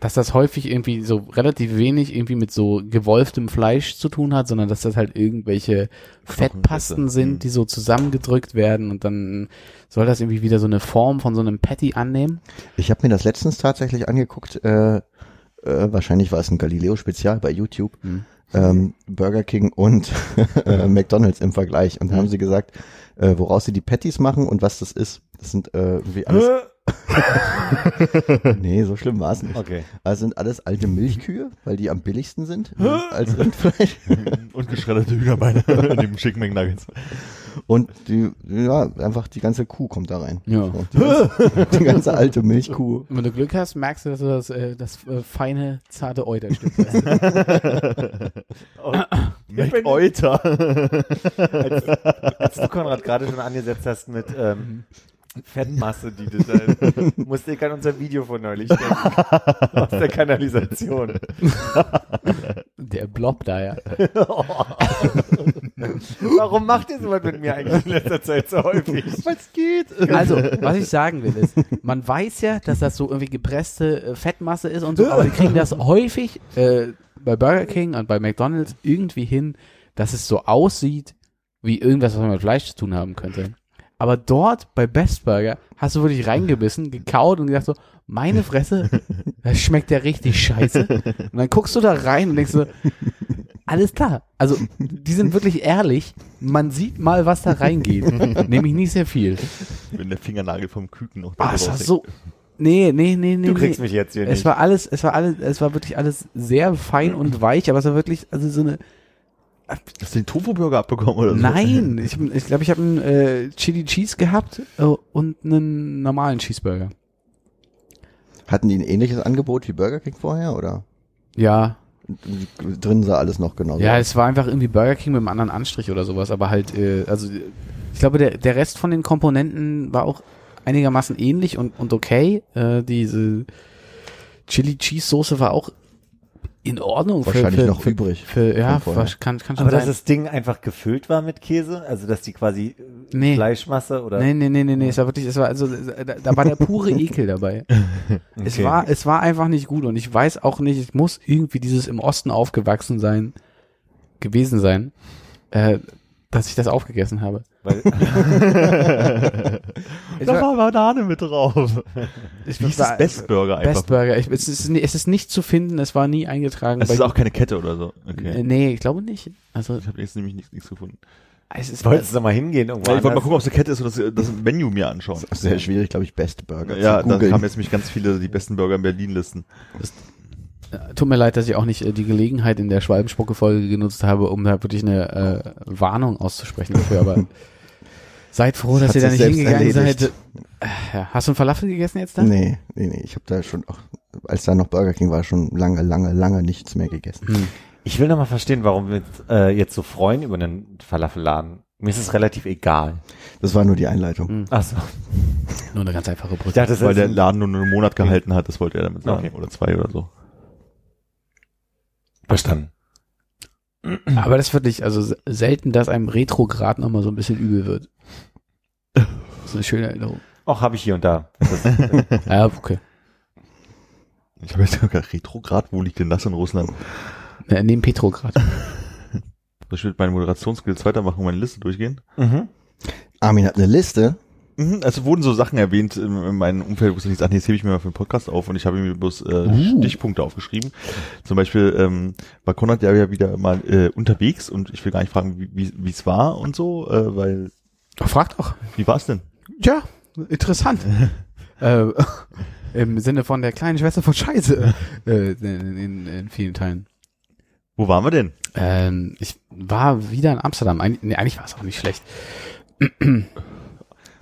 dass das häufig irgendwie so relativ wenig irgendwie mit so gewolftem Fleisch zu tun hat, sondern dass das halt irgendwelche Fettpasten Mhm. sind, die so zusammengedrückt werden und dann soll das irgendwie wieder so eine Form von so einem Patty annehmen. Ich habe mir das letztens tatsächlich angeguckt, äh, äh, wahrscheinlich war es ein Galileo-Spezial bei YouTube, Hm. ähm, Burger King und äh, McDonalds im Vergleich. Und da haben sie gesagt, äh, woraus sie die Patties machen und was das ist. Das sind äh, irgendwie alles. nee, so schlimm war es nicht. Okay. Also sind alles alte Milchkühe, weil die am billigsten sind als Rindfleisch. Und geschredderte Hühnerbeine in dem Chicken McNuggets. Und die, ja, einfach die ganze Kuh kommt da rein. Ja. So, die, ganze, die ganze alte Milchkuh. Und wenn du Glück hast, merkst du, dass du das, äh, das äh, feine, zarte Euterstück hast. McEuter. als, als du Konrad gerade schon angesetzt hast mit ähm, Fettmasse, die du da, musste ich an unser Video von neulich denken. Aus der Kanalisation. Der Blob da, ja. Warum macht ihr sowas mit mir eigentlich in letzter Zeit so häufig? Was geht? Also, was ich sagen will ist, man weiß ja, dass das so irgendwie gepresste äh, Fettmasse ist und so, aber die kriegen das häufig äh, bei Burger King und bei McDonalds irgendwie hin, dass es so aussieht, wie irgendwas, was man mit Fleisch zu tun haben könnte. Aber dort bei Best Burger hast du wirklich reingebissen, gekaut und gedacht so, meine Fresse, das schmeckt ja richtig scheiße. Und dann guckst du da rein und denkst so, alles klar. Also, die sind wirklich ehrlich. Man sieht mal, was da reingeht. Nämlich nicht sehr viel. Wenn der Fingernagel vom Küken noch Ah, es war raushängt. so. Nee, nee, nee, nee. Du kriegst nee. mich jetzt hier Es nicht. war alles, es war alles, es war wirklich alles sehr fein und weich, aber es war wirklich, also so eine. Hast du den Tofu-Burger abbekommen oder so? Nein, ich glaube, ich, glaub, ich habe einen äh, Chili Cheese gehabt äh, und einen normalen Cheeseburger. Hatten die ein ähnliches Angebot wie Burger King vorher oder? Ja, Drin sah alles noch genauso ja, es war einfach irgendwie Burger King mit einem anderen Anstrich oder sowas, aber halt, äh, also ich glaube, der, der Rest von den Komponenten war auch einigermaßen ähnlich und, und okay. Äh, diese Chili Cheese Soße war auch in Ordnung. für- Wahrscheinlich für, noch für, übrig Für, ja, kann, kann schon Aber dass sein. das Ding einfach gefüllt war mit Käse? Also, dass die quasi äh, Nee. Fleischmasse oder? Nee, nee, nee, nee, nee, es war wirklich, es war, also, da, da war der pure Ekel dabei. Es Okay. war, es war einfach nicht gut und ich weiß auch nicht, es muss irgendwie dieses im Osten aufgewachsen sein, gewesen sein, äh, dass ich das aufgegessen habe. Weil, Da war- Banane mit drauf. ich Wie ist das Best Burger einfach? Best Burger. Ich, es, ist, es ist nicht zu finden, es war nie eingetragen. Das bei- ist auch keine Kette oder so. Okay. nee, ich glaube nicht. Also, Ich habe jetzt nämlich nichts, nichts gefunden. es ist, wolltest du noch mal hingehen irgendwo ich wollte mal gucken, ob es eine Kette ist oder das, das Menü mir anschauen. Sehr schwierig, glaube ich, Best Burger Ja, zu da kamen jetzt nämlich ganz viele die besten Burger in Berlin listen. Äh, Tut mir leid, dass ich auch nicht äh, die Gelegenheit in der Schwalbenspucke-Folge genutzt habe, um da wirklich eine äh, Warnung auszusprechen dafür, aber seid froh, dass ihr da nicht hingegangen erledigt. seid. Äh, ja. Hast du einen Falafel gegessen jetzt da? Nee, nee, nee. Ich habe da schon auch, als da noch Burger King war, schon lange, lange, lange nichts mehr gegessen. Hm. Ich will noch mal verstehen, warum wir uns äh, jetzt so freuen über einen Falafelladen. Mir ist es relativ egal. Das war nur die Einleitung. Hm. Ach so. Nur eine ganz einfache Ich Brücke. dachte, das Weil der Laden nur einen Monat gehalten hat, das wollte er damit sagen. Okay. Oder zwei oder so. Verstanden. Aber das ist wirklich, also se- selten, dass einem Retrograd nochmal so ein bisschen übel wird. Das ist eine schöne Erinnerung. Auch habe ich hier und da. Ja, okay. Ich habe jetzt sogar Retrograd, wo liegt denn das in Russland? Äh, neben Petrograd. Soll ich mit meinen Moderationsskills weitermachen und meine Liste durchgehen? mhm. Armin hat eine Liste. Mhm, Also wurden so Sachen erwähnt in, in meinem Umfeld, wo ich nicht sage, nee, das hebe ich mir mal für den Podcast auf und ich habe mir bloß äh, Uh. Stichpunkte aufgeschrieben. Zum Beispiel ähm, war Konrad ja wieder mal äh, unterwegs und ich will gar nicht fragen, wie wie wie es war und so, äh, weil Frag doch. wie war es denn? Ja, interessant. äh, Im Sinne von der kleinen Schwester von Scheiße. Äh, in, in, in vielen Teilen. Wo waren wir denn? Ähm, ich war wieder in Amsterdam. Eig nee, eigentlich war es auch nicht schlecht.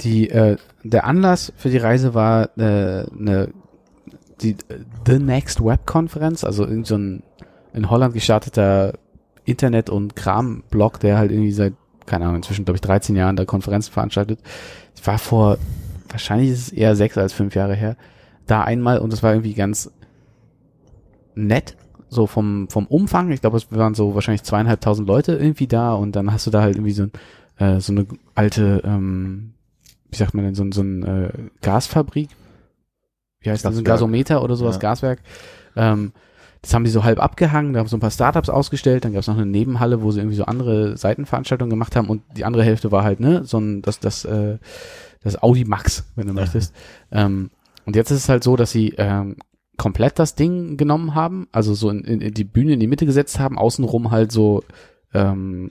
Die, äh, der Anlass für die Reise war äh, eine, die The Next Web Konferenz, also irgend so ein in Holland gestarteter Internet- und Kram-Blog, der halt irgendwie seit, keine Ahnung, inzwischen, glaube ich, 13 Jahren da Konferenzen veranstaltet. Ich war vor, wahrscheinlich ist es eher sechs als fünf Jahre her, da einmal und es war irgendwie ganz nett, so vom, vom Umfang. Ich glaube, es waren so wahrscheinlich zweieinhalbtausend Leute irgendwie da und dann hast du da halt irgendwie so, äh, so eine alte, ähm, wie sagt man denn, so, ein- so ein äh, Gasfabrik. Wie heißt das? So ein. Gasometer oder sowas, Ja. Gaswerk. Ähm, das haben die so halb abgehangen, da haben so ein paar Startups ausgestellt, dann gab es noch eine Nebenhalle, wo sie irgendwie so andere Seitenveranstaltungen gemacht haben und die andere Hälfte war halt, ne, so ein, das, das, äh, das Audi Max, wenn du Ja. möchtest. Ähm, und jetzt ist es halt so, dass sie ähm, komplett das Ding genommen haben, also so in, in, in die Bühne in die Mitte gesetzt haben, außenrum halt so ähm,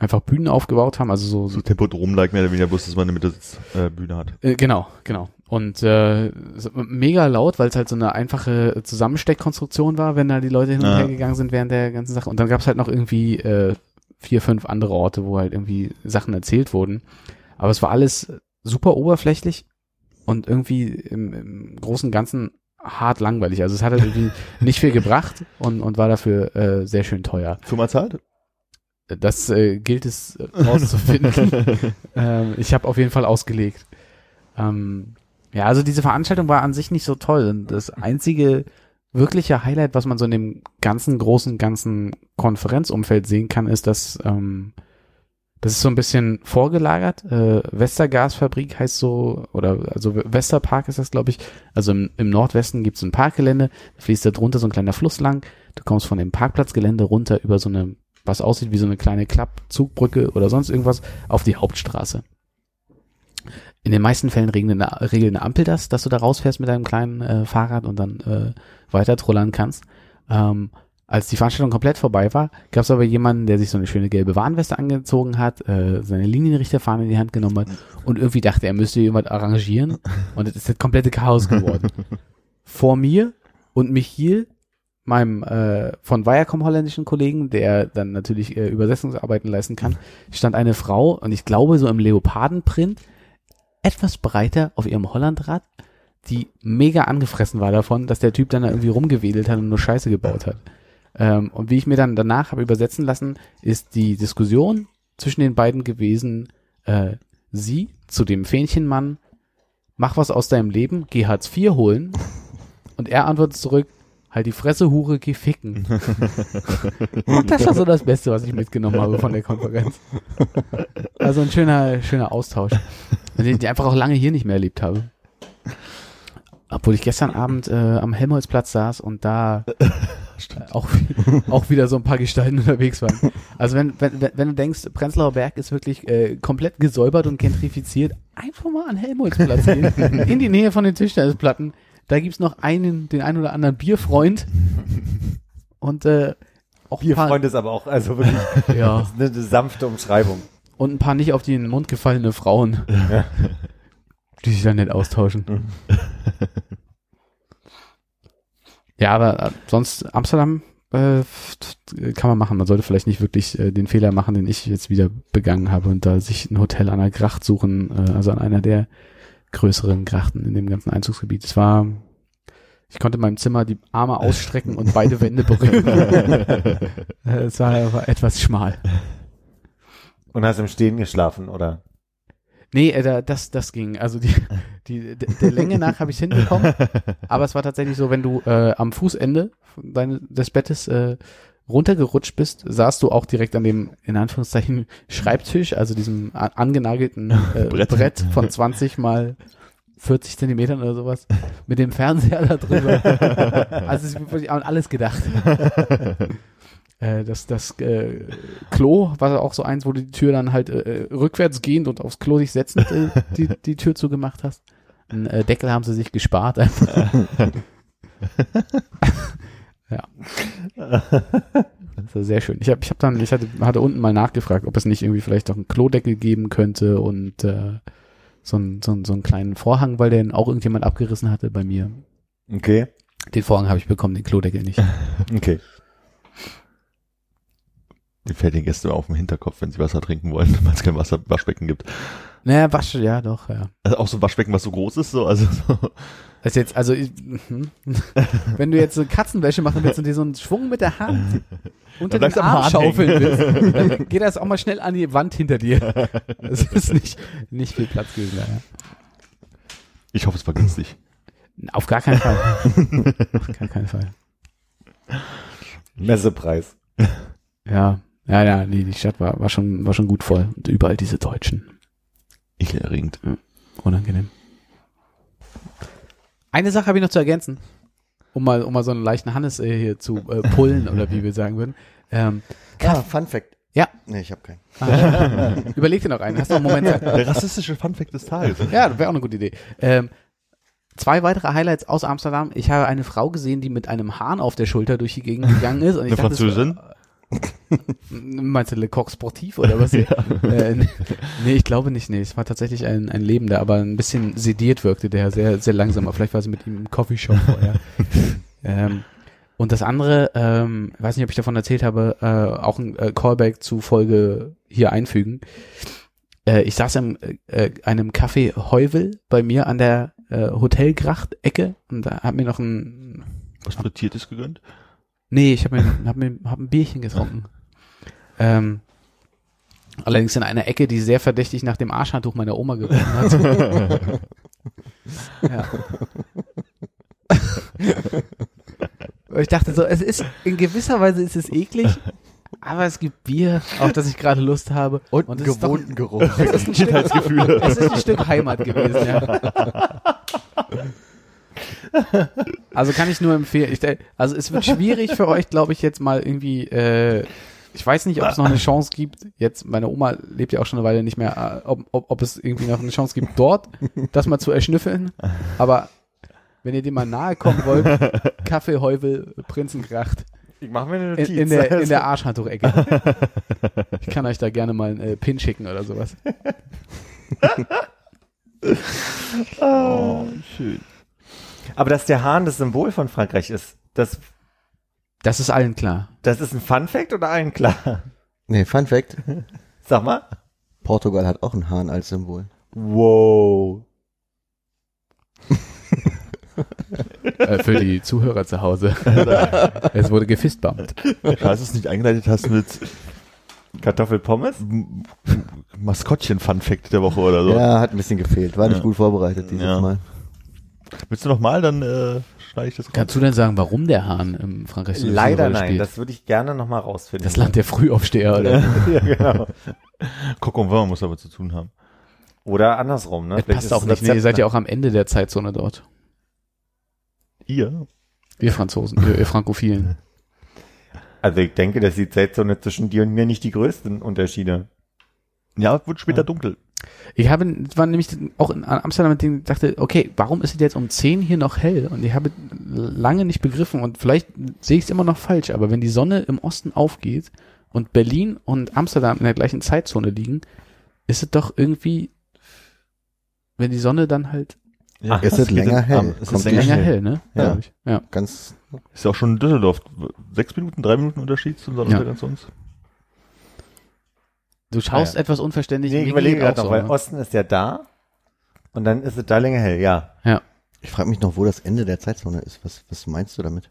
einfach Bühnen aufgebaut haben, also so, so So Tempodrom-like mehr oder weniger, bloß dass man eine Mitte äh, Bühne hat. äh, genau, genau. Und äh, mega laut, weil es halt so eine einfache Zusammensteckkonstruktion war, wenn da die Leute hin und Ja. her gegangen sind während der ganzen Sache. Und dann gab es halt noch irgendwie äh, vier, fünf andere Orte, wo halt irgendwie Sachen erzählt wurden. Aber es war alles super oberflächlich und irgendwie im, im Großen und Ganzen hart langweilig. Also es hat halt irgendwie nicht viel gebracht und, und war dafür äh, sehr schön teuer. Firma zahlt? Das äh, gilt es äh, rauszufinden. ähm, ich habe auf jeden Fall ausgelegt. Ähm, ja, also diese Veranstaltung war an sich nicht so toll. Und das einzige wirkliche Highlight, was man so in dem ganzen großen, ganzen Konferenzumfeld sehen kann, ist, dass ähm, das ist so ein bisschen vorgelagert. Äh, Westergasfabrik heißt so, oder also Westerpark ist das, glaube ich. Also im, im Nordwesten gibt es ein Parkgelände, da fließt da drunter so ein kleiner Fluss lang. Du kommst von dem Parkplatzgelände runter über so eine, was aussieht wie so eine kleine Klappzugbrücke oder sonst irgendwas, auf die Hauptstraße. In den meisten Fällen regelt eine, regelt eine Ampel das, dass du da rausfährst mit deinem kleinen äh, Fahrrad und dann äh, weiter trollern kannst. Ähm, als die Veranstaltung komplett vorbei war, gab es aber jemanden, der sich so eine schöne gelbe Warnweste angezogen hat, äh, seine Linienrichterfahne in die Hand genommen hat und irgendwie dachte, er müsste jemand arrangieren und es ist das komplette Chaos geworden. Vor mir und Michiel, meinem äh, von Viacom holländischen Kollegen, der dann natürlich äh, Übersetzungsarbeiten leisten kann, stand eine Frau und ich glaube so im Leopardenprint, etwas breiter auf ihrem Hollandrad, die mega angefressen war davon, dass der Typ dann da irgendwie rumgewedelt hat und nur Scheiße gebaut hat. Ähm, und wie ich mir dann danach habe übersetzen lassen, ist die Diskussion zwischen den beiden gewesen, äh, sie zu dem Fähnchenmann, mach was aus deinem Leben, geh Hartz IV holen. Und er antwortet zurück, halt die Fresse, Hure, geh ficken. das war so das Beste, was ich mitgenommen habe von der Konferenz. Also ein schöner, schöner Austausch. Den ich einfach auch lange hier nicht mehr erlebt habe. Obwohl ich gestern Abend äh, am Helmholtzplatz saß und da äh, auch, auch wieder so ein paar Gestalten unterwegs waren. Also wenn, wenn, wenn wenn du denkst, Prenzlauer Berg ist wirklich äh, komplett gesäubert und gentrifiziert, einfach mal an Helmholtzplatz gehen, in die Nähe von den Tischtennisplatten. Da gibt's noch einen, den einen oder anderen Bierfreund und äh, auch ein paar, Bierfreund ist aber auch, also wirklich ja, eine, eine sanfte Umschreibung. und ein paar nicht auf den Mund gefallene Frauen, Ja. die sich dann nicht austauschen. Ja, aber äh, sonst Amsterdam äh, kann man machen. Man sollte vielleicht nicht wirklich äh, den Fehler machen, den ich jetzt wieder begangen habe und da sich ein Hotel an der Gracht suchen, äh, also an einer der größeren Grachten in dem ganzen Einzugsgebiet. Es war Ich konnte in meinem Zimmer die Arme ausstrecken und beide Wände berühren. Es war aber etwas schmal. Und hast im Stehen geschlafen, oder? Nee, äh, da- das, das ging. Also die, die, der Länge nach habe ich hinbekommen. Aber es war tatsächlich so, wenn du äh, am Fußende deine, des Bettes äh, runtergerutscht bist, saßt du auch direkt an dem, in Anführungszeichen, Schreibtisch, also diesem angenagelten äh, Brett. Brett. von 20 mal 40 Zentimetern oder sowas, mit dem Fernseher da drüber. also es ist wirklich an alles gedacht. Äh, das das äh, Klo war auch so eins, wo du die Tür dann halt äh, äh, rückwärts gehend und aufs Klo sich setzend äh, die, die Tür zugemacht hast. Einen äh, Deckel haben sie sich gespart. Ja. Das war sehr schön. Ich habe ich hab dann, ich hatte, hatte unten mal nachgefragt, ob es nicht irgendwie vielleicht auch einen Klodeckel geben könnte und äh, so, ein, so, ein, so einen kleinen Vorhang, weil den auch irgendjemand abgerissen hatte bei mir. Okay. Den Vorhang habe ich bekommen, den Klodeckel nicht. Okay. Die fällt den Gästen immer auf den Hinterkopf, wenn sie Wasser trinken wollen, weil es kein Wasser, Waschbecken gibt. Naja, Wasch, ja doch, ja. Also auch so ein Waschbecken, was so groß ist, so, also so. Das jetzt, also ich, mhm. wenn du jetzt so Katzenwäsche machen willst und dir so einen Schwung mit der Hand unter den Arm schaufeln willst, dann geht das auch mal schnell an die Wand hinter dir. Das ist nicht, nicht viel Platz gewesen. Ja. Ich hoffe, es war günstig. Auf gar keinen Fall. Auf gar keinen Fall. Messepreis. Ja, ja, ja, nee, die Stadt war, war schon, war schon gut voll. Und überall diese Deutschen. Ekelerregend. Unangenehm. Eine Sache habe ich noch zu ergänzen. Um mal, um mal so einen leichten Hannes äh, hier zu äh, pullen oder wie wir sagen würden. Ähm, Ah, Fun Fact. Ja. Nee, ich habe keinen. ah, überleg dir noch einen. Hast du noch einen Moment Zeit? Der rassistische Funfact des Tages. Ja, das wäre auch eine gute Idee. Ähm, zwei weitere Highlights aus Amsterdam. Ich habe eine Frau gesehen, die mit einem Hahn auf der Schulter durch die Gegend gegangen ist. Und ich Eine dachte, das Französin? war- Meinst du Le Coq Sportif oder was? äh, nee, ich glaube nicht. Nee, es war tatsächlich ein, ein Lebender, aber ein bisschen sediert wirkte der, sehr, sehr langsam. Aber Vielleicht war sie mit ihm im Coffeeshop vorher. ähm, und das andere, ähm, weiß nicht, ob ich davon erzählt habe, äh, auch ein äh, Callback zu Folge hier einfügen. Äh, ich saß in äh, einem Café Heuvel bei mir an der äh, Hotelgracht-Ecke und da hab mir noch ein Was Frittiertes gegönnt? Nee, ich habe mir, hab mir hab ein Bierchen getrunken. Ähm, allerdings in einer Ecke, die sehr verdächtig nach dem Arschhandtuch meiner Oma gerochen hat. ja. Ich dachte so, es ist, in gewisser Weise ist es eklig, aber es gibt Bier, auf das ich gerade Lust habe. Und, Und einen gewohnten Geruch. Es ist ein Stück, es ist ein Stück Heimat gewesen, ja. Also kann ich nur empfehlen. Ich, also es wird schwierig für euch, glaube ich, jetzt mal irgendwie, äh, ich weiß nicht, ob es noch eine Chance gibt, jetzt, meine Oma lebt ja auch schon eine Weile nicht mehr, äh, ob, ob, ob es irgendwie noch eine Chance gibt, dort das mal zu erschnüffeln. Aber wenn ihr dem mal nahe kommen wollt, Kaffee, Heuvel, Prinzengracht, Ich mache mir eine in, Notiz. in der, in der Arschhandtuch-Ecke. Ich kann euch da gerne mal einen äh, Pin schicken oder sowas. Oh, schön. Aber dass der Hahn das Symbol von Frankreich ist, das, Das ist allen klar. das ist ein Fun Fact oder allen klar? Nee, Fun Fact. Sag mal. Portugal hat auch einen Hahn als Symbol. Wow. Äh, für die Zuhörer zu Hause. es wurde gefistbumpt. Dass du es nicht eingeleitet hast mit Kartoffelpommes? Maskottchen-Funfact der Woche oder so. Ja, hat ein bisschen gefehlt. War nicht Ja. gut vorbereitet dieses Ja. Mal. Willst du noch mal, dann äh, schneide ich das raus. Kannst du denn sagen, warum der Hahn im Frankreich Leider nein. spielt? Das würde ich gerne nochmal rausfinden. Das Land der Frühaufsteher, oder? ja, genau. Coq au vin muss damit zu tun haben. Oder andersrum, ne? Das Vielleicht passt auch nicht. Nee, ihr seid ja auch am Ende der Zeitzone dort. Ihr? Wir Franzosen, ihr, ihr Frankophilen. Also ich denke, dass die Zeitzone zwischen dir und mir nicht die größten Unterschiede. Ja, es wird später dunkel. Ich habe, war nämlich auch in Amsterdam, mit dem ich dachte, okay, warum ist es jetzt um 10 hier noch hell? Und ich habe lange nicht begriffen und vielleicht sehe ich es immer noch falsch, aber wenn die Sonne im Osten aufgeht und Berlin und Amsterdam in der gleichen Zeitzone liegen, ist es doch irgendwie, wenn die Sonne dann halt Ja, Ist es länger hell? Es ist länger länger hell. hell, ne? Ja. Ich. ja. Ganz, Ist ja auch schon in Düsseldorf. Sechs Minuten, drei Minuten Unterschied zum Sonnenuntergang zu uns. Du schaust Ah, ja. etwas unverständlich. Nee, ich überlege gerade noch, so, weil ne? Osten ist ja da und dann ist es da länger hell, ja. Ja. Ich frage mich noch, wo das Ende der Zeitzone ist. Was, was meinst du damit?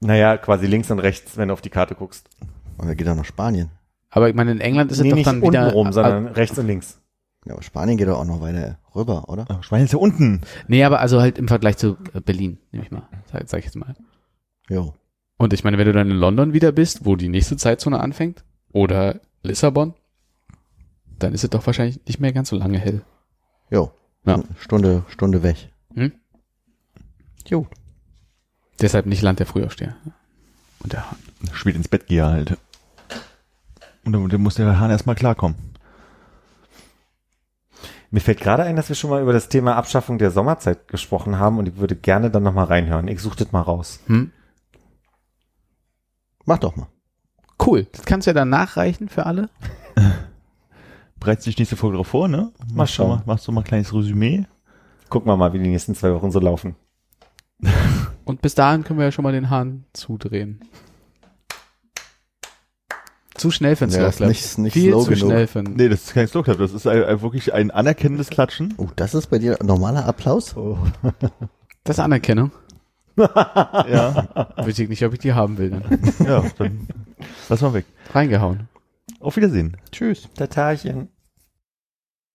Naja, quasi links und rechts, wenn du auf die Karte guckst. Und er geht auch nach Spanien. Aber ich meine, in England ist es nee, doch nicht dann unten wieder. rum, sondern rechts und links. Ja, aber Spanien geht doch auch noch weiter rüber, oder? Ah, Spanien ist ja unten. nee, aber also halt im Vergleich zu äh, Berlin, nehme ich mal. Sag, sag ich jetzt mal. Jo. Und ich meine, wenn du dann in London wieder bist, wo die nächste Zeitzone anfängt, oder Lissabon, dann ist es doch wahrscheinlich nicht mehr ganz so lange hell. Jo. Ja. Stunde, Stunde weg. Hm? Jo. Deshalb nicht Land der Frühaufsteher. Und der Hahn. Spät ins Bett gehe halt. Und dann, dann muss der Hahn erstmal klarkommen. Mir fällt gerade ein, dass wir schon mal über das Thema Abschaffung der Sommerzeit gesprochen haben und ich würde gerne dann nochmal reinhören. Ich suche das mal raus. Hm? Mach doch mal. Cool. Das kannst du ja dann nachreichen für alle. Bereits die nächste Folge drauf vor, ne? Mal Machst du schauen. Mal, machst du mal ein kleines Resümee? Gucken wir mal, wie die nächsten zwei Wochen so laufen. Und bis dahin können wir ja schon mal den Hahn zudrehen. Zu schnell für einen Ja, Slow nicht- nicht Viel slow zu genug. schnell für einen. Nee, das ist kein Slow Clap, das ist ein, ein, wirklich ein anerkennendes Klatschen. Oh, das ist bei dir normaler Applaus? Das ist Anerkennung. Ja, Weiß ich nicht, ob ich die haben will. Dann. ja, dann lass mal weg. Reingehauen. Auf Wiedersehen. Tschüss. Tatarchen.